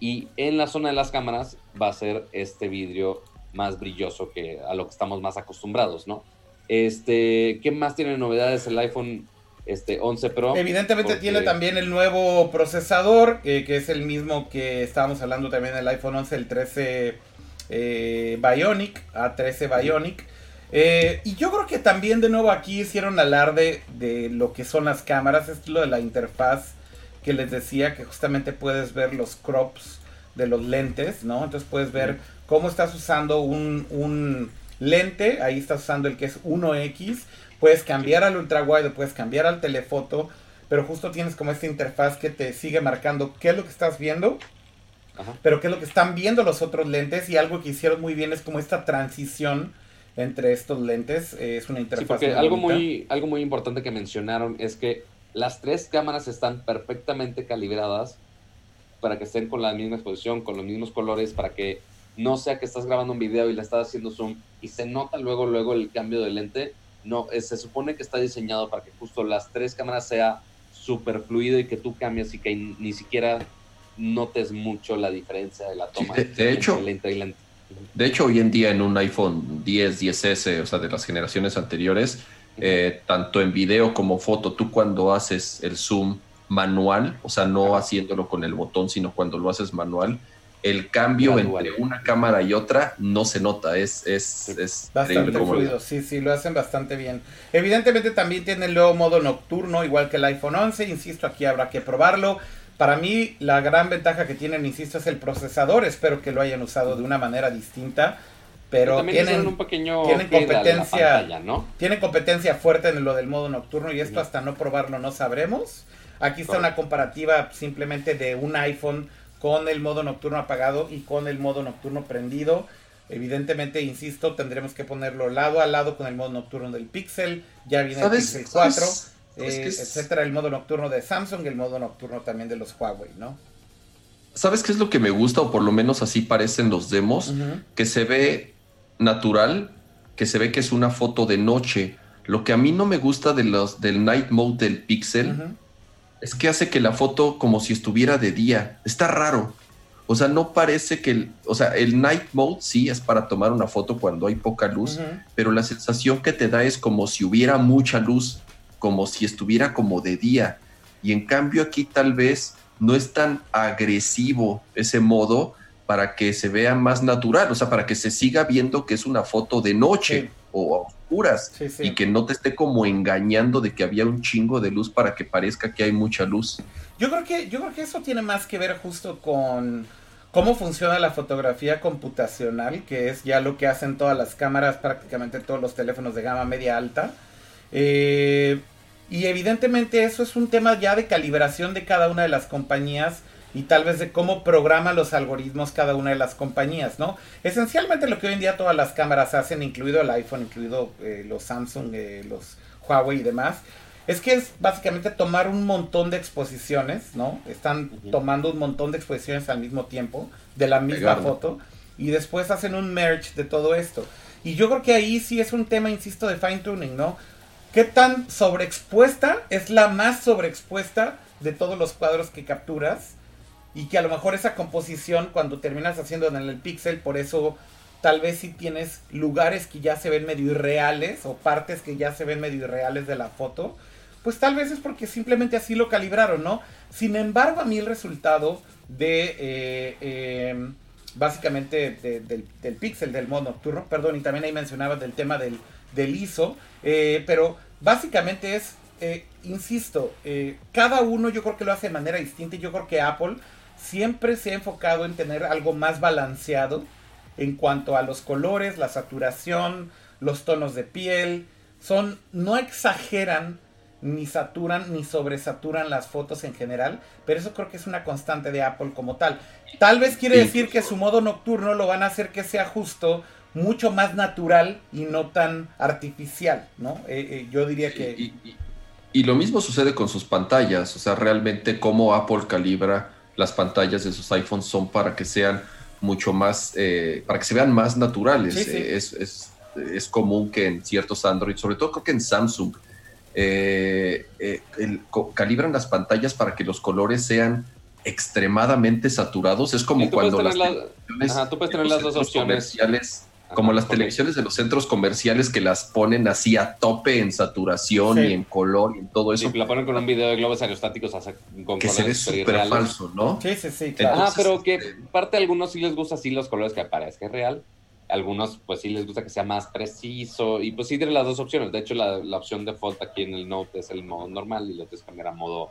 y en la zona de las cámaras va a ser este vidrio más brilloso que a lo que estamos más acostumbrados, ¿no? Este, ¿qué más tiene novedades el iPhone este 11 Pro? Evidentemente Porque... tiene también el nuevo procesador, eh, que es el mismo que estábamos hablando también del iPhone 11, el 13 eh, Bionic, A13 Bionic. Eh, y yo creo que también de nuevo aquí hicieron alarde de lo que son las cámaras, es lo de la interfaz que les decía que justamente puedes ver los crops de los lentes, ¿no? Entonces puedes ver cómo estás usando un, un lente, ahí estás usando el que es 1X, puedes cambiar al ultra wide, puedes cambiar al telefoto, pero justo tienes como esta interfaz que te sigue marcando qué es lo que estás viendo, Ajá. pero qué es lo que están viendo los otros lentes y algo que hicieron muy bien es como esta transición entre estos lentes, eh, es una interfaz. Sí, porque muy algo bonita. muy, algo muy importante que mencionaron es que las tres cámaras están perfectamente calibradas para que estén con la misma exposición, con los mismos colores, para que no sea que estás grabando un video y le estás haciendo zoom y se nota luego, luego el cambio de lente. No, eh, se supone que está diseñado para que justo las tres cámaras sea súper fluido y que tú cambies y que ni siquiera notes mucho la diferencia de la Sí, toma. de- de hecho- entre lente y lente. De hecho, hoy en día en un iPhone 10, 10S, o sea, de las generaciones anteriores, eh, tanto en video como foto, tú cuando haces el zoom manual, o sea, no haciéndolo con el botón, sino cuando lo haces manual, el cambio Gradual. entre una cámara y otra no se nota, es, es, es Bastante fluido, sí, sí, lo hacen bastante bien. Evidentemente también tiene el nuevo modo nocturno, igual que el iPhone 11, insisto, aquí habrá que probarlo. Para mí, la gran ventaja que tienen, insisto, es el procesador. Espero que lo hayan usado de una manera distinta. Pero también hicieron tienen, un pequeño tienen competencia. pantalla, ¿no? tienen competencia fuerte en lo del modo nocturno y esto hasta no probarlo no sabremos. Aquí está Correcto. una comparativa simplemente de un iPhone con el modo nocturno apagado y con el modo nocturno prendido. Evidentemente, insisto, tendremos que ponerlo lado a lado con el modo nocturno del Pixel. Ya viene el. Pixel 4, ¿Sabes? ¿Sabes eh, qué es? etcétera, el modo nocturno de Samsung y el modo nocturno también de los Huawei, ¿no? ¿Sabes qué es lo que me gusta? O por lo menos así parecen los demos. Que se ve natural, que se ve que es una foto de noche. Lo que a mí no me gusta de los, del night mode del Pixel es que hace que la foto como si estuviera de día. Está raro. O sea, no parece que el, o sea, el night mode sí es para tomar una foto cuando hay poca luz, pero la sensación que te da es como si hubiera mucha luz, como si estuviera como de día. Y en cambio aquí tal vez no es tan agresivo ese modo para que se vea más natural, o sea, para que se siga viendo que es una foto de noche Sí. o a oscuras Sí, sí. y que no te esté como engañando de que había un chingo de luz para que parezca que hay mucha luz. Yo creo que, yo creo que eso tiene más que ver justo con cómo funciona la fotografía computacional, que es ya lo que hacen todas las cámaras, prácticamente todos los teléfonos de gama media alta. Eh, y evidentemente eso es un tema ya de calibración de cada una de las compañías y tal vez de cómo programa los algoritmos cada una de las compañías, ¿no? Esencialmente lo que hoy en día todas las cámaras hacen, incluido el iPhone, incluido eh, los Samsung, eh, los Huawei y demás, es que es básicamente tomar un montón de exposiciones, ¿no? Están tomando un montón de exposiciones al mismo tiempo, de la misma foto, y después hacen un merge de todo esto. Y yo creo que ahí sí es un tema, insisto, de fine tuning, ¿no? ¿Qué tan sobreexpuesta es la más sobreexpuesta de todos los cuadros que capturas? Y que a lo mejor esa composición, cuando terminas haciendo en el pixel, por eso tal vez si tienes lugares que ya se ven medio irreales o partes que ya se ven medio irreales de la foto, pues tal vez es porque simplemente así lo calibraron, ¿no? Sin embargo, a mí el resultado de, eh, eh, básicamente de- del, del pixel, del modo nocturno, perdón, y también ahí mencionabas del tema del, del ISO, eh, pero básicamente es, eh, insisto, eh, cada uno yo creo que lo hace de manera distinta y yo creo que Apple siempre se ha enfocado en tener algo más balanceado en cuanto a los colores, la saturación, los tonos de piel, son, no exageran ni saturan ni sobresaturan las fotos en general, pero eso creo que es una constante de Apple como tal. Tal vez quiere decir que su modo nocturno lo van a hacer que sea justo, mucho más natural y no tan artificial, ¿no? Eh, eh, yo diría que... Y, y- y lo mismo sucede con sus pantallas, o sea, realmente cómo Apple calibra las pantallas de sus iPhones son para que sean mucho más, eh, para que se vean más naturales. Sí, sí. Eh, es, es- es común que en ciertos Android, sobre todo creo que en Samsung, eh, eh, el- calibran las pantallas para que los colores sean extremadamente saturados. Es como Sí, cuando las la- Ajá, tú puedes de tener las dos opciones. comerciales como las televisiones de los centros comerciales que las ponen así a tope en saturación Sí. y en color y en todo eso, Sí, la ponen con un video de globos aerostáticos hace- con que se ve súper falso, ¿no? Sí, sí, sí, claro. Entonces, pero que parte a algunos sí les gusta así los colores que parezca real. Algunos pues sí les gusta que sea más preciso y pues sí tiene las dos opciones. De hecho la, la opción default aquí en el Note es el modo normal y lo tienes que cambiar a modo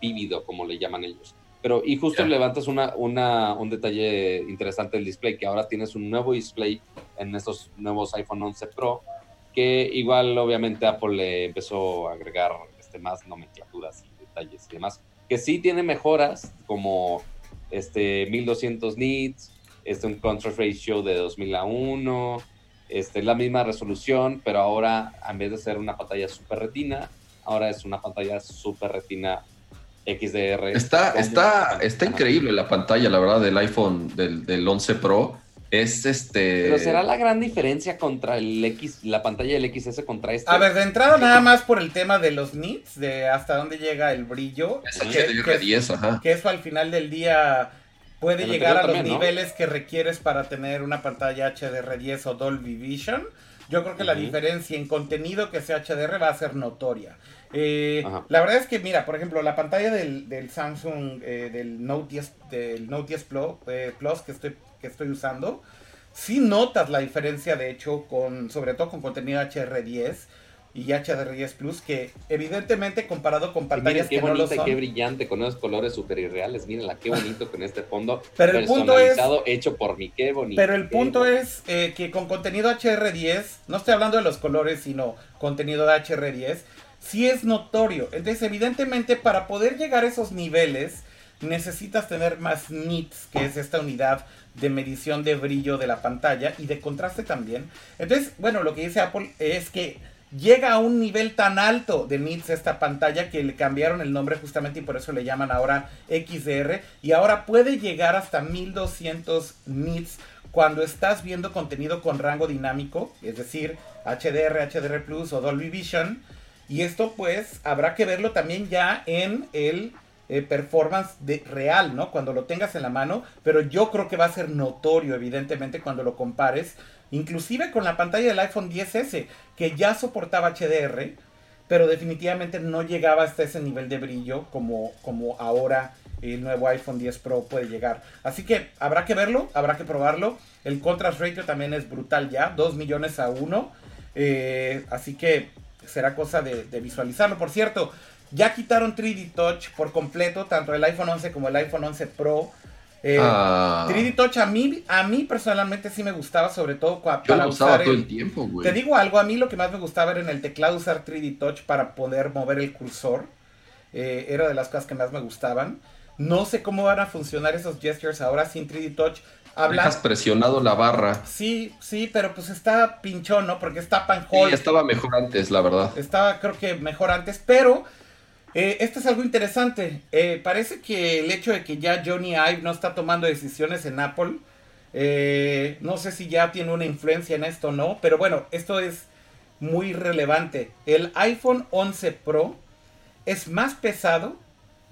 vívido como le llaman ellos. Pero, y justo Ya. levantas una, una, un detalle interesante del display, que ahora tienes un nuevo display en estos nuevos iPhone 11 Pro, que igual obviamente Apple le empezó a agregar este, más nomenclaturas y detalles y demás, que sí tiene mejoras como este 1200 nits, este un contrast ratio de 2000 a 1, este, la misma resolución, pero ahora en vez de ser una pantalla super retina, ahora es una pantalla super retina XDR. Está, está, está increíble la pantalla, la verdad, del iPhone del, del 11 Pro. Es este. Pero será la gran diferencia contra el X, la pantalla del XS contra este. A ver, de entrada nada más por el tema de los nits, de hasta dónde llega el brillo. Es que- que- HDR10, ajá. que eso al final del día puede El llegar a los también, ¿no? niveles que requieres para tener una pantalla HDR10 o Dolby Vision. Yo creo que la diferencia en contenido que sea HDR va a ser notoria. Eh, la verdad es que, mira, por ejemplo, la pantalla del, del Samsung, eh, del Note 10, del Note 10 Plus, eh, Plus que, estoy, que estoy usando, sí notas la diferencia, de hecho, con sobre todo con contenido HDR10 y HDR10 Plus, que evidentemente comparado con pantallas qué que no lo bonita son. qué brillante con esos colores super irreales. Mírenla, qué bonito con este fondo Pero el punto es- hecho por mí. Qué bonito. Pero el punto bonito. es eh, que con contenido HR10, no estoy hablando de los colores, sino contenido de HR10, sí es notorio. Entonces, evidentemente, para poder llegar a esos niveles, necesitas tener más nits, que es esta unidad de medición de brillo de la pantalla y de contraste también. Entonces, bueno, lo que dice Apple es que llega a un nivel tan alto de nits esta pantalla que le cambiaron el nombre justamente y por eso le llaman ahora XDR y ahora puede llegar hasta 1200 nits cuando estás viendo contenido con rango dinámico, es decir, HDR, HDR Plus o Dolby Vision. Y esto pues habrá que verlo también ya en el eh, performance de real, ¿no? Cuando lo tengas en la mano, pero yo creo que va a ser notorio, evidentemente, cuando lo compares, inclusive con la pantalla del iPhone 10S, que ya soportaba HDR, pero definitivamente no llegaba hasta ese nivel de brillo como, como ahora el nuevo iPhone 10 Pro puede llegar. Así que habrá que verlo, habrá que probarlo. El contrast ratio también es brutal ya, 2 millones a 1. Eh, así que será cosa de, de visualizarlo. Por cierto, ya quitaron 3D Touch por completo, tanto el iPhone 11 como el iPhone 11 Pro. Eh, Ah, 3D Touch a mí, a mí personalmente sí me gustaba, sobre todo yo para lo usaba usar todo el- el tiempo, güey. te digo algo, a mí lo que más me gustaba era en el teclado usar 3D Touch para poder mover el cursor. Eh, era de las cosas que más me gustaban. No sé cómo van a funcionar esos gestures ahora sin 3D Touch. Habla... Dejas presionado la barra. Sí, sí, pero pues está pinchón, ¿no? Porque está pan Sí, estaba mejor antes, la verdad. Estaba creo que mejor antes, pero eh, esto es algo interesante. Eh, parece que el hecho de que ya Johnny Ive no está tomando decisiones en Apple, eh, no sé si ya tiene una influencia en esto o no, pero bueno, esto es muy relevante. El iPhone 11 Pro es más pesado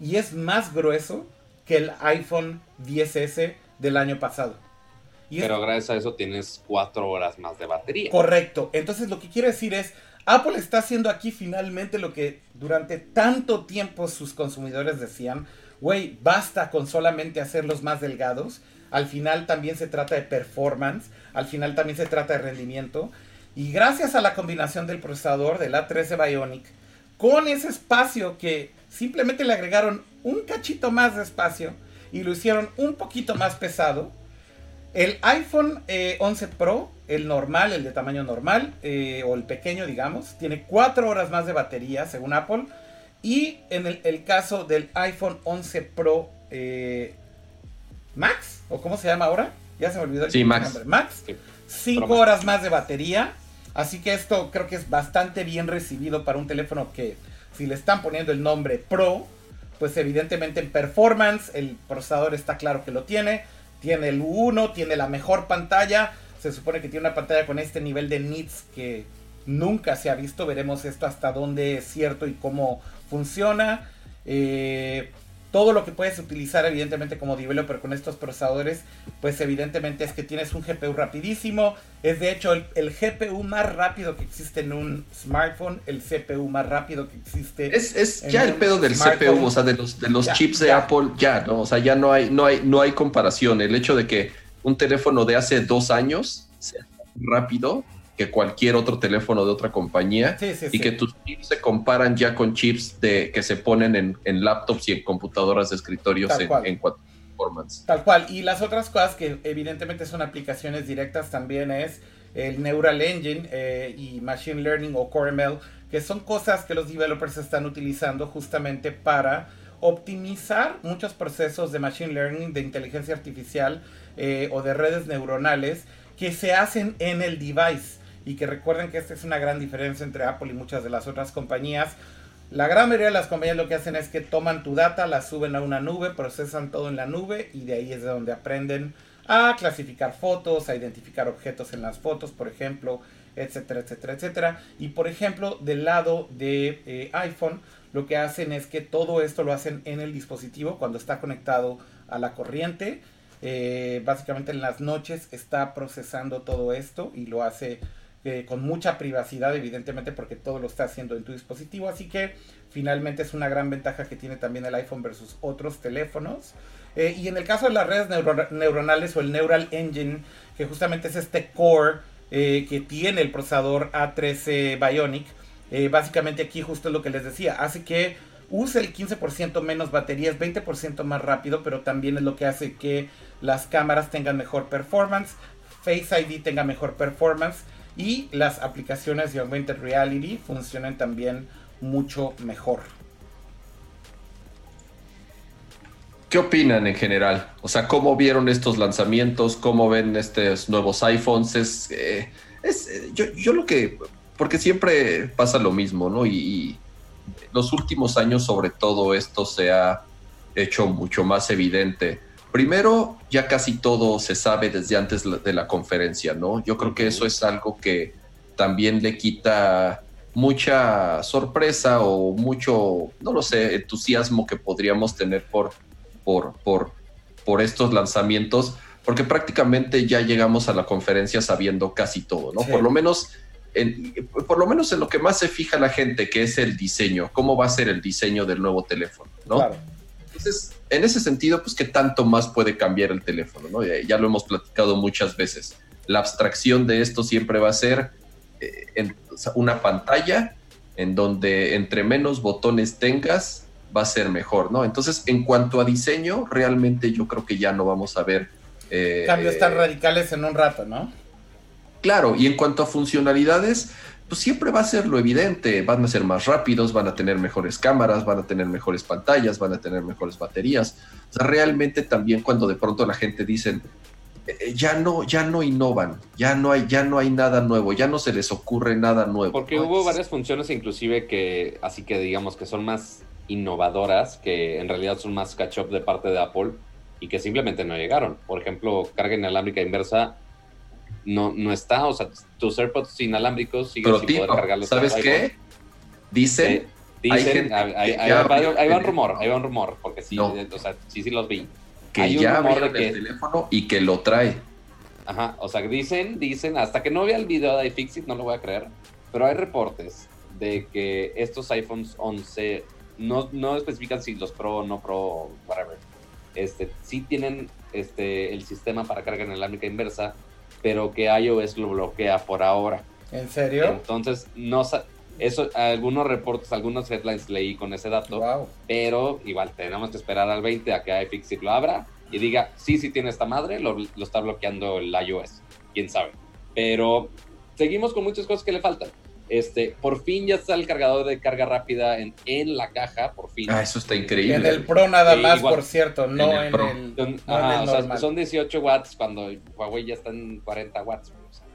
y es más grueso que el iPhone 10S del año pasado. Y es- Pero gracias a eso tienes cuatro horas más de batería. Correcto. Entonces lo que quiero decir es, Apple está haciendo aquí finalmente lo que durante tanto tiempo sus consumidores decían, güey, basta con solamente hacerlos más delgados. Al final también se trata de performance, al final también se trata de rendimiento. Y gracias a la combinación del procesador del A13 Bionic, con ese espacio que simplemente le agregaron un cachito más de espacio y lo hicieron un poquito más pesado, el iPhone eh, 11 Pro, el normal, el de tamaño normal, eh, o el pequeño, digamos, tiene 4 horas más de batería, según Apple. Y en el, el caso del iPhone 11 Pro eh, Max, o cómo se llama ahora, ya se me olvidó el Sí, Max. nombre. Max, Sí. 5 Pro Max. horas más de batería. Así que esto creo que es bastante bien recibido para un teléfono que, si le están poniendo el nombre Pro, pues evidentemente en performance, el procesador está claro que lo tiene. Tiene el U1, tiene la mejor pantalla. Se supone que tiene una pantalla con este nivel de nits que nunca se ha visto. Veremos esto hasta dónde es cierto y cómo funciona. Eh, todo lo que puedes utilizar evidentemente como developer con estos procesadores, pues evidentemente es que tienes un GPU rapidísimo. Es de hecho el, el GPU más rápido que existe en un smartphone, el CPU más rápido que existe. Es, es en ya el pedo del smartphone. CPU, o sea, de los, de los Ya, chips de ya. Apple, ya, ¿no? O sea, ya no hay, no hay, no hay comparación. El hecho de que un teléfono de hace dos años sea rápido que cualquier otro teléfono de otra compañía Sí, sí, y sí. que tus chips se comparan ya con chips de, que se ponen en, en laptops y en computadoras de escritorios en, en cuanto a performance. Tal cual. Y las otras cosas que evidentemente son aplicaciones directas también es el Neural Engine eh, y Machine Learning o CoreML, que son cosas que los developers están utilizando justamente para optimizar muchos procesos de Machine Learning, de inteligencia artificial eh, o de redes neuronales que se hacen en el device. Y que recuerden que esta es una gran diferencia entre Apple y muchas de las otras compañías. La gran mayoría de las compañías lo que hacen es que toman tu data, la suben a una nube, procesan todo en la nube y de ahí es de donde aprenden a clasificar fotos, a identificar objetos en las fotos, por ejemplo, etcétera, etcétera, etcétera. Y por ejemplo, del lado de eh, iPhone, lo que hacen es que todo esto lo hacen en el dispositivo cuando está conectado a la corriente. Eh, básicamente en las noches está procesando todo esto y lo hace con mucha privacidad, evidentemente, porque todo lo está haciendo en tu dispositivo. Así que finalmente es una gran ventaja que tiene también el iPhone versus otros teléfonos. Eh, y en el caso de las redes neuro- neuronales o el Neural Engine, que justamente es este core eh, que tiene el procesador A13 Bionic, eh, básicamente aquí justo es lo que les decía, hace que use el 15% menos baterías, 20% más rápido, pero también es lo que hace que las cámaras tengan mejor performance, Face ID tenga mejor performance y las aplicaciones de Augmented Reality funcionen también mucho mejor. ¿Qué opinan en general? O sea, ¿cómo vieron estos lanzamientos? ¿Cómo ven estos nuevos iPhones? Es, eh, eh, yo, yo lo que, porque siempre pasa lo mismo, ¿no? Y los últimos años sobre todo esto se ha hecho mucho más evidente. Primero, ya casi todo se sabe desde antes de la conferencia, ¿no? Yo creo que eso es algo que también le quita mucha sorpresa o mucho, no lo sé, entusiasmo que podríamos tener por, por, por, por estos lanzamientos, porque prácticamente ya llegamos a la conferencia sabiendo casi todo, ¿no? Sí. Por lo menos en, por lo menos en lo que más se fija la gente, que es el diseño, cómo va a ser el diseño del nuevo teléfono, ¿no? Claro. Entonces, en ese sentido, pues, ¿qué tanto más puede cambiar el teléfono? ¿no? Ya, lo hemos platicado muchas veces. La abstracción de esto siempre va a ser eh, en- o sea, una pantalla en donde entre menos botones tengas, va a ser mejor, ¿no? Entonces, en cuanto a diseño, realmente yo creo que ya no vamos a ver... eh, Cambios tan radicales en un rato, ¿no? Claro, y en cuanto a funcionalidades, pues siempre va a ser lo evidente. Van a ser más rápidos, van a tener mejores cámaras, van a tener mejores pantallas, van a tener mejores baterías. O sea, realmente también cuando de pronto la gente dice, eh, ya no, ya no innovan, ya no hay, ya no hay nada nuevo, ya no se les ocurre nada nuevo. Porque ¿no? hubo varias funciones inclusive que, así que digamos que son más innovadoras, que en realidad son más catch-up de parte de Apple y que simplemente no llegaron. Por ejemplo, carga inalámbrica inversa no, no está, o sea, tus AirPods inalámbricos siguen Pero sin tipo, poder cargarlos. ¿sabes qué? Dicen, Eh, dicen, hay que va, un rumor, va un rumor, porque sí, No. o sea, sí, sí los vi. que hay un ya rumor abrieron de el que- teléfono y que lo trae. Ajá, o sea, dicen, dicen, hasta que no vea el video de iFixit no lo voy a creer, pero hay reportes de que estos iPhones 11 no, no especifican si los Pro, no Pro, whatever, este, sí tienen este, el sistema para carga inalámbrica inversa, pero que iOS lo bloquea por ahora. ¿En serio? Entonces, no eso, algunos reportes, algunos headlines leí con ese dato, Wow. pero igual tenemos que esperar al 20 a que iFixit lo abra y diga, sí, sí tiene esta madre, lo, lo está bloqueando el iOS, quién sabe. Pero seguimos con muchas cosas que le faltan. Este, por fin ya está el cargador de carga rápida en, en la caja, por fin. Ah, eso está increíble. En el Pro nada más, igual. por cierto, no En el en Pro. el, Son, no en ajá, el o sea, son 18 watts cuando Huawei ya está en 40 watts. o sea,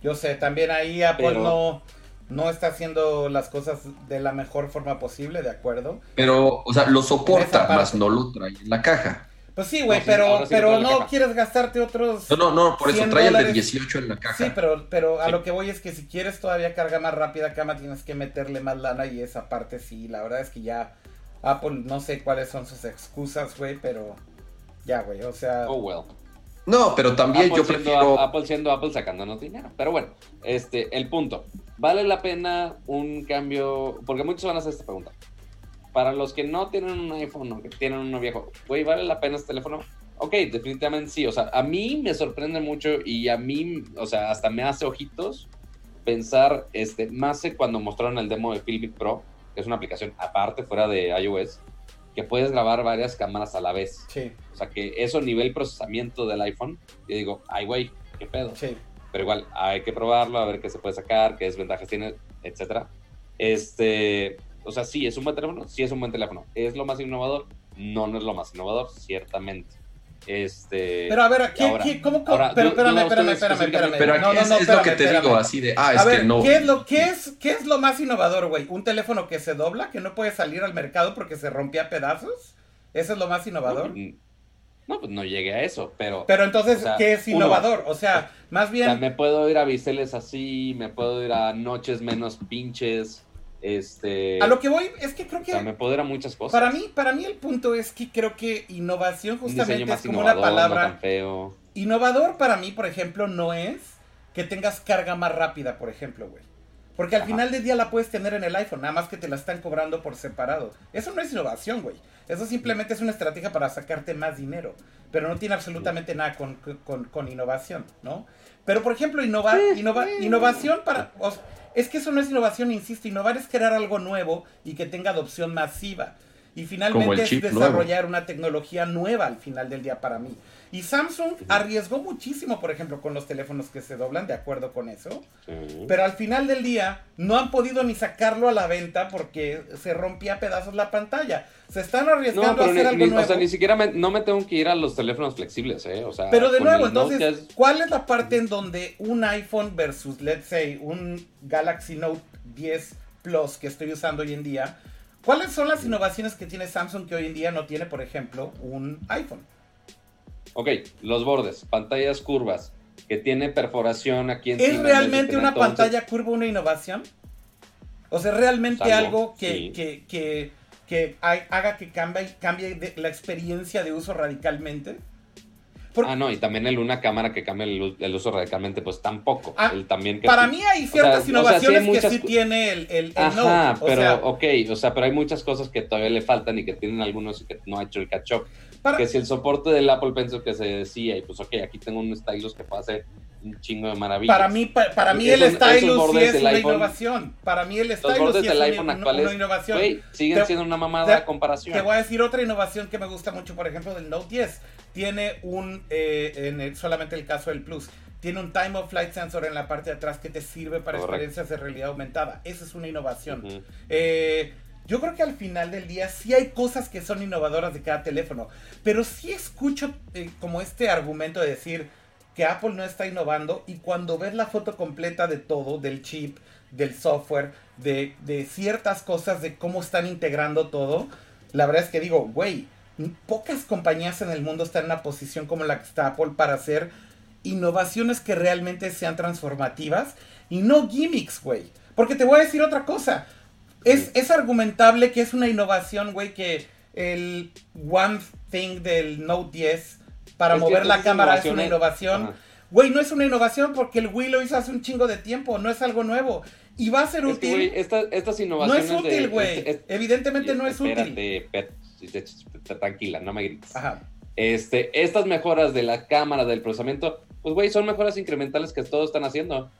Yo sé, también ahí Apple Pero- no, no está haciendo las cosas de la mejor forma posible, ¿de acuerdo? Pero, o sea, lo soporta, más no lo trae en la caja. Pues sí, güey, No, pero, sí pero no caja. quieres gastarte otros... No, no, no, por eso 100 trae el de dólares. 18 en la caja. Sí, pero, pero a Sí. lo que voy es que si quieres todavía carga más rápida, cama tienes que meterle más lana y esa parte sí, la verdad es que ya Apple no sé cuáles son sus excusas, güey, pero ya, güey, o sea, Oh, well. No, pero también Apple yo siendo, prefiero. Apple siendo Apple sacándonos dinero. Pero bueno, este, el punto. ¿Vale la pena un cambio? Porque muchos van a hacer esta pregunta. Para los que no tienen un iPhone o que tienen uno viejo, güey, ¿vale la pena este teléfono? Ok, definitivamente sí. O sea, a mí me sorprende mucho y a mí, o sea, hasta me hace ojitos pensar, este, más cuando mostraron el demo de Filmic Pro, que es una aplicación aparte, fuera de iOS, que puedes grabar varias cámaras a la vez. Sí. O sea, que eso nivel procesamiento del iPhone, yo digo, ay, güey, qué pedo. Sí. Pero igual, hay que probarlo, a ver qué se puede sacar, qué desventajas tiene, etcétera. Este, o sea, sí, es un buen teléfono, sí es un buen teléfono. ¿Es lo más innovador? No, no es lo más innovador, ciertamente. Este. Pero a ver, ¿qué, ahora- qué- cómo, cómo- ahora, pero espérame, no, espérame, espérame, espérame. Pero aquí No, no, es, no, es lo que te espérame. digo, así de, ah, A es ver, que no. ¿qué, es lo, qué, es, ¿qué es lo más innovador, güey? ¿Un teléfono que se dobla, que no puede salir al mercado porque se rompe a pedazos? ¿Eso es lo más innovador? No, no, pues no llegué a eso, pero. Pero entonces, O sea, ¿qué es uno. innovador? O sea, más o bien... sea, me puedo ir a biseles así, me puedo ir a noches menos pinches. Este. A lo que voy es que creo O que sea, me puedo ir a muchas cosas. para mí, para mí el punto es que creo que innovación justamente es como una no palabra. feo. Innovador para mí, por ejemplo, no es que tengas carga más rápida, por ejemplo, güey. Porque al Ajá. final del día la puedes tener en el iPhone, nada más que te la están cobrando por separado. Eso no es innovación, güey. Eso simplemente es una estrategia para sacarte más dinero. Pero no tiene absolutamente nada con, con- con innovación, ¿no? Pero, por ejemplo, innova- innova- innovación para... o sea, es que eso no es innovación, insisto. Innovar es crear algo nuevo y que tenga adopción masiva. Y finalmente es nuevo. desarrollar una tecnología nueva al final del día para mí. Y Samsung arriesgó muchísimo, por ejemplo, con los teléfonos que se doblan, de acuerdo con eso. Sí. Pero al final del día no han podido ni sacarlo a la venta porque se rompía a pedazos la pantalla. Se están arriesgando No, pero a hacer ni, algo ni- nuevo. o sea, ni siquiera me- no me te que ir a los teléfonos flexibles, ¿eh? O sea, Pero de nuevo, Note entonces, ¿cuál es la parte en donde un iPhone versus, let's say, un Galaxy Note 10 Plus que estoy usando hoy en día, cuáles son las innovaciones que tiene Samsung que hoy en día no tiene, por ejemplo, un iPhone? Ok, los bordes, pantallas curvas, que tiene perforación aquí encima. ¿Es realmente una entonces- pantalla curva una innovación? O sea, ¿realmente Salvo, algo que, sí. que, que, que ha- haga que cambie, cambie de- la experiencia de uso radicalmente? Por- Ah, no, y también el una cámara que cambia el, el uso radicalmente, pues tampoco. Ah, el también que Para sí. mí hay O sea, ciertas o sea, sí hay innovaciones que sí tiene el, el, el Ajá, Note. O pero sea, ok, o sea, pero hay muchas cosas que todavía le faltan y que tienen algunos y que no ha hecho el catch up. para- Que si el soporte del Apple Pencil que se decía, y pues ok, aquí tengo un stylus que puede hacer un chingo de maravillas. para mí, pa- para mí el stylus sí es una iPhone- innovación. Para mí el Los stylus bordes sí es del una, iPhone una- actuales, una innovación. güey, siguen Te- siendo una mamada comparación. Te voy a decir otra innovación que me gusta mucho, por ejemplo, del Note 10. Tiene un, eh, en el- solamente el caso del Plus, tiene un Time of Flight Sensor en la parte de atrás que te sirve para experiencias de realidad aumentada. Esa es una innovación. Eh, yo creo que al final del día sí hay cosas que son innovadoras de cada teléfono, pero sí escucho eh, como este argumento de decir que Apple no está innovando y cuando ves la foto completa de todo, del chip, del software, de, de ciertas cosas, de cómo están integrando todo, la verdad es que digo, güey, pocas compañías en el mundo están en una posición como la que está Apple para hacer innovaciones que realmente sean transformativas y no gimmicks, güey. Porque te voy a decir otra cosa. Es, es argumentable que es una innovación, güey, que el One Thing del Note 10 para Es mover la cámara es una innovación. Ajá. Güey, no es una innovación porque el Wii lo hizo hace un chingo de tiempo, no es algo nuevo. Y va a ser Es que, útil. esta- estas no innovaciones. es útil, güey. es- es- Evidentemente no es útil. Espérate, tranquila, no me grites. Ajá. Este, estas mejoras de la cámara, del procesamiento, pues, güey, son mejoras incrementales que todos están haciendo.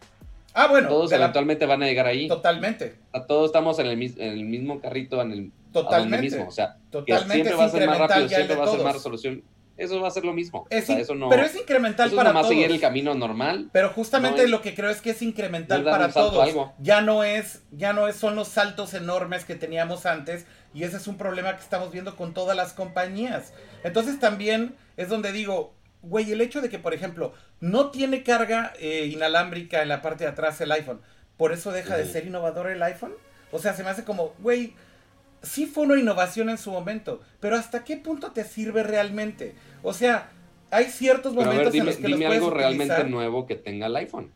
Ah, bueno. todos la- eventualmente van a llegar ahí. Totalmente. Sea, todos estamos en el, mis- en el mismo carrito, en el a donde Totalmente. mismo. O sea, Totalmente siempre va a ser más rápido, siempre va a ser más resolución. Eso va a ser lo mismo. Es o sea, eso no. Pero es incremental eso es para nomás todos. seguir el camino normal. Pero justamente No es- lo que creo es que es incremental es para todos. Ya no es, ya no es, son los saltos enormes que teníamos antes. Y ese es un problema que estamos viendo con todas las compañías. Entonces también es donde digo, güey, el hecho de que, por ejemplo, no tiene carga eh, inalámbrica en la parte de atrás el iPhone. Por eso deja de ser innovador el iPhone. O sea, se me hace como, güey, sí fue una innovación en su momento. Pero ¿hasta qué punto te sirve realmente? O sea, hay ciertos momentos ver, en dime, los que los dime puedes algo realmente nuevo que tenga el iPhone.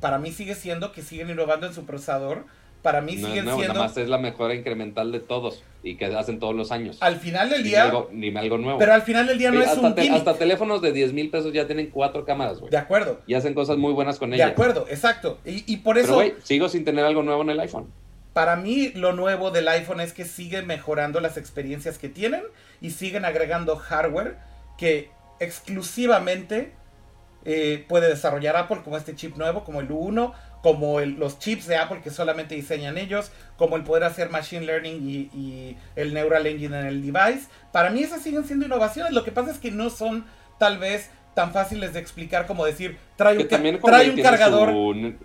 para mí sigue siendo que siguen innovando en su procesador. Para mí No siguen nuevo, siendo. nada más es la mejora incremental de todos y que hacen todos los años. Al final del Dime día. algo, dime algo nuevo. Pero al final del día no es hasta, un te- hasta teléfonos de 10 mil pesos ya tienen cuatro cámaras, güey. De acuerdo. Y hacen cosas muy buenas con De ellas. acuerdo, exacto. Y, y por Pero, eso, güey, sigo sin tener algo nuevo en el iPhone. Para mí, lo nuevo del iPhone es que sigue mejorando las experiencias que tienen y siguen agregando hardware que exclusivamente eh, puede desarrollar Apple, como este chip nuevo, como el U1, como el- los chips de Apple que solamente diseñan ellos, como el poder hacer machine learning y, y el neural engine en el device. Para mí esas siguen siendo innovaciones. Lo que pasa es que no son tal vez tan fáciles de explicar como decir, trae un, trae un cargador, su-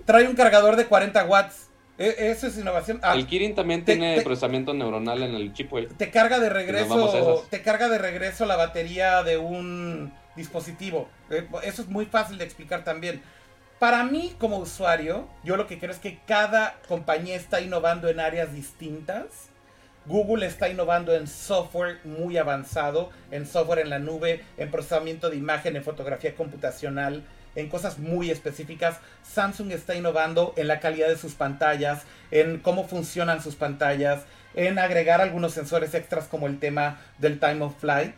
trae un cargador de 40 watts. E- eso es innovación. Ah, El Kirin también te- tiene te- procesamiento neuronal en el chip, güey. te carga de regreso, te carga de regreso la batería de un dispositivo. Eh, Eso es muy fácil de explicar también. Para mí como usuario, yo lo que creo es que cada compañía está innovando en áreas distintas. Google está innovando en software muy avanzado, en software en la nube, en procesamiento de imagen, en fotografía computacional, en cosas muy específicas. Samsung está innovando en la calidad de sus pantallas, en cómo funcionan sus pantallas, en agregar algunos sensores extras como el tema del time of flight.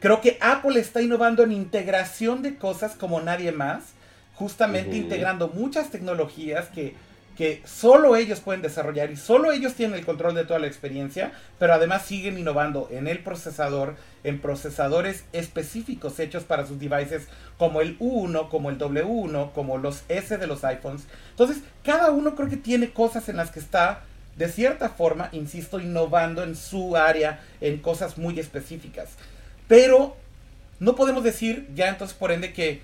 Creo que Apple está innovando en integración de cosas como nadie más, justamente integrando muchas tecnologías que, que solo ellos pueden desarrollar y solo ellos tienen el control de toda la experiencia, pero además siguen innovando en el procesador, en procesadores específicos hechos para sus devices como el U1, como el W1, como los S de los iPhones. Entonces, cada uno creo que tiene cosas en las que está de cierta forma, insisto, innovando en su área, en cosas muy específicas. Pero no podemos decir ya entonces por ende que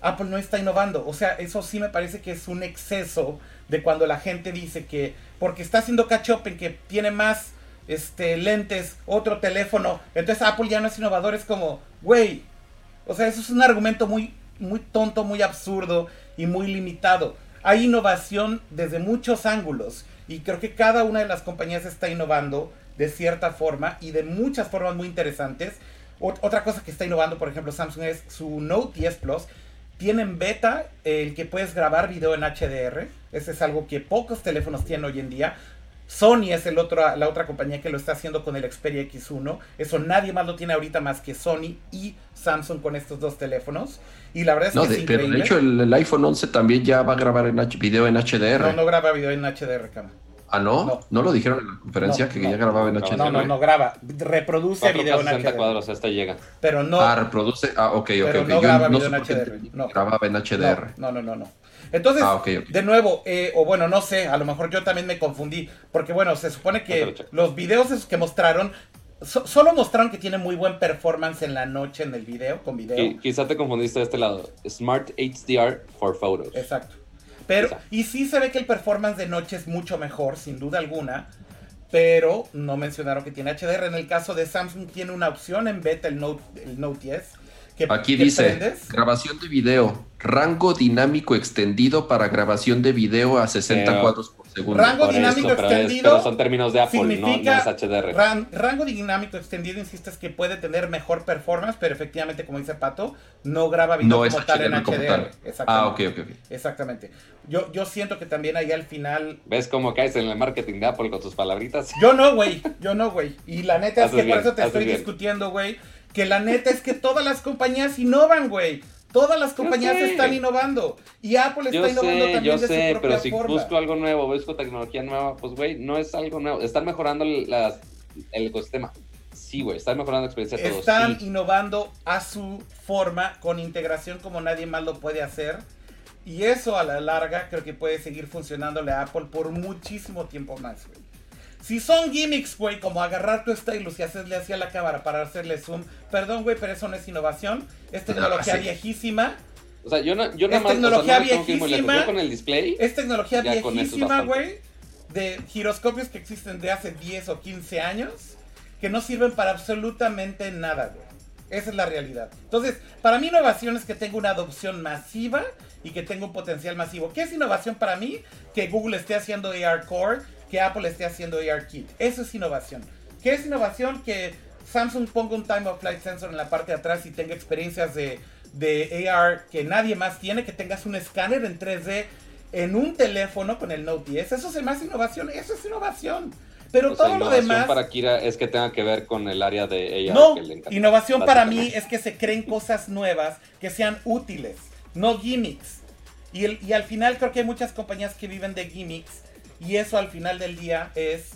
Apple no está innovando. O sea, eso sí me parece que es un exceso de cuando la gente dice que porque está haciendo catch up en que tiene más este, lentes, otro teléfono, entonces Apple ya no es innovador. Es como, güey, o sea, eso es un argumento muy, muy tonto, muy absurdo y muy limitado. Hay innovación desde muchos ángulos y creo que cada una de las compañías está innovando de cierta forma y de muchas formas muy interesantes. Ot- otra cosa que está innovando, por ejemplo, Samsung es su Note 10 Plus. Tiene en beta el que puedes grabar video en HDR. Ese es algo que pocos teléfonos tienen hoy en día. Sony es el otro, la otra compañía que lo está haciendo con el Xperia X1. Eso nadie más lo tiene ahorita más que Sony y Samsung con estos dos teléfonos. Y la verdad es No, que de- es pero de increíble. hecho el, el iPhone 11 también ya va a grabar en video en HDR. no, no graba video en HDR, cama. Ah, ¿no? No. no. lo dijeron en la conferencia No, que no, ya grababa en HDR? No, no, no graba. Reproduce video en 4K 60 HDR. cuadros, hasta llega. Pero no. Ah, reproduce. Ah, ok, ok, Pero ok. no Yo graba no video en HDR. Grababa en HDR. No, no, no, no. Entonces, Ah, ok, ok. de nuevo, eh, o bueno, no sé, a lo mejor yo también me confundí, porque bueno, se supone que los videos esos que mostraron, so- solo mostraron que tiene muy buen performance en la noche en el video, con video. Qui- Quizá te confundiste de este lado. Smart HDR for photos. Exacto. Pero, y sí se ve que el performance de noche es mucho mejor, sin duda alguna. Pero no mencionaron que tiene HDR. En el caso de Samsung tiene una opción en beta el Note, el Note 10. Que, Aquí que dice, prendes. grabación de video, rango dinámico extendido para grabación de video a 60 Pero- cuadros por segundo. Rango Por dinámico eso, pero es- extendido pero son términos de Apple, no- no, HDR. ran- rango dinámico extendido, insistes que puede tener mejor performance, pero efectivamente, como dice Pato, no graba video No como es tal en HDR como HDR. tal. Exactamente. Ah, ok, ok, ok. Exactamente. Yo, yo siento que también ahí al final ¿Ves cómo caes en el marketing de Apple con tus palabritas? Yo no, güey. Yo no, güey. Y la neta es que por eso te estoy bien. discutiendo, güey. Que la neta es que todas las compañías innovan, güey. Todas las compañías están innovando. Y Apple Yo está innovando sé, también yo de su sé, propia pero si forma. busco algo nuevo, busco tecnología nueva, pues güey, no es algo nuevo. Están mejorando las- el ecosistema. Sí, güey, están mejorando la experiencia de todos. Están sí. innovando a su forma, con integración como nadie más lo puede hacer. Y eso a la larga creo que puede seguir funcionándole a Apple por muchísimo tiempo más, güey. Si son gimmicks, güey, como agarrar tu stylus y hacerle así a la cámara para hacerle zoom, perdón, güey, pero eso no es innovación. Es tecnología viejísima. O sea, yo no, yo Es nada más, tecnología o sea, no tengo viejísima. Yo con el display, Es tecnología es viejísima, güey, de giroscopios que existen de hace 10 o 15 años, que no sirven para absolutamente nada, güey. Esa es la realidad. Entonces, para mí innovación es que tenga una adopción masiva y que tenga un potencial masivo. ¿Qué es innovación para mí? Que Google esté haciendo AR Core, que Apple esté haciendo AR Kit. Eso es innovación. ¿Qué es innovación? Que Samsung ponga un Time of Flight Sensor en la parte de atrás y tenga experiencias de, de AR que nadie más tiene, que tengas un escáner en 3D en un teléfono con el Note 10. Eso es más innovación, eso es innovación. Pero todo lo innovación demás... para Kira es que tenga que ver con el área de AR No, que le encanta. innovación para mí es que se creen cosas nuevas que sean útiles, no gimmicks. Y, el- y al final creo que hay muchas compañías que viven de gimmicks y eso al final del día es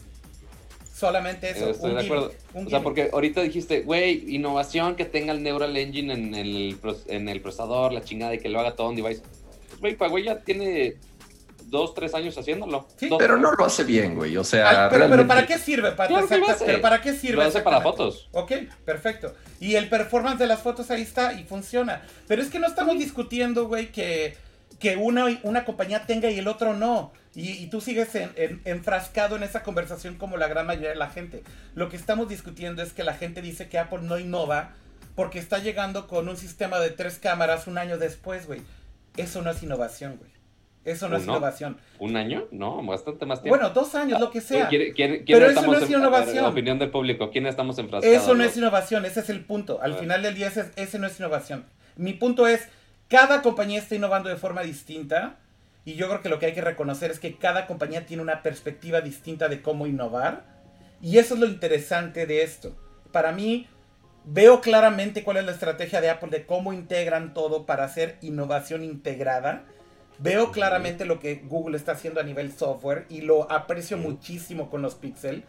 solamente eso. Estoy un de acuerdo. gimmick, un O sea, porque ahorita dijiste, güey, innovación que tenga el Neural Engine en el, en el procesador, la chingada y que lo haga todo un device. Pues, güey, Huawei ya tiene dos, tres años haciéndolo. Sí, Dos- Pero no lo hace bien, güey. O sea, pero, pero ¿para qué sirve, Pato? Claro que lo Exacto, hace. pero ¿para qué sirve? Lo hace para fotos. Ok, perfecto. Y el performance de las fotos ahí está y funciona. Pero es que no estamos discutiendo, güey, que, que una, una compañía tenga y el otro no. Y, y tú sigues en- en- enfrascado en esa conversación como la gran mayoría de la gente. Lo que estamos discutiendo es que la gente dice que Apple no innova porque está llegando con un sistema de tres cámaras un año después, güey. Eso no es innovación, güey. Eso no es innovación. ¿Un año? No, bastante más tiempo. Bueno, dos años, lo que sea. ¿Quién, quién- quién Pero eso no es en- a ver, innovación. opinión del público, ¿quién estamos enfrascados? Eso no es innovación, ese es el punto. Al final del día, ese, ese no es innovación. Mi punto es, cada compañía está innovando de forma distinta y yo creo que lo que hay que reconocer es que cada compañía tiene una perspectiva distinta de cómo innovar y eso es lo interesante de esto. Para mí, veo claramente cuál es la estrategia de Apple de cómo integran todo para hacer innovación integrada. Veo claramente lo que Google está haciendo a nivel software y lo aprecio muchísimo con los Pixel.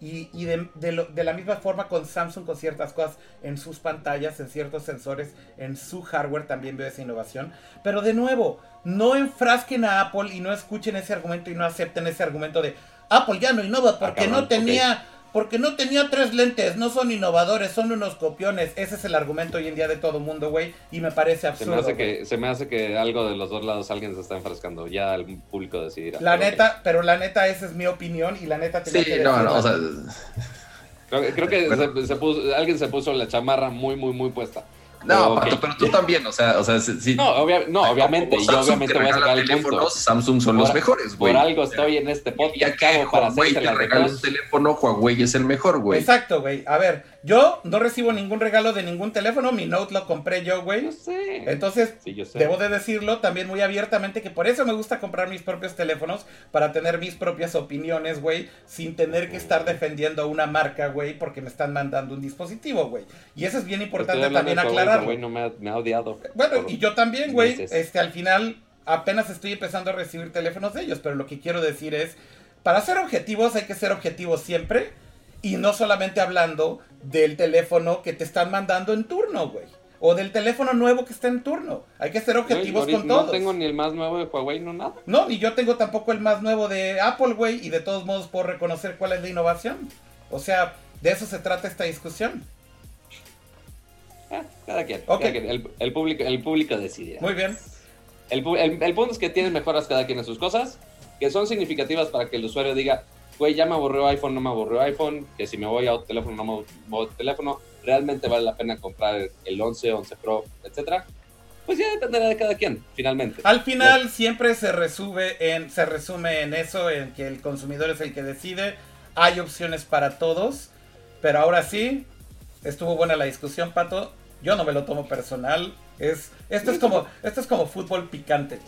Y, y de, de lo- de la misma forma con Samsung, con ciertas cosas en sus pantallas, en ciertos sensores, en su hardware también veo esa innovación. Pero de nuevo, no enfrasquen a Apple y no escuchen ese argumento y no acepten ese argumento de Apple ya no innova porque cabrón, no tenía... Porque no tenía tres lentes, no son innovadores, son unos copiones. Ese es el argumento hoy en día de todo mundo, güey. Y me parece Se absurdo. me, hace que, se me hace que algo de los dos lados alguien se está enfrascando. Ya el público decidirá. La Pero, neta, pero la neta, esa es mi opinión y la neta tenía Sí, que no, no, o sea, Creo, que- creo que se, se puso, alguien se puso la chamarra muy, muy, muy puesta. No, Pero, ok. Pato, pero tú también, o sea, o sea, sí. No, obvia- no, obviamente. Yo Samsung obviamente te voy a sacar el punto. teléfonos, Samsung son los Por- mejores, güey. Por algo estoy en este Ya podcast, que chavo, para Huawei hacerse te regala un teléfono, Huawei es el mejor, güey. Exacto, güey. A ver, yo no recibo ningún regalo de ningún teléfono. Mi Note lo compré yo, güey. Yo sé. Entonces, Sí, yo sé. debo de decirlo también muy abiertamente que por eso me gusta comprar mis propios teléfonos, para tener mis propias opiniones, güey, sin tener que estar defendiendo a una marca, güey, porque me están mandando un dispositivo, güey. Y eso es bien importante también. Huawei no me ha, me ha odiado. Bueno, y yo también, güey. Este, al final, apenas estoy empezando a recibir teléfonos de ellos, pero lo que quiero decir es, para ser objetivos hay que ser objetivos siempre y no solamente hablando del teléfono que te están mandando en turno, güey. O del teléfono nuevo que está en turno. Hay que ser objetivos con no todos. tengo ni el más nuevo de Huawei, no nada. No, ni yo tengo tampoco el más nuevo de Apple, güey, y de todos modos puedo reconocer cuál es la innovación. O sea, de eso se trata esta discusión. Ah, cada quien. Ok. cada quien. El, el público, el público decide. Muy bien. El- el punto es que tienen mejoras cada quien en sus cosas, que son significativas para que el usuario diga, güey, ya me aburrió iPhone, no me aburrió iPhone, que si me voy a otro teléfono, no me voy a otro teléfono, realmente vale la pena comprar el 11, 11 Pro, etcétera. Pues ya dependerá de cada quien, finalmente. Al final siempre se resume en se resume en eso, en que el consumidor es el que decide. Hay opciones para todos, pero ahora sí estuvo buena la discusión, Pato. Yo no me lo tomo personal. Es esto es como esto es como fútbol picante.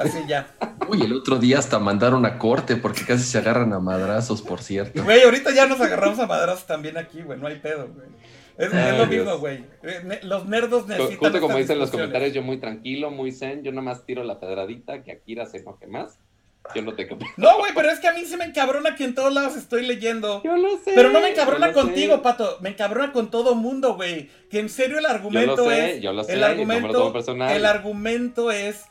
Así ya. Uy, el otro día hasta mandaron a corte porque casi se agarran a madrazos, por cierto. Güey, ahorita ya nos agarramos a madrazos también aquí, güey. No hay pedo, güey. Es, es Ay, lo Dios. mismo, güey. Eh, Los nerdos necesitan. Justo como dicen los comentarios, yo muy tranquilo, muy zen, yo nomás tiro la pedradita, que Akira se enoje más. Yo no tengo... No, güey, pero es que a mí se me encabrona que en todos lados estoy leyendo. Yo lo sé. Pero no me encabrona lo sé. contigo, Pato. Me encabrona con todo mundo, güey. Que en serio el argumento Yo lo sé, es. yo lo sé, el no me lo argumento, tomo personal. el argumento es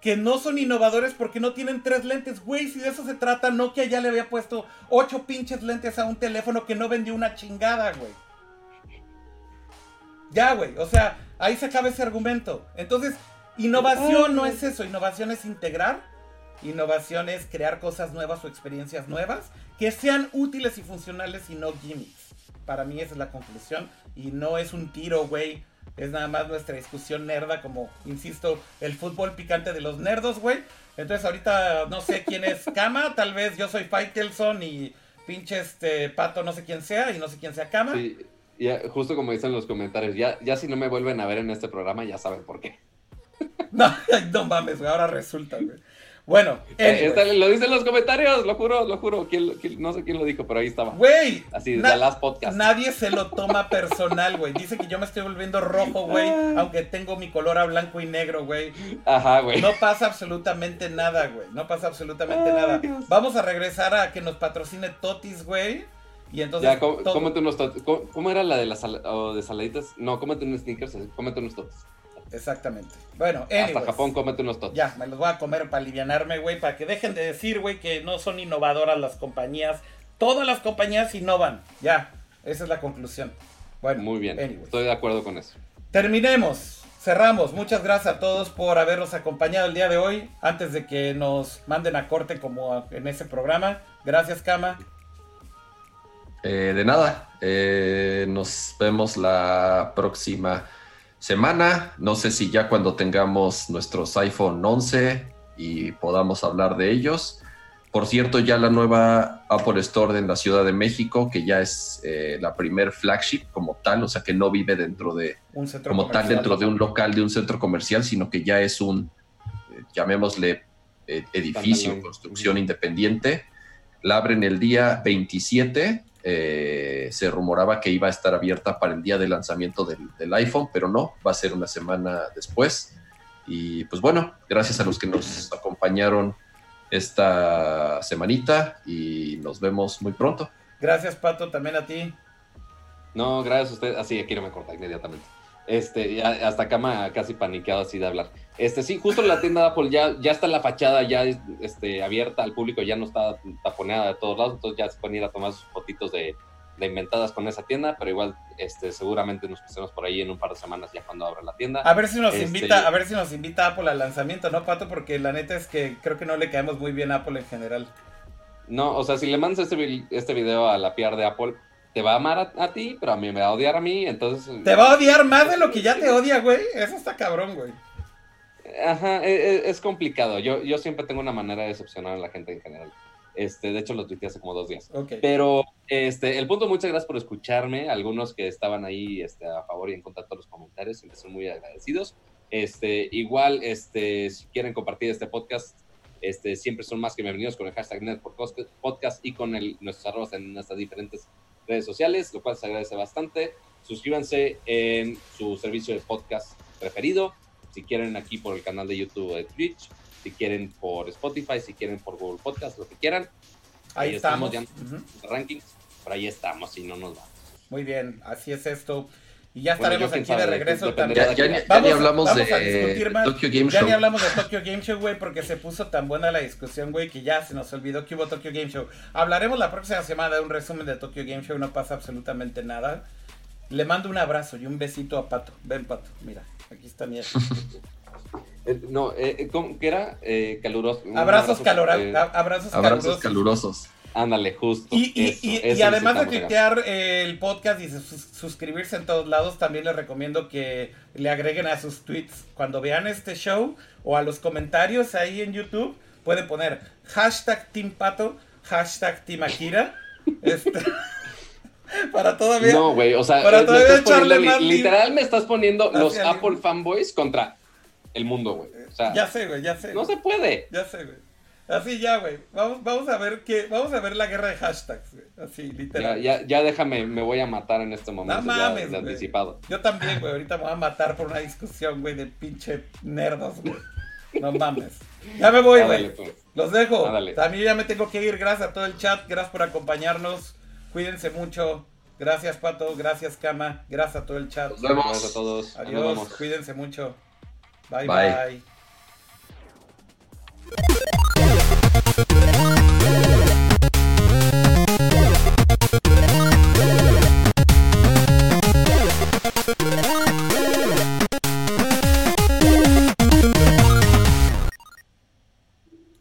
que no son innovadores porque no tienen tres lentes. Güey, si de eso se trata, Nokia ya le había puesto ocho pinches lentes a un teléfono que no vendió una chingada, güey. Ya, güey. O sea, ahí se acaba ese argumento. Entonces, innovación no es eso. Innovación es integrar. Innovación es crear cosas nuevas o experiencias nuevas que sean útiles y funcionales y no gimmicks. Para mí esa es la conclusión. Y no es un tiro, güey. Es nada más nuestra discusión nerda, como, insisto, el fútbol picante de los nerdos, güey. Entonces ahorita no sé quién es Kama, tal vez yo soy Faitelson y pinche este pato no sé quién sea y no sé quién sea Kama. Sí, ya, justo como dicen los comentarios, ya, ya si no me vuelven a ver en este programa, ya saben por qué. No, no mames, güey, ahora resulta, güey. Bueno, Eh, anyway. lo dicen los comentarios, lo juro, lo juro. ¿Quién lo- quién- no sé quién lo dijo, pero ahí estaba. Güey, Así, de Last Podcast. nadie se lo toma personal, güey. Dice que yo me estoy volviendo rojo, güey, aunque tengo mi color a blanco y negro, güey. Ajá, güey. No pasa absolutamente nada, güey. No pasa absolutamente Ay, nada. Dios. Vamos a regresar a que nos patrocine Totis, güey. Y entonces. ya, cómete unos tot- ¿Cómo, cómo era la de las sal- de saladitas? No, cómete unos sneakers, cómete unos totes. Exactamente. Bueno, Hasta anyways. Japón, cómete unos totos. Ya, me los voy a comer para alivianarme, güey, para que dejen de decir, güey, que no son innovadoras las compañías. Todas las compañías innovan. Ya, esa es la conclusión. Bueno, Muy bien, anyways. estoy de acuerdo con eso. Terminemos. Cerramos. Muchas gracias a todos por habernos acompañado el día de hoy. Antes de que nos manden a corte como en ese programa. Gracias, Kama. Eh, de nada, eh, nos vemos la próxima semana. No sé si ya cuando tengamos nuestros iPhone 11 y podamos hablar de ellos. Por cierto, ya la nueva Apple Store en la Ciudad de México, que ya es eh, la primer flagship como tal, o sea que no vive dentro de, Un centro como tal dentro de un local, de un centro comercial, sino que ya es un, eh, llamémosle, eh, edificio, construcción independiente. La abren el día 27. Eh, se rumoraba que iba a estar abierta para el día de lanzamiento del, del iPhone, pero no, va a ser una semana después. Y pues bueno, gracias a los que nos acompañaron esta semanita y nos vemos muy pronto. Gracias, Pato, también a ti. No, gracias a usted. Así, aquí no me corta inmediatamente. Este, hasta cama casi paniqueado así de hablar. Este, sí, justo la tienda de Apple ya, ya está la fachada ya este, abierta al público, ya no está taponeada de todos lados, entonces ya se pueden ir a tomar sus fotitos de, de inventadas con esa tienda, pero igual este, seguramente nos pasemos por ahí en un par de semanas ya cuando abra la tienda. A ver si nos Este, invita, a ver si nos invita Apple al lanzamiento, ¿no, Pato? Porque la neta es que creo que no le caemos muy bien a Apple en general. No, o sea, si le mandas este, este video a la PR de Apple, te va a amar a, a ti, pero a mí me va a odiar a mí, entonces... Te va a odiar más de lo que ya te odia, güey. Eso está cabrón, güey. Ajá, e- e- es, complicado. Yo, yo siempre tengo una manera de decepcionar a la gente en general. Este, de hecho, lo tuiteé hace como dos días. Ok. Pero este, el punto, muchas gracias por escucharme. Algunos que estaban ahí este, a favor y en contra de todos los comentarios, siempre son muy agradecidos. Este, igual, este, si quieren compartir este podcast, este, siempre son más que bienvenidos con el hashtag Network Podcast y con el, nuestros arrobas en nuestras diferentes redes sociales, lo cual se agradece bastante. Suscríbanse en su servicio de podcast preferido. Si quieren aquí por el canal de YouTube de Twitch, si quieren por Spotify, si quieren por Google Podcast, lo que quieran. Ahí ahí estamos. estamos, Ujú. Rankings, por ahí estamos y no nos vamos. Muy bien, así es esto. Y ya Bueno, estaremos aquí de sabe, regreso dependerá también. Ya, de ya ni- ya hablamos de más. Tokyo Game Ya Show. ni hablamos de Tokyo Game Show, güey, porque se puso tan buena la discusión, güey, que ya se nos olvidó que hubo Tokyo Game Show. Hablaremos la próxima semana de un resumen de Tokyo Game Show, no pasa absolutamente nada. Le mando un abrazo y un besito a Pato. Ven, Pato, mira, aquí está mi... Eh, no, eh, eh, ¿cómo que era? Eh, caluroso. Abrazos, abrazo, calora- eh, abrazos, Abrazos calurosos. calurosos. ándale, justo. Y, y- eso, y- eso y además de eh, el podcast y sus- suscribirse en todos lados, también les recomiendo que le agreguen a sus tweets. Cuando vean este show o a los comentarios ahí en YouTube, pueden poner hashtag Team Pato, hashtag Team Akira. Este, para todavía... No, güey, o sea, Para eh, me estás poniendo literal me estás poniendo los Apple fanboys contra el mundo, güey. O sea, ya sé, güey, ya sé. no se puede. Ya sé, güey. Así ya, güey. Vamos, vamos a ver qué... Vamos a ver la guerra de hashtags, güey. Así, Ya, literal. ya, ya déjame, me voy a matar en este momento. No ya mames, de anticipado. Yo también, güey. Ahorita me voy a matar por una discusión, güey, de pinche nerdos, güey. No mames. Ya me voy, güey. pues. Los dejo. Ándale. También ya me tengo que ir. Gracias a todo el chat. Gracias por acompañarnos. Cuídense mucho. Gracias, Pato. Gracias, Cama. Gracias a todo el chat. Nos vemos. Gracias a todos. Adiós. Nos vemos. Cuídense mucho. Bye. bye.